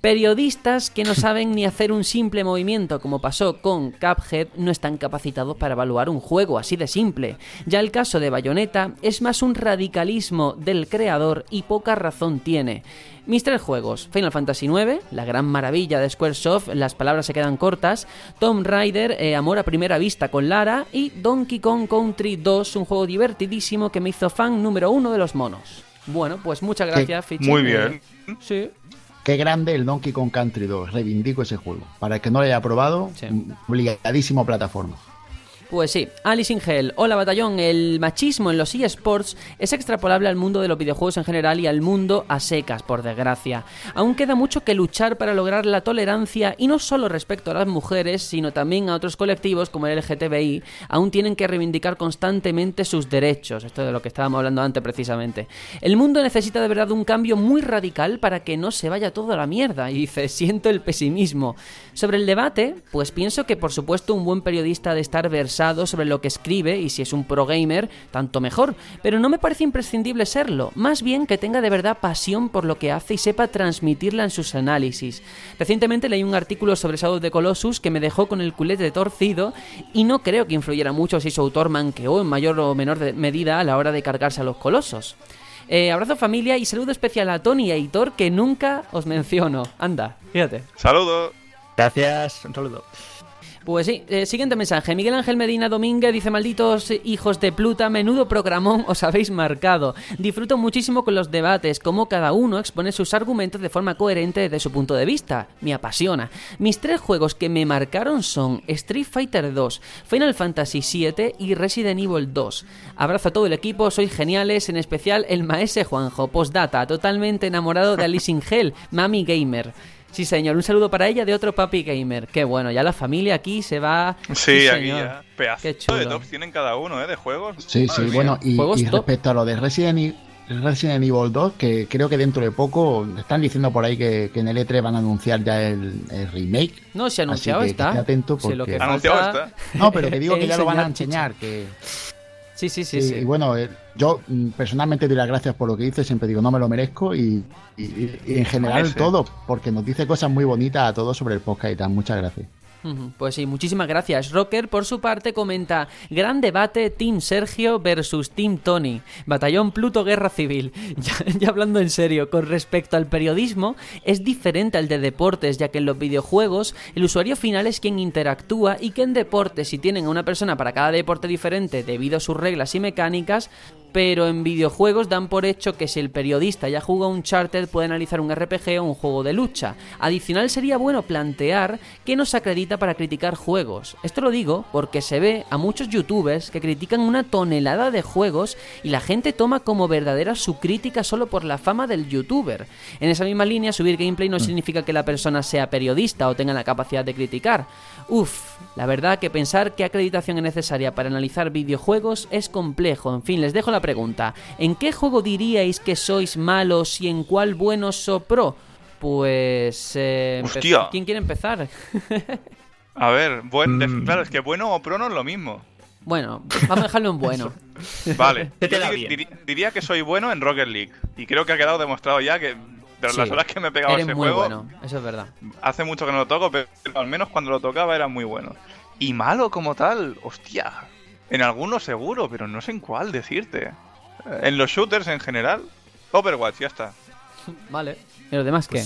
Periodistas que no saben ni hacer un simple movimiento como pasó con Cuphead no están capacitados para evaluar un juego así de simple. Ya el caso de Bayonetta es más un radicalismo del creador y poca razón tiene. Mis tres juegos, Final Fantasy IX, la gran maravilla de Squaresoft, las palabras se quedan cortas, Tomb Raider, eh, Amor a primera vista con Lara y Donkey Kong Country 2, un juego divertidísimo que me hizo fan número uno de los monos. Bueno, pues muchas gracias, Fichi. Muy bien. Sí. Qué grande el Donkey Kong Country 2. Reivindico ese juego. Para el que no lo haya probado, Sí. obligadísimo plataforma. Pues sí, Alice in Hell. Hola batallón, el machismo en los eSports es extrapolable al mundo de los videojuegos en general y al mundo a secas, por desgracia. Aún queda mucho que luchar para lograr la tolerancia y no solo respecto a las mujeres, sino también a otros colectivos como el LGTBI, aún tienen que reivindicar constantemente sus derechos. Esto de lo que estábamos hablando antes precisamente. El mundo necesita de verdad un cambio muy radical para que no se vaya todo a la mierda. Y dice, siento el pesimismo. Sobre el debate, pues pienso que por supuesto un buen periodista de estar versado sobre lo que escribe y si es un pro gamer, tanto mejor. Pero no me parece imprescindible serlo, más bien que tenga de verdad pasión por lo que hace y sepa transmitirla en sus análisis. Recientemente leí un artículo sobre Shadow of the Colossus que me dejó con el culete torcido y no creo que influyera mucho si su autor manqueó en mayor o menor de- medida a la hora de cargarse a los colosos. Eh, abrazo familia y saludo especial a Tony y a Hitor que nunca os menciono. Anda, fíjate. Saludos. Gracias, un saludo. Pues sí, eh, siguiente mensaje. Miguel Ángel Medina Domínguez dice, malditos hijos de Pluta, menudo programón os habéis marcado. Disfruto muchísimo con los debates, como cada uno expone sus argumentos de forma coherente desde su punto de vista. Me apasiona. Mis tres juegos que me marcaron son Street Fighter 2, Final Fantasy VII y Resident Evil 2. Abrazo a todo el equipo, sois geniales, en especial el maese Juanjo. Postdata, totalmente enamorado de Alice in Hell, Mami Gamer. Sí, señor, un saludo para ella de otro papi gamer. Qué bueno, ya la familia aquí se va. Sí, aquí señor. ya. Pedazo Qué de chulo. tops tienen cada uno, ¿eh? De juegos. Sí, Madre sí, mía. bueno, y, respecto a lo de Resident Evil, Resident Evil 2, que creo que dentro de poco están diciendo por ahí que, que en el E3 van a anunciar ya el, el remake. No, se ha anunciado que- que está. esté atento Si lo que porque- Anunciado falta- está. No, pero que digo que ya lo van a Enseñar enseñar, que Sí, sí, sí. Y bueno, eh, yo mm, personalmente doy las gracias por lo que dice, siempre digo, no me lo merezco y, y- y- y en general todo, porque nos dice cosas muy bonitas a todos sobre el podcast y tal. Muchas gracias. Pues sí, muchísimas gracias. Rocker, por su parte, comenta: Gran debate Team Sergio versus Team Tony. Batallón Pluto Guerra Civil. Ya, ya hablando en serio, con respecto al periodismo, es diferente al de deportes, ya que en los videojuegos el usuario final es quien interactúa y que en deportes, si tienen a una persona para cada deporte diferente debido a sus reglas y mecánicas, pero en videojuegos dan por hecho que si el periodista ya jugó un Charter puede analizar un RPG o un juego de lucha. Adicional sería bueno plantear que nos acredita para criticar juegos. Esto lo digo porque se ve a muchos youtubers que critican una tonelada de juegos y la gente toma como verdadera su crítica solo por la fama del youtuber. En esa misma línea, subir gameplay no significa que la persona sea periodista o tenga la capacidad de criticar. Uf, la verdad que pensar qué acreditación es necesaria para analizar videojuegos es complejo. En fin, les dejo la pregunta. ¿En qué juego diríais que sois malos y en cuál buenos o pro? Pues... eh, Hostia. ¿Quién quiere empezar? A ver, buen, de- Mm. claro, es que bueno o pro no es lo mismo. bueno, vamos a dejarlo en bueno. Vale. ¿Qué te Yo da di- bien? diri- diría que soy bueno en Rocket League. Y creo que ha quedado demostrado ya que de Sí. las horas que me he pegado a Eres ese muy juego, bueno, eso es verdad. hace mucho que no lo toco, pero al menos cuando lo tocaba era muy bueno. Y malo como tal, hostia. En algunos seguro, pero no sé en cuál decirte. En los shooters en general, Overwatch, ya está. Vale. ¿Y los demás qué?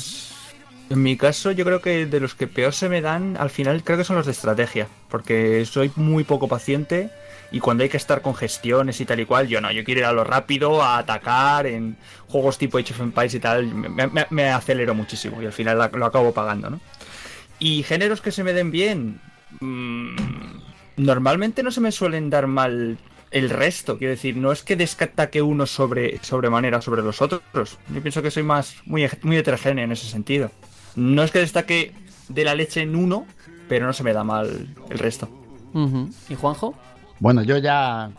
En mi caso, yo creo que de los que peor se me dan, al final creo que son los de estrategia, porque soy muy poco paciente y cuando hay que estar con gestiones y tal y cual, yo no, yo quiero ir a lo rápido, a atacar, en juegos tipo Age of Empires y tal, me, me- me acelero muchísimo y al final lo acabo pagando, ¿no? Y géneros que se me den bien, mm, normalmente no se me suelen dar mal el resto, quiero decir, no es que destaque uno sobre sobremanera sobre los otros. Yo pienso que soy más muy, muy heterogéneo en ese sentido. No es que destaque de la leche en uno, pero no se me da mal el resto. ¿Y Juanjo? Bueno, yo ya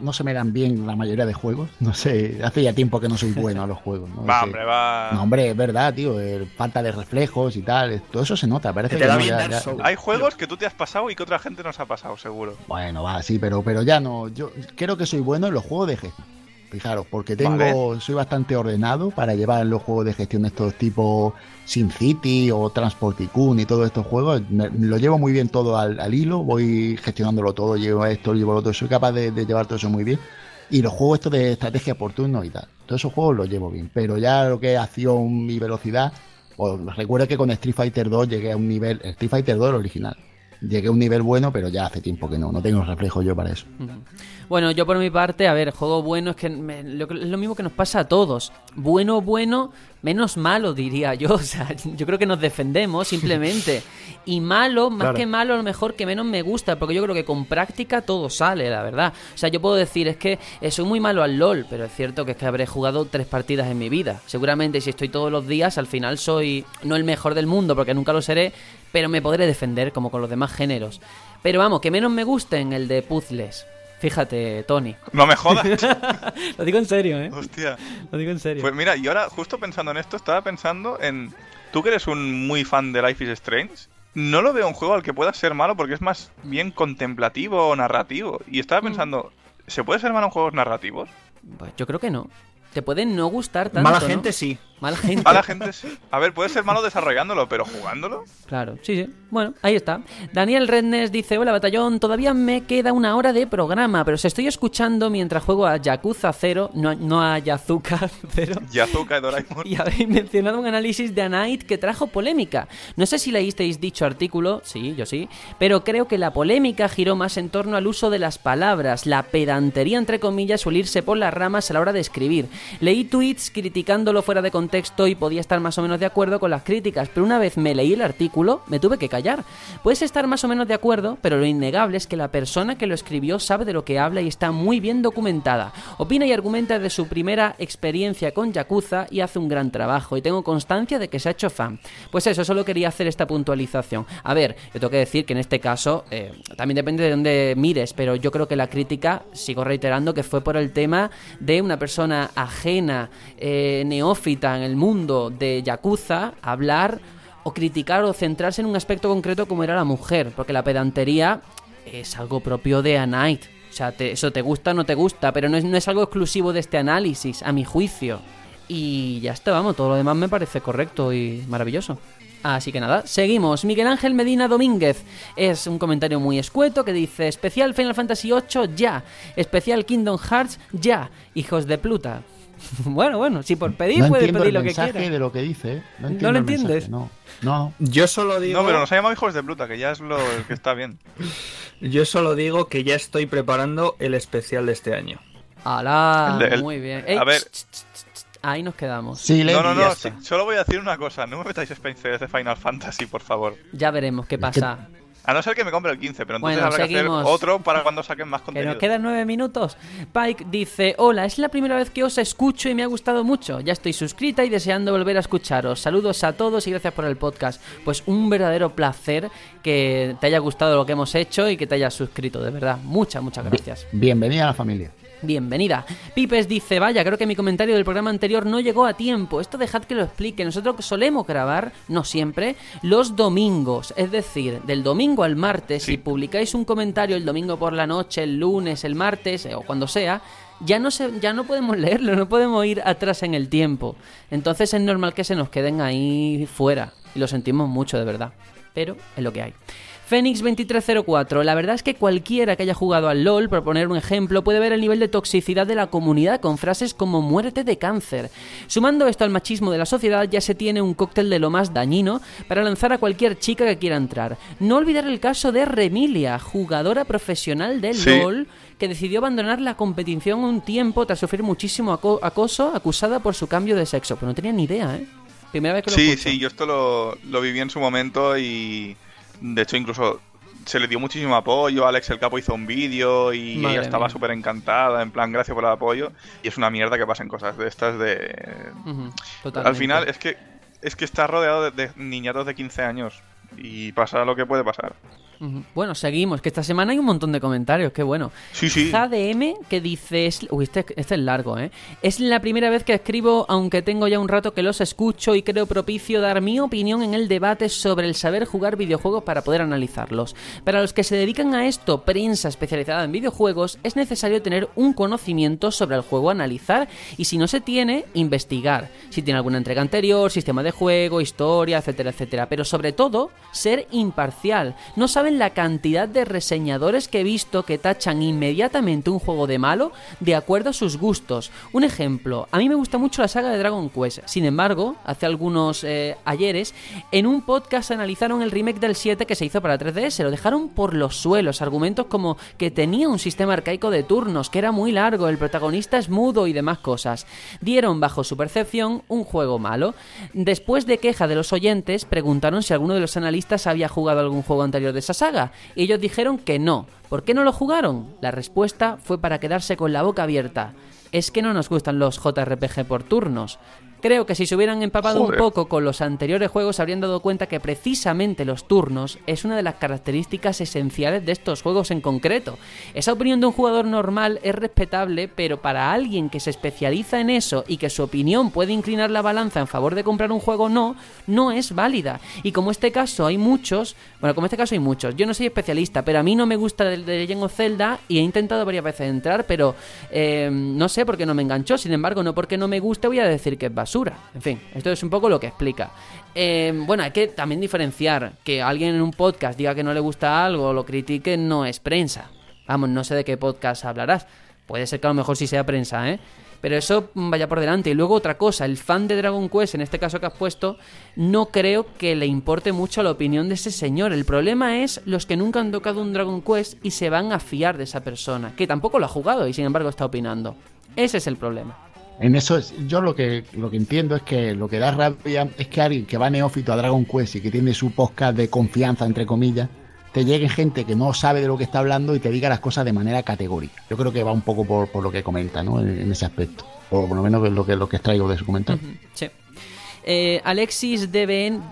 no se me dan bien la mayoría de juegos. No sé, hace ya tiempo que no soy bueno a los juegos. ¿no? Va, hombre, va. No, hombre, es verdad, tío. el falta de reflejos y tal. Todo eso se nota. Parece Que que, te da no, bien ya-. Hay juegos que tú te has pasado y que otra gente no se ha pasado, seguro. Bueno, va, sí, pero, pero ya no. Yo creo que soy bueno en los juegos de gestión. Fijaros, porque tengo, soy bastante ordenado para llevar los juegos de gestión estos tipo SimCity o Transport Tycoon y todos estos juegos. Me- lo llevo muy bien todo al, al hilo, voy gestionándolo todo, llevo esto, llevo lo otro. Soy capaz de, de llevar todo eso muy bien. Y los juegos estos de estrategia por turno y tal. Todos esos juegos los llevo bien. Pero ya lo que es acción y velocidad, pues recuerdo que con Street Fighter 2 llegué a un nivel, Street Fighter 2 el original. Llegué a un nivel bueno, pero ya hace tiempo que no, no tengo reflejo yo para eso. Bueno, yo por mi parte, a ver, juego bueno es que me- lo, es lo mismo que nos pasa a todos. Bueno, bueno, menos malo, diría yo. O sea, yo creo que nos defendemos simplemente. Y malo, más Claro. que malo, a lo mejor que menos me gusta, porque yo creo que con práctica todo sale, la verdad. O sea, yo puedo decir, es que eh, soy muy malo al LOL, pero es cierto que es que habré jugado tres partidas en mi vida. Seguramente si estoy todos los días, al final soy no el mejor del mundo, porque nunca lo seré, pero me podré defender como con los demás géneros. Pero vamos, que menos me gusten el de puzzles. Fíjate, Tony. No me jodas. Lo digo en serio, ¿eh? Hostia. Lo digo en serio. Pues mira, y ahora, justo pensando en esto, estaba pensando en. Tú que eres un muy fan de Life is Strange, no lo veo un juego al que puedas ser malo porque es más bien contemplativo o narrativo. Y estaba Mm. pensando, ¿se puede ser malo en juegos narrativos? Pues yo creo que no. Te pueden no gustar tanto. Mala ¿no? gente sí. Mala gente. A la gente sí. A ver, puede ser malo desarrollándolo, pero jugándolo. Claro, sí, sí. Bueno, ahí está. Daniel Rednes dice, hola batallón, todavía me queda una hora de programa, pero se estoy escuchando mientras juego a Yakuza 0, no, a- no a Yazuka 0. Yazuka y Doraemon. Y habéis mencionado un análisis de A Night que trajo polémica. No sé si leísteis dicho artículo, sí, yo sí, pero creo que la polémica giró más en torno al uso de las palabras, la pedantería entre comillas suele irse por las ramas a la hora de escribir. Leí tweets criticándolo fuera de contexto y podía estar más o menos de acuerdo con las críticas, pero una vez me leí el artículo, me tuve que callar. Puedes estar más o menos de acuerdo, pero lo innegable es que la persona que lo escribió sabe de lo que habla y está muy bien documentada. Opina y argumenta de su primera experiencia con Yakuza y hace un gran trabajo y tengo constancia de que se ha hecho fan. Pues eso, solo quería hacer esta puntualización. A ver, yo tengo que decir que en este caso eh, también depende de dónde mires, pero yo creo que la crítica, sigo reiterando, que fue por el tema de una persona ajena, eh, neófita el mundo de Yakuza, hablar o criticar o centrarse en un aspecto concreto como era la mujer, porque la pedantería es algo propio de A Night. O sea, eso te gusta o no te gusta, pero no es, no es algo exclusivo de este análisis, a mi juicio. Y ya está, vamos, todo lo demás me parece correcto y maravilloso. Así que nada, seguimos. Miguel Ángel Medina Domínguez es un comentario muy escueto que dice: Especial Final Fantasy VIII, ya. Especial Kingdom Hearts, ya. Hijos de Pluta. bueno, bueno, si por pedir no puedes pedir el lo que mensaje quieras. de lo que dice. ¿eh? ¿No No, lo el entiendes? mensaje, No, no. Yo solo digo, No, pero nos ha llamado hijos de Pluta, que ya es lo que está bien. yo solo digo que ya estoy preparando el especial de este año. ¡Hala! El muy bien. a Ey, ver. ch, ch, ch, ch, Ahí nos quedamos. Silencio. No, no, no, sí, solo voy a decir una cosa, no me metáis Spencer de Final Fantasy, por favor. Ya veremos qué pasa. A no ser que me compre el 15, pero entonces Bueno, habrá seguimos. que hacer otro para cuando saquen más Que contenido. nos quedan nueve minutos. Pike dice: Hola, es la primera vez que os escucho y me ha gustado mucho. Ya estoy suscrita y deseando volver a escucharos. Saludos a todos y gracias por el podcast. Pues un verdadero placer que te haya gustado lo que hemos hecho y que te hayas suscrito, de verdad. Muchas, muchas gracias. Bienvenida a la familia. Bienvenida. Pipes dice, vaya, creo que mi comentario del programa anterior no llegó a tiempo. Esto dejad que lo explique. Nosotros solemos grabar, no siempre, los domingos. Es decir, del domingo al martes, si publicáis un comentario el domingo por la noche, el lunes, el martes eh, o cuando sea, ya no, se, ya no podemos leerlo, no podemos ir atrás en el tiempo. Entonces es normal que se nos queden ahí fuera. Y lo sentimos mucho, de verdad. Pero es lo que hay. Fénix2304, la verdad es que cualquiera que haya jugado al LOL, por poner un ejemplo, puede ver el nivel de toxicidad de la comunidad con frases como muerte de cáncer. Sumando esto al machismo de la sociedad, ya se tiene un cóctel de lo más dañino para lanzar a cualquier chica que quiera entrar. No olvidar el caso de Remilia, jugadora profesional del Sí. LOL, que decidió abandonar la competición un tiempo tras sufrir muchísimo aco- acoso, acusada por su cambio de sexo. Pero no tenía ni idea, ¿eh? Primera vez que lo Sí, escucho. sí, yo esto lo, lo viví en su momento y de hecho incluso se le dio muchísimo apoyo. Alex el Capo hizo un vídeo y Madre ella estaba súper encantada, en plan, gracias por el apoyo. Y es una mierda que pasen cosas de estas de... Al final es que es que está rodeado de, de niñatos de 15 años y pasa lo que puede pasar. Bueno, seguimos, que esta semana hay un montón de comentarios, qué bueno. Sí, sí. JDM que dice, es- uy, este, este es largo, ¿eh? Es la primera vez que escribo, aunque tengo ya un rato que los escucho y creo propicio dar mi opinión en el debate sobre el saber jugar videojuegos para poder analizarlos. Para los que se dedican a esto, prensa especializada en videojuegos, es necesario tener un conocimiento sobre el juego a analizar y si no se tiene, investigar. Si tiene alguna entrega anterior, sistema de juego, historia, etcétera, etcétera. Pero sobre todo, ser imparcial. No sabes saben la cantidad de reseñadores que he visto que tachan inmediatamente un juego de malo de acuerdo a sus gustos. Un ejemplo, a mí me gusta mucho la saga de Dragon Quest. Sin embargo, hace algunos eh, ayeres, en un podcast analizaron el remake del 7 que se hizo para 3DS. Lo dejaron por los suelos. Argumentos como que tenía un sistema arcaico de turnos, que era muy largo, el protagonista es mudo y demás cosas. Dieron bajo su percepción un juego malo. Después de queja de los oyentes, preguntaron si alguno de los analistas había jugado algún juego anterior de esa saga. Y ellos dijeron que no. ¿Por qué no lo jugaron? La respuesta fue para quedarse con la boca abierta. Es que no nos gustan los JRPG por turnos. Creo que si se hubieran empapado Joder. un poco con los anteriores juegos habrían dado cuenta que precisamente los turnos es una de las características esenciales de estos juegos en concreto. Esa opinión de un jugador normal es respetable, pero para alguien que se especializa en eso y que su opinión puede inclinar la balanza en favor de comprar un juego no, no es válida. Y como este caso hay muchos, bueno, como este caso hay muchos, yo no soy especialista, pero a mí no me gusta The The Legend of Zelda y he intentado varias veces entrar, pero eh, no sé por qué no me enganchó. Sin embargo, no porque no me guste voy a decir que es basura. En fin, esto es un poco lo que explica. Eh, bueno, hay que también diferenciar que alguien en un podcast diga que no le gusta algo o lo critique no es prensa. Vamos, no sé de qué podcast hablarás. Puede ser que a lo mejor sí sea prensa, ¿eh? Pero eso vaya por delante. Y luego otra cosa, el fan de Dragon Quest, en este caso que has puesto, no creo que le importe mucho la opinión de ese señor. El problema es los que nunca han tocado un Dragon Quest y se van a fiar de esa persona, que tampoco lo ha jugado y sin embargo está opinando. Ese es el problema. En eso, es- yo lo que, lo que entiendo es que lo que da rabia es que alguien que va neófito a Dragon Quest y que tiene su podcast de confianza, entre comillas, te llegue gente que no sabe de lo que está hablando y te diga las cosas de manera categórica. Yo creo que va un poco por, por lo que comenta, ¿no? En, en ese aspecto. O por lo menos es lo que, lo que extraigo de su comentario. Sí. Eh, Alexis DBN,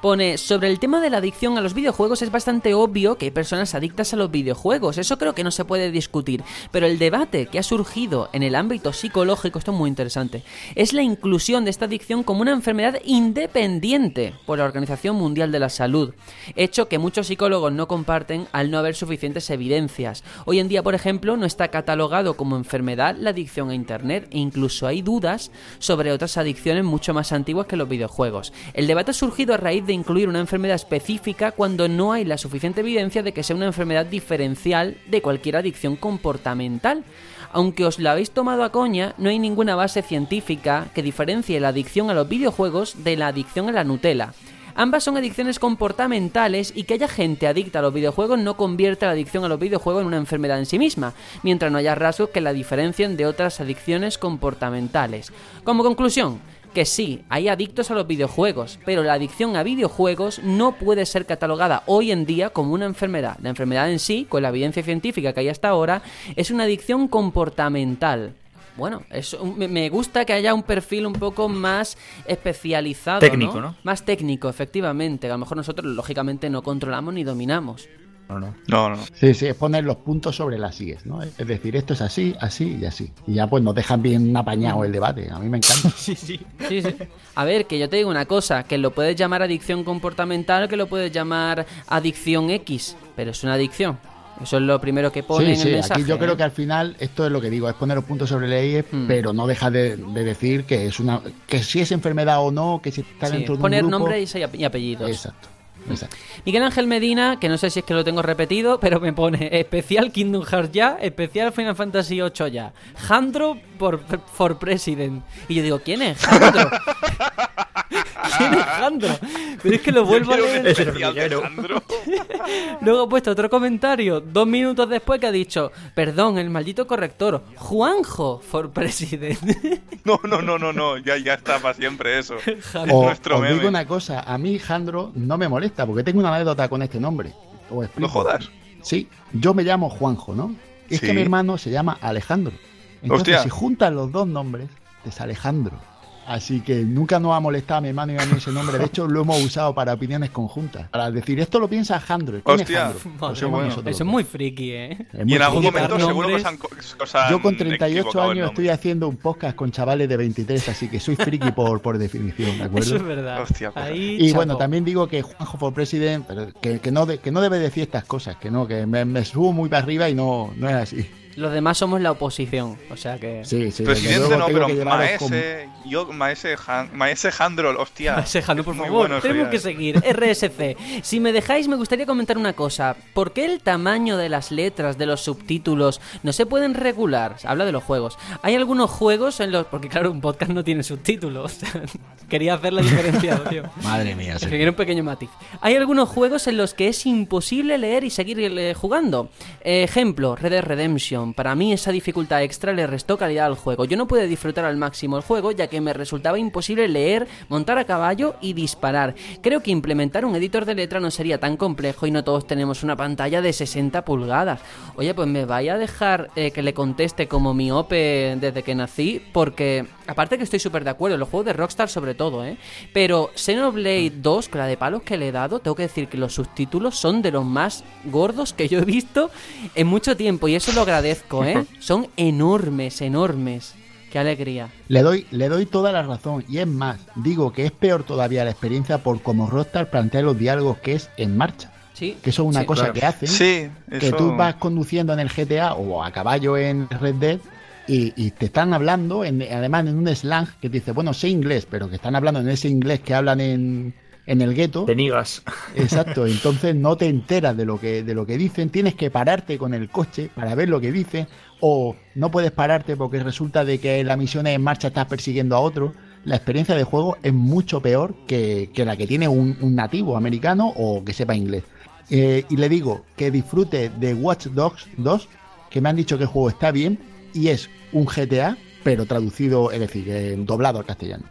pone sobre el tema de la adicción a los videojuegos es bastante obvio que hay personas adictas a los videojuegos, eso creo que no se puede discutir, pero el debate que ha surgido en el ámbito psicológico, esto es muy interesante, es la inclusión de esta adicción como una enfermedad independiente por la Organización Mundial de la Salud, hecho que muchos psicólogos no comparten al no haber suficientes evidencias. Hoy en día, por ejemplo, no está catalogado como enfermedad la adicción a Internet. E incluso hay dudas sobre otras adicciones mucho más antiguas que los videojuegos. El debate ha surgido a raíz de incluir una enfermedad específica cuando no hay la suficiente evidencia de que sea una enfermedad diferencial de cualquier adicción comportamental. Aunque os la habéis tomado a coña, no hay ninguna base científica que diferencie la adicción a los videojuegos de la adicción a la Nutella. Ambas son adicciones comportamentales y que haya gente adicta a los videojuegos no convierte la adicción a los videojuegos en una enfermedad en sí misma, mientras no haya rasgos que la diferencien de otras adicciones comportamentales. Como conclusión, que sí, hay adictos a los videojuegos, pero la adicción a videojuegos no puede ser catalogada hoy en día como una enfermedad. La enfermedad en sí, con la evidencia científica que hay hasta ahora, es una adicción comportamental. Bueno, es un- me- gusta que haya un perfil un poco más especializado. Técnico, ¿no? Más técnico, efectivamente. que A lo mejor nosotros, lógicamente, no controlamos ni dominamos. No, no. No, no, no. Sí, sí, es poner los puntos sobre las IES, ¿no? Es decir, esto es así, así y así. Y ya pues nos dejan bien apañado el debate. A mí me encanta. Sí, sí. Sí, sí. A ver, que yo te digo una cosa, que lo puedes llamar adicción comportamental, que lo puedes llamar adicción X, pero es una adicción. Eso es lo primero que pone Sí, en el sí, mensaje. aquí yo creo ¿eh? que al final esto es lo que digo, es poner los puntos sobre las IES, Hmm. pero no deja de, de decir que es una que si es enfermedad o no, que si está Sí, dentro de un poner grupo. nombres y ape- y apellidos. Exacto, exacto. Miguel Ángel Medina, que no sé si es que lo tengo repetido, pero me pone especial Kingdom Hearts ya, especial Final Fantasy VIII ya. Jandro por, for President. Y yo digo, ¿quién es Jandro? ¿Quién es Jandro? Pero es que lo vuelvo a leer. Luego he puesto otro comentario, dos minutos después que ha dicho, perdón, el maldito corrector, Juanjo for President. No, no, no, no, no. Ya, ya está para siempre eso. Es O, os meme. digo una cosa, a mí Jandro no me molesta, porque tengo una anécdota con este nombre. Os explico. No jodas. Sí, yo me llamo Juanjo, ¿no? Es Sí. que mi hermano se llama Alejandro. Entonces, Hostia. si juntas los dos nombres, es Alejandro. Así que nunca nos ha molestado a mi hermano y a mí ese nombre. De hecho, lo hemos usado para opiniones conjuntas. Para decir, esto lo piensa Jandro. ¿Quién Hostia. es Jandro? Pues nosotros Eso es muy friki, ¿eh? Es Y en algún momento seguro que se han, se han Yo con 38 equivocado el años estoy haciendo un podcast con chavales de 23, así que soy friki por, por definición, ¿de Eso acuerdo? es verdad. Hostia, pues. Ahí, Y chapo. bueno, también digo que Juanjo for President, pero que, que no de- que no debe decir estas cosas, que no, que me, me subo muy para arriba y no, no es así. Los demás somos la oposición, o sea que... Sí, sí. Presidente no, pero Maese, yo, Maese, Han- Maese Handrol, hostia. Ese Janu, por Es muy favor, bueno tenemos que seguir. RSC. Si me dejáis, me gustaría comentar una cosa. ¿Por qué el tamaño de las letras de los subtítulos no se pueden regular? Habla de los juegos. Hay algunos juegos en los... Porque claro, un podcast no tiene subtítulos. Quería hacer la diferenciación. Madre mía, sí. Un pequeño matiz. Hay algunos juegos en los que es imposible leer y seguir eh, jugando. Ejemplo, Red Dead Redemption. Para mí esa dificultad extra le restó calidad al juego. Yo no pude disfrutar al máximo el juego ya que me resultaba imposible leer, montar a caballo y disparar. Creo que implementar un editor de letra no sería tan complejo y no todos tenemos una pantalla de 60 pulgadas. Oye, pues me vaya a dejar eh, que le conteste como miope desde que nací porque aparte que estoy súper de acuerdo, los juegos de Rockstar sobre todo, ¿eh? Pero Xenoblade 2, con la de palos que le he dado, tengo que decir que los subtítulos son de los más gordos que yo he visto en mucho tiempo y eso lo agradezco, ¿eh? Son enormes, enormes. Qué alegría. Le doy, le doy toda la razón. Y es más, digo que es peor todavía la experiencia por cómo Rockstar plantea los diálogos que es en marcha. Sí. Que eso es una Sí, cosa claro. que hacen. Sí, que tú vas conduciendo en el GTA o a caballo en Red Dead y, y te están hablando, en, además en un slang que te dice, bueno, sé inglés, pero que están hablando en ese inglés que hablan en, en el gueto. Nigas. Exacto, entonces no te enteras de lo que de lo que dicen, tienes que pararte con el coche para ver lo que dicen o no puedes pararte porque resulta de que la misión es en marcha estás persiguiendo a otro. La experiencia de juego es mucho peor que, que la que tiene un, un nativo americano o que sepa inglés. Eh, y le digo que disfrute de Watch Dogs 2, que me han dicho que el juego está bien y es un GTA, pero traducido, es decir, doblado al castellano.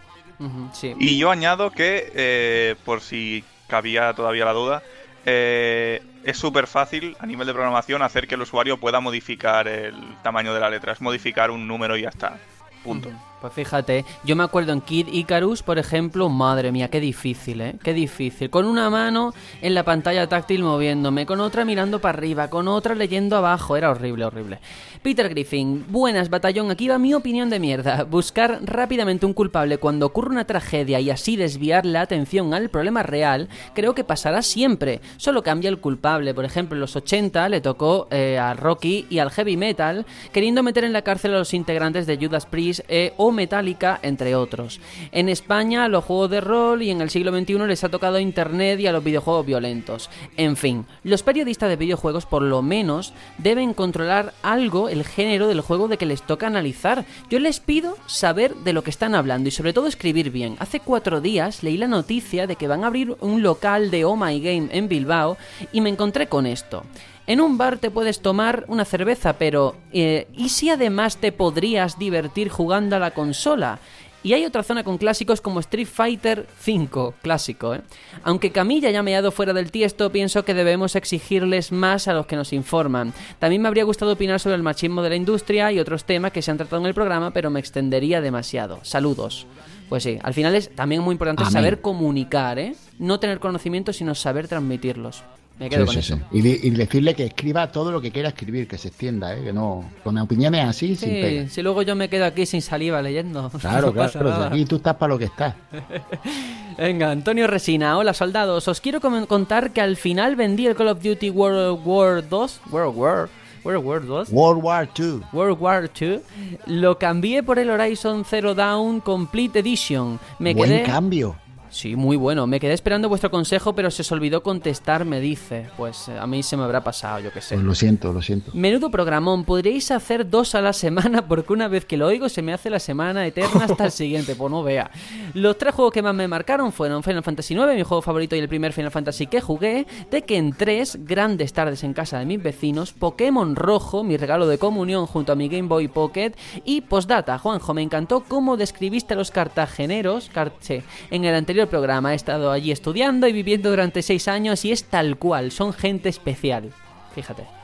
Sí. Y yo añado que, eh, por si cabía todavía la duda, eh, es súper fácil a nivel de programación hacer que el usuario pueda modificar el tamaño de la letra. Es modificar un número y ya está. Punto. Pues fíjate, yo me acuerdo en Kid Icarus, por ejemplo, madre mía, qué difícil, ¿eh? Qué difícil. Con una mano en la pantalla táctil moviéndome, con otra mirando para arriba, con otra leyendo abajo, era horrible, horrible. Peter Griffin, buenas, batallón, aquí va mi opinión de mierda. Buscar rápidamente un culpable cuando ocurre una tragedia y así desviar la atención al problema real, creo que pasará siempre. Solo cambia el culpable. Por ejemplo, en los 80 le tocó eh, a Rocky y al heavy metal, queriendo meter en la cárcel a los integrantes de Judas Priest eh, o Metallica, entre otros. En España, a los juegos de rol y en el siglo XXI les ha tocado Internet y a los videojuegos violentos. En fin, los periodistas de videojuegos por lo menos deben controlar algo el género del juego de que les toca analizar. Yo les pido saber de lo que están hablando y sobre todo escribir bien. Hace cuatro días leí la noticia de que van a abrir un local de Oh My Game en Bilbao y me encontré con esto. En un bar te puedes tomar una cerveza, pero eh, ¿y si además te podrías divertir jugando a la consola? Y hay otra zona con clásicos como Street Fighter V, clásico, ¿eh? Aunque Camilla ya meado fuera del tiesto, pienso que debemos exigirles más a los que nos informan. También me habría gustado opinar sobre el machismo de la industria y otros temas que se han tratado en el programa, pero me extendería demasiado. Saludos. Pues sí, al final es también muy importante Amén. saber comunicar, ¿eh? No tener conocimientos, sino saber transmitirlos. Me quedo Sí, con sí, eso. sí. Y, decirle que escriba todo lo que quiera escribir, que se extienda, ¿eh? que no, con opiniones así, sin si luego yo me quedo aquí sin saliva leyendo. Claro, No pasa claro, nada. aquí tú estás para lo que estás. Venga, Antonio Resina, hola soldados, os quiero contar que al final vendí el Call of Duty World War 2, World War, World War 2, World War II. World War 2, lo cambié por el Horizon Zero Dawn Complete Edition. Me Buen quedé cambio. Sí, muy bueno. Me quedé esperando vuestro consejo, pero se os olvidó contestar, me dice. Pues eh, a mí se me habrá pasado, yo qué sé. Pues lo siento, lo siento. Menudo programón, podríais hacer dos a la semana porque una vez que lo oigo se me hace la semana eterna hasta el siguiente, pues no vea. Los tres juegos que más me marcaron fueron Final Fantasy IX, mi juego favorito y el primer Final Fantasy que jugué, Tekken 3, grandes tardes en casa de mis vecinos, Pokémon Rojo, mi regalo de comunión junto a mi Game Boy Pocket y Postdata, Juanjo, me encantó cómo describiste a los cartageneros Carche, en el anterior programa. He estado allí estudiando y viviendo durante seis años y es tal cual, son gente especial. Fíjate.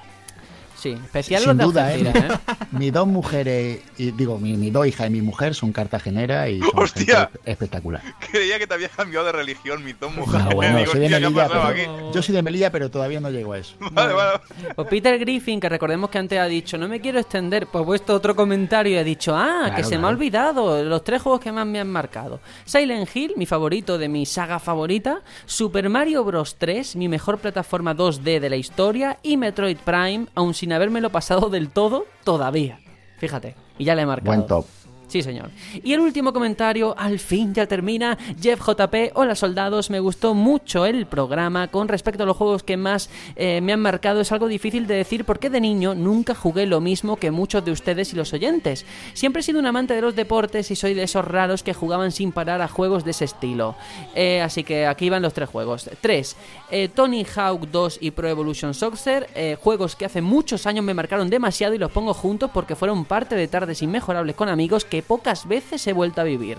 Sí, especial Sin los de duda, ¿eh? ¿eh? Mis dos mujeres, y digo, mi, mis dos hijas y mi mujer son cartageneras y son ¡Hostia! gente espectacular. Creía que te habías cambiado de religión, mi dos mujeres. Ah, bueno, Digo, soy de "Hostia, ¿qué ha Melilla, pasado pero, aquí?". yo soy de Melilla, pero todavía no llego a eso. Vale, vale. Pues Peter Griffin, que recordemos que antes ha dicho, no me quiero extender, pues puesto otro comentario y ha dicho, ah, que Claro, se me ha olvidado, los tres juegos que más me han marcado. Silent Hill, mi favorito de mi saga favorita, Super Mario Bros. 3, mi mejor plataforma 2D de la historia, y Metroid Prime, aun sin sin habérmelo pasado del todo todavía. Fíjate, y ya le he marcado. Sí, señor. Y el último comentario, al fin ya termina. Jeff JP, hola soldados, me gustó mucho el programa. Con respecto a los juegos que más eh, me han marcado, es algo difícil de decir porque de niño nunca jugué lo mismo que muchos de ustedes y los oyentes. Siempre he sido un amante de los deportes y soy de esos raros que jugaban sin parar a juegos de ese estilo. Eh, así que aquí van los tres juegos. Tres, eh, Tony Hawk 2 y Pro Evolution Soccer, eh, juegos que hace muchos años me marcaron demasiado y los pongo juntos porque fueron parte de tardes inmejorables con amigos que pocas veces he vuelto a vivir.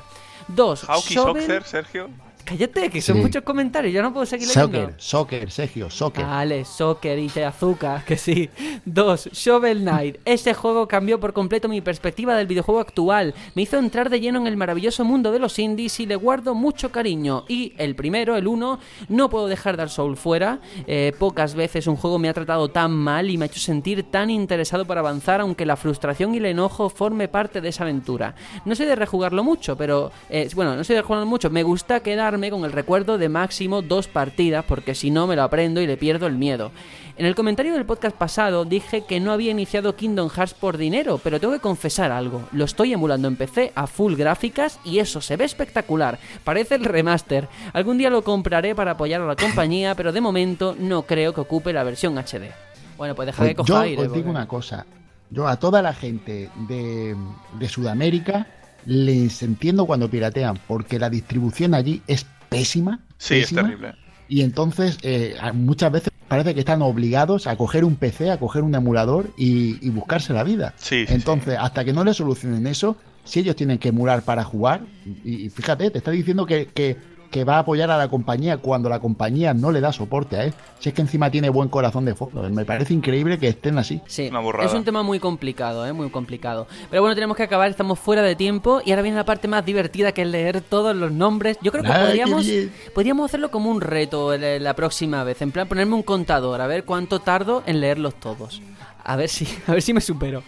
Dos, Hawk y Soccer, Sergio. Cállate, que son Sí. muchos comentarios, yo no puedo seguir leyendo. Soccer, soccer, Sergio, soccer. Vale, soccer y te azúcar, que sí. Dos, Shovel Knight. Ese juego cambió por completo mi perspectiva del videojuego actual. Me hizo entrar de lleno en el maravilloso mundo de los indies y le guardo mucho cariño. Y el primero, el uno, no puedo dejar Dark Soul fuera. Eh, pocas veces un juego me ha tratado tan mal y me ha hecho sentir tan interesado por avanzar, aunque la frustración y el enojo forme parte de esa aventura. No soy de rejugarlo mucho, pero... eh, bueno, no soy de rejugarlo mucho. Me gusta quedarme con el recuerdo de máximo dos partidas, porque si no me lo aprendo y le pierdo el miedo. En el comentario del podcast pasado dije que no había iniciado Kingdom Hearts por dinero, pero tengo que confesar algo. Lo estoy emulando en PC a full gráficas y eso se ve espectacular. Parece el remaster. Algún día lo compraré para apoyar a la compañía, pero de momento no creo que ocupe la versión HD. Bueno, pues deja Pues que coja yo aire. os digo porque- una cosa. Yo a toda la gente de, de Sudamérica les entiendo cuando piratean, porque la distribución allí es pésima. Sí, es terrible. Y entonces eh, muchas veces parece que están obligados a coger un PC, a coger un emulador y, y buscarse la vida. Sí, sí, entonces, hasta que no le solucionen eso, si ellos tienen que emular para jugar, y, y fíjate, te está diciendo que, que- que va a apoyar a la compañía cuando la compañía no le da soporte a él. Si es que encima tiene buen corazón de fondo. Me parece increíble que estén así. Sí, es un tema muy complicado, ¿eh? muy complicado. Pero bueno, tenemos que acabar, estamos fuera de tiempo y ahora viene la parte más divertida que es leer todos los nombres. Yo creo que Ay, qué podríamos, podríamos hacerlo como un reto la, la próxima vez, en plan ponerme un contador, a ver cuánto tardo en leerlos todos. A ver si, a ver si me supero.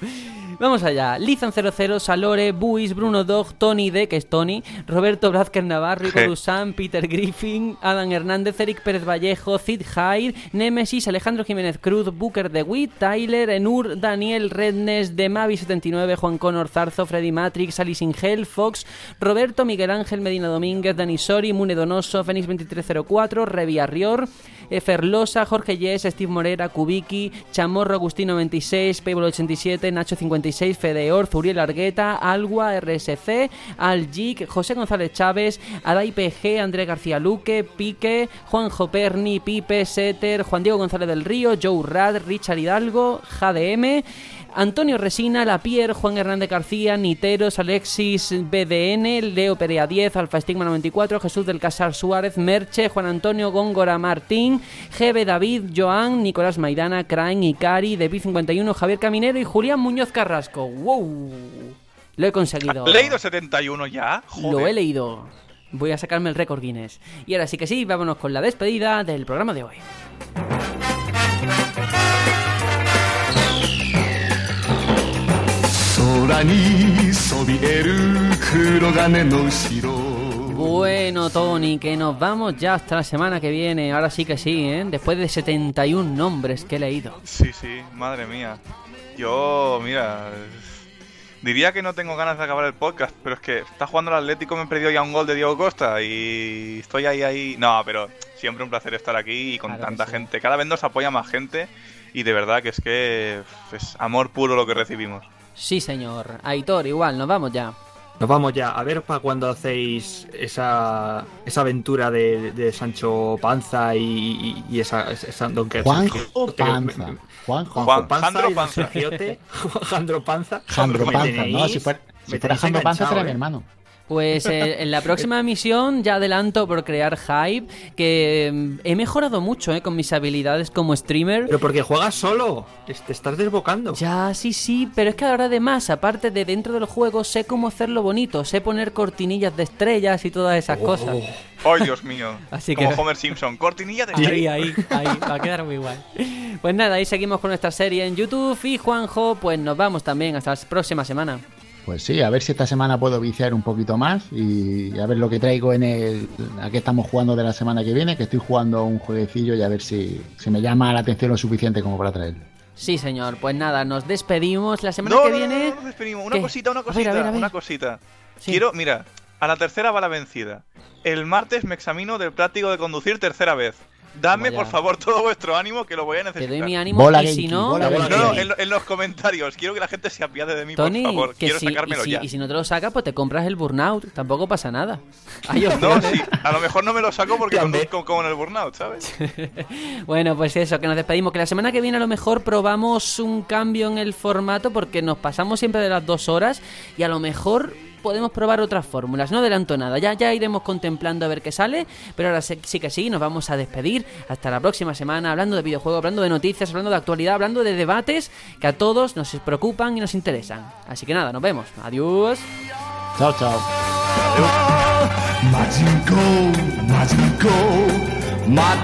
Vamos allá. Lizan00, Salore, Buis, Bruno Dog, Tony D, que es Tony, Roberto Blázquez Navarro. Dusan, Peter Griffin, Adam Hernández, Eric Pérez Vallejo, Cid Hyde, Nemesis, Alejandro Jiménez Cruz, Booker de Witt, Tyler, Enur, Daniel Rednes, Demavi79, Juan Connor Zarzo, Freddy Matrix, Alice Ingel, Fox, Roberto Miguel Ángel Medina Domínguez, Dani Sori, Mune Donoso, Fénix 2304, Revi Arrior, eh, Ferlosa, Jorge Yes, Steve Morera, Kubiki, Chamorro Agustino 26, Payball 87, Nacho 56, Fedeor, Zuriel Argueta, Algua, RSC, Algic, José González Chávez, Adai PG, André García Luque, Pique, Juanjo Perni, Pipe, Setter, Juan Diego González del Río, Joe Rad, Richard Hidalgo, JDM, Antonio Resina, Lapierre, Juan Hernández García, Niteros, Alexis BDN, Leo Perea 10, Alfa Estigma 94, Jesús del Casar Suárez, Merche, Juan Antonio Góngora Martín, GB David, Joan, Nicolás Maidana, Crane, Ikari, Depi 51, Javier Caminero y Julián Muñoz Carrasco. ¡Wow! Lo he conseguido. ¿Leído 71 ya? Joder. Lo he leído. Voy a sacarme el récord Guinness. Y ahora sí que sí, vámonos con la despedida del programa de hoy. 空にそびえる黒金の城 Bueno, Tony, que nos vamos ya hasta la semana que viene. Ahora sí que sí, ¿eh? Después de 71 nombres que he leído. Sí, sí, madre mía. Yo, mira, diría que no tengo ganas de acabar el podcast, pero es que está jugando el Atlético, me he perdido ya un gol de Diego Costa y estoy ahí, ahí. No, pero siempre un placer estar aquí y con Claro que tanta sí. gente. Cada vez nos apoya más gente y de verdad que es que es amor puro lo que recibimos. Sí, señor. Aitor, igual, nos vamos ya. Nos vamos ya. A ver para cuando hacéis esa, esa aventura de, de Sancho Panza y, y- y esa, esa Don. Juanjo Que- Panza. Juanjo Juan- Panza Jandro Panza. Jandro Panza. Jandro Panza. No, si fuera, si fuera Jandro Panza sería mi eh. hermano. Pues eh, en la próxima misión ya adelanto por crear hype que mm, he mejorado mucho eh, con mis habilidades como streamer. Pero porque juegas solo. Te te estás desbocando. Ya, sí, sí, pero es que ahora además, aparte de dentro del juego, sé cómo hacerlo bonito, sé poner cortinillas de estrellas y todas esas cosas. ¡Ay, Dios mío! Así que- Como Homer Simpson, cortinilla de Ahí, ahí, ahí, va a quedar muy guay. Pues nada, ahí seguimos con nuestra serie en YouTube y Juanjo, pues nos vamos también hasta la próxima semana. Pues sí, a ver si esta semana puedo viciar un poquito más y a ver lo que traigo en el. a qué estamos jugando de la semana que viene, que estoy jugando un jueguecillo y a ver si, si me llama la atención lo suficiente como para traerlo. Sí, señor. Pues nada, nos despedimos. La semana No, que no, no, viene. no, nos despedimos. Una ¿Qué? cosita, una A ver, cosita, a ver, a ver. una cosita. Sí. Quiero, mira, a la tercera va la vencida. El martes me examino del práctico de conducir tercera vez. Dame, por favor, todo vuestro ánimo que lo voy a Te necesitar. doy mi ánimo Bola y si no. bola No, Genki. no, en, lo- en los comentarios. Quiero que la gente se apiade de mí, Tony, por favor. que Quiero si, y, sacármelo si, ya. y si no te lo sacas, pues te compras el burnout. Tampoco pasa nada. No, sí, a lo mejor no me lo saco porque conduzco como en el burnout, ¿sabes? Bueno, pues eso, que nos despedimos. Que la semana que viene a lo mejor probamos un cambio en el formato porque nos pasamos siempre de las dos horas y a lo mejor podemos probar otras fórmulas. No adelanto nada, ya, ya iremos contemplando a ver qué sale, pero ahora sí sí que sí, nos vamos a despedir. Hasta la próxima semana, hablando de videojuegos, hablando de noticias, hablando de actualidad, hablando de debates que a todos nos preocupan y nos interesan. Así que nada, nos vemos. Adiós. Chao, chao. マ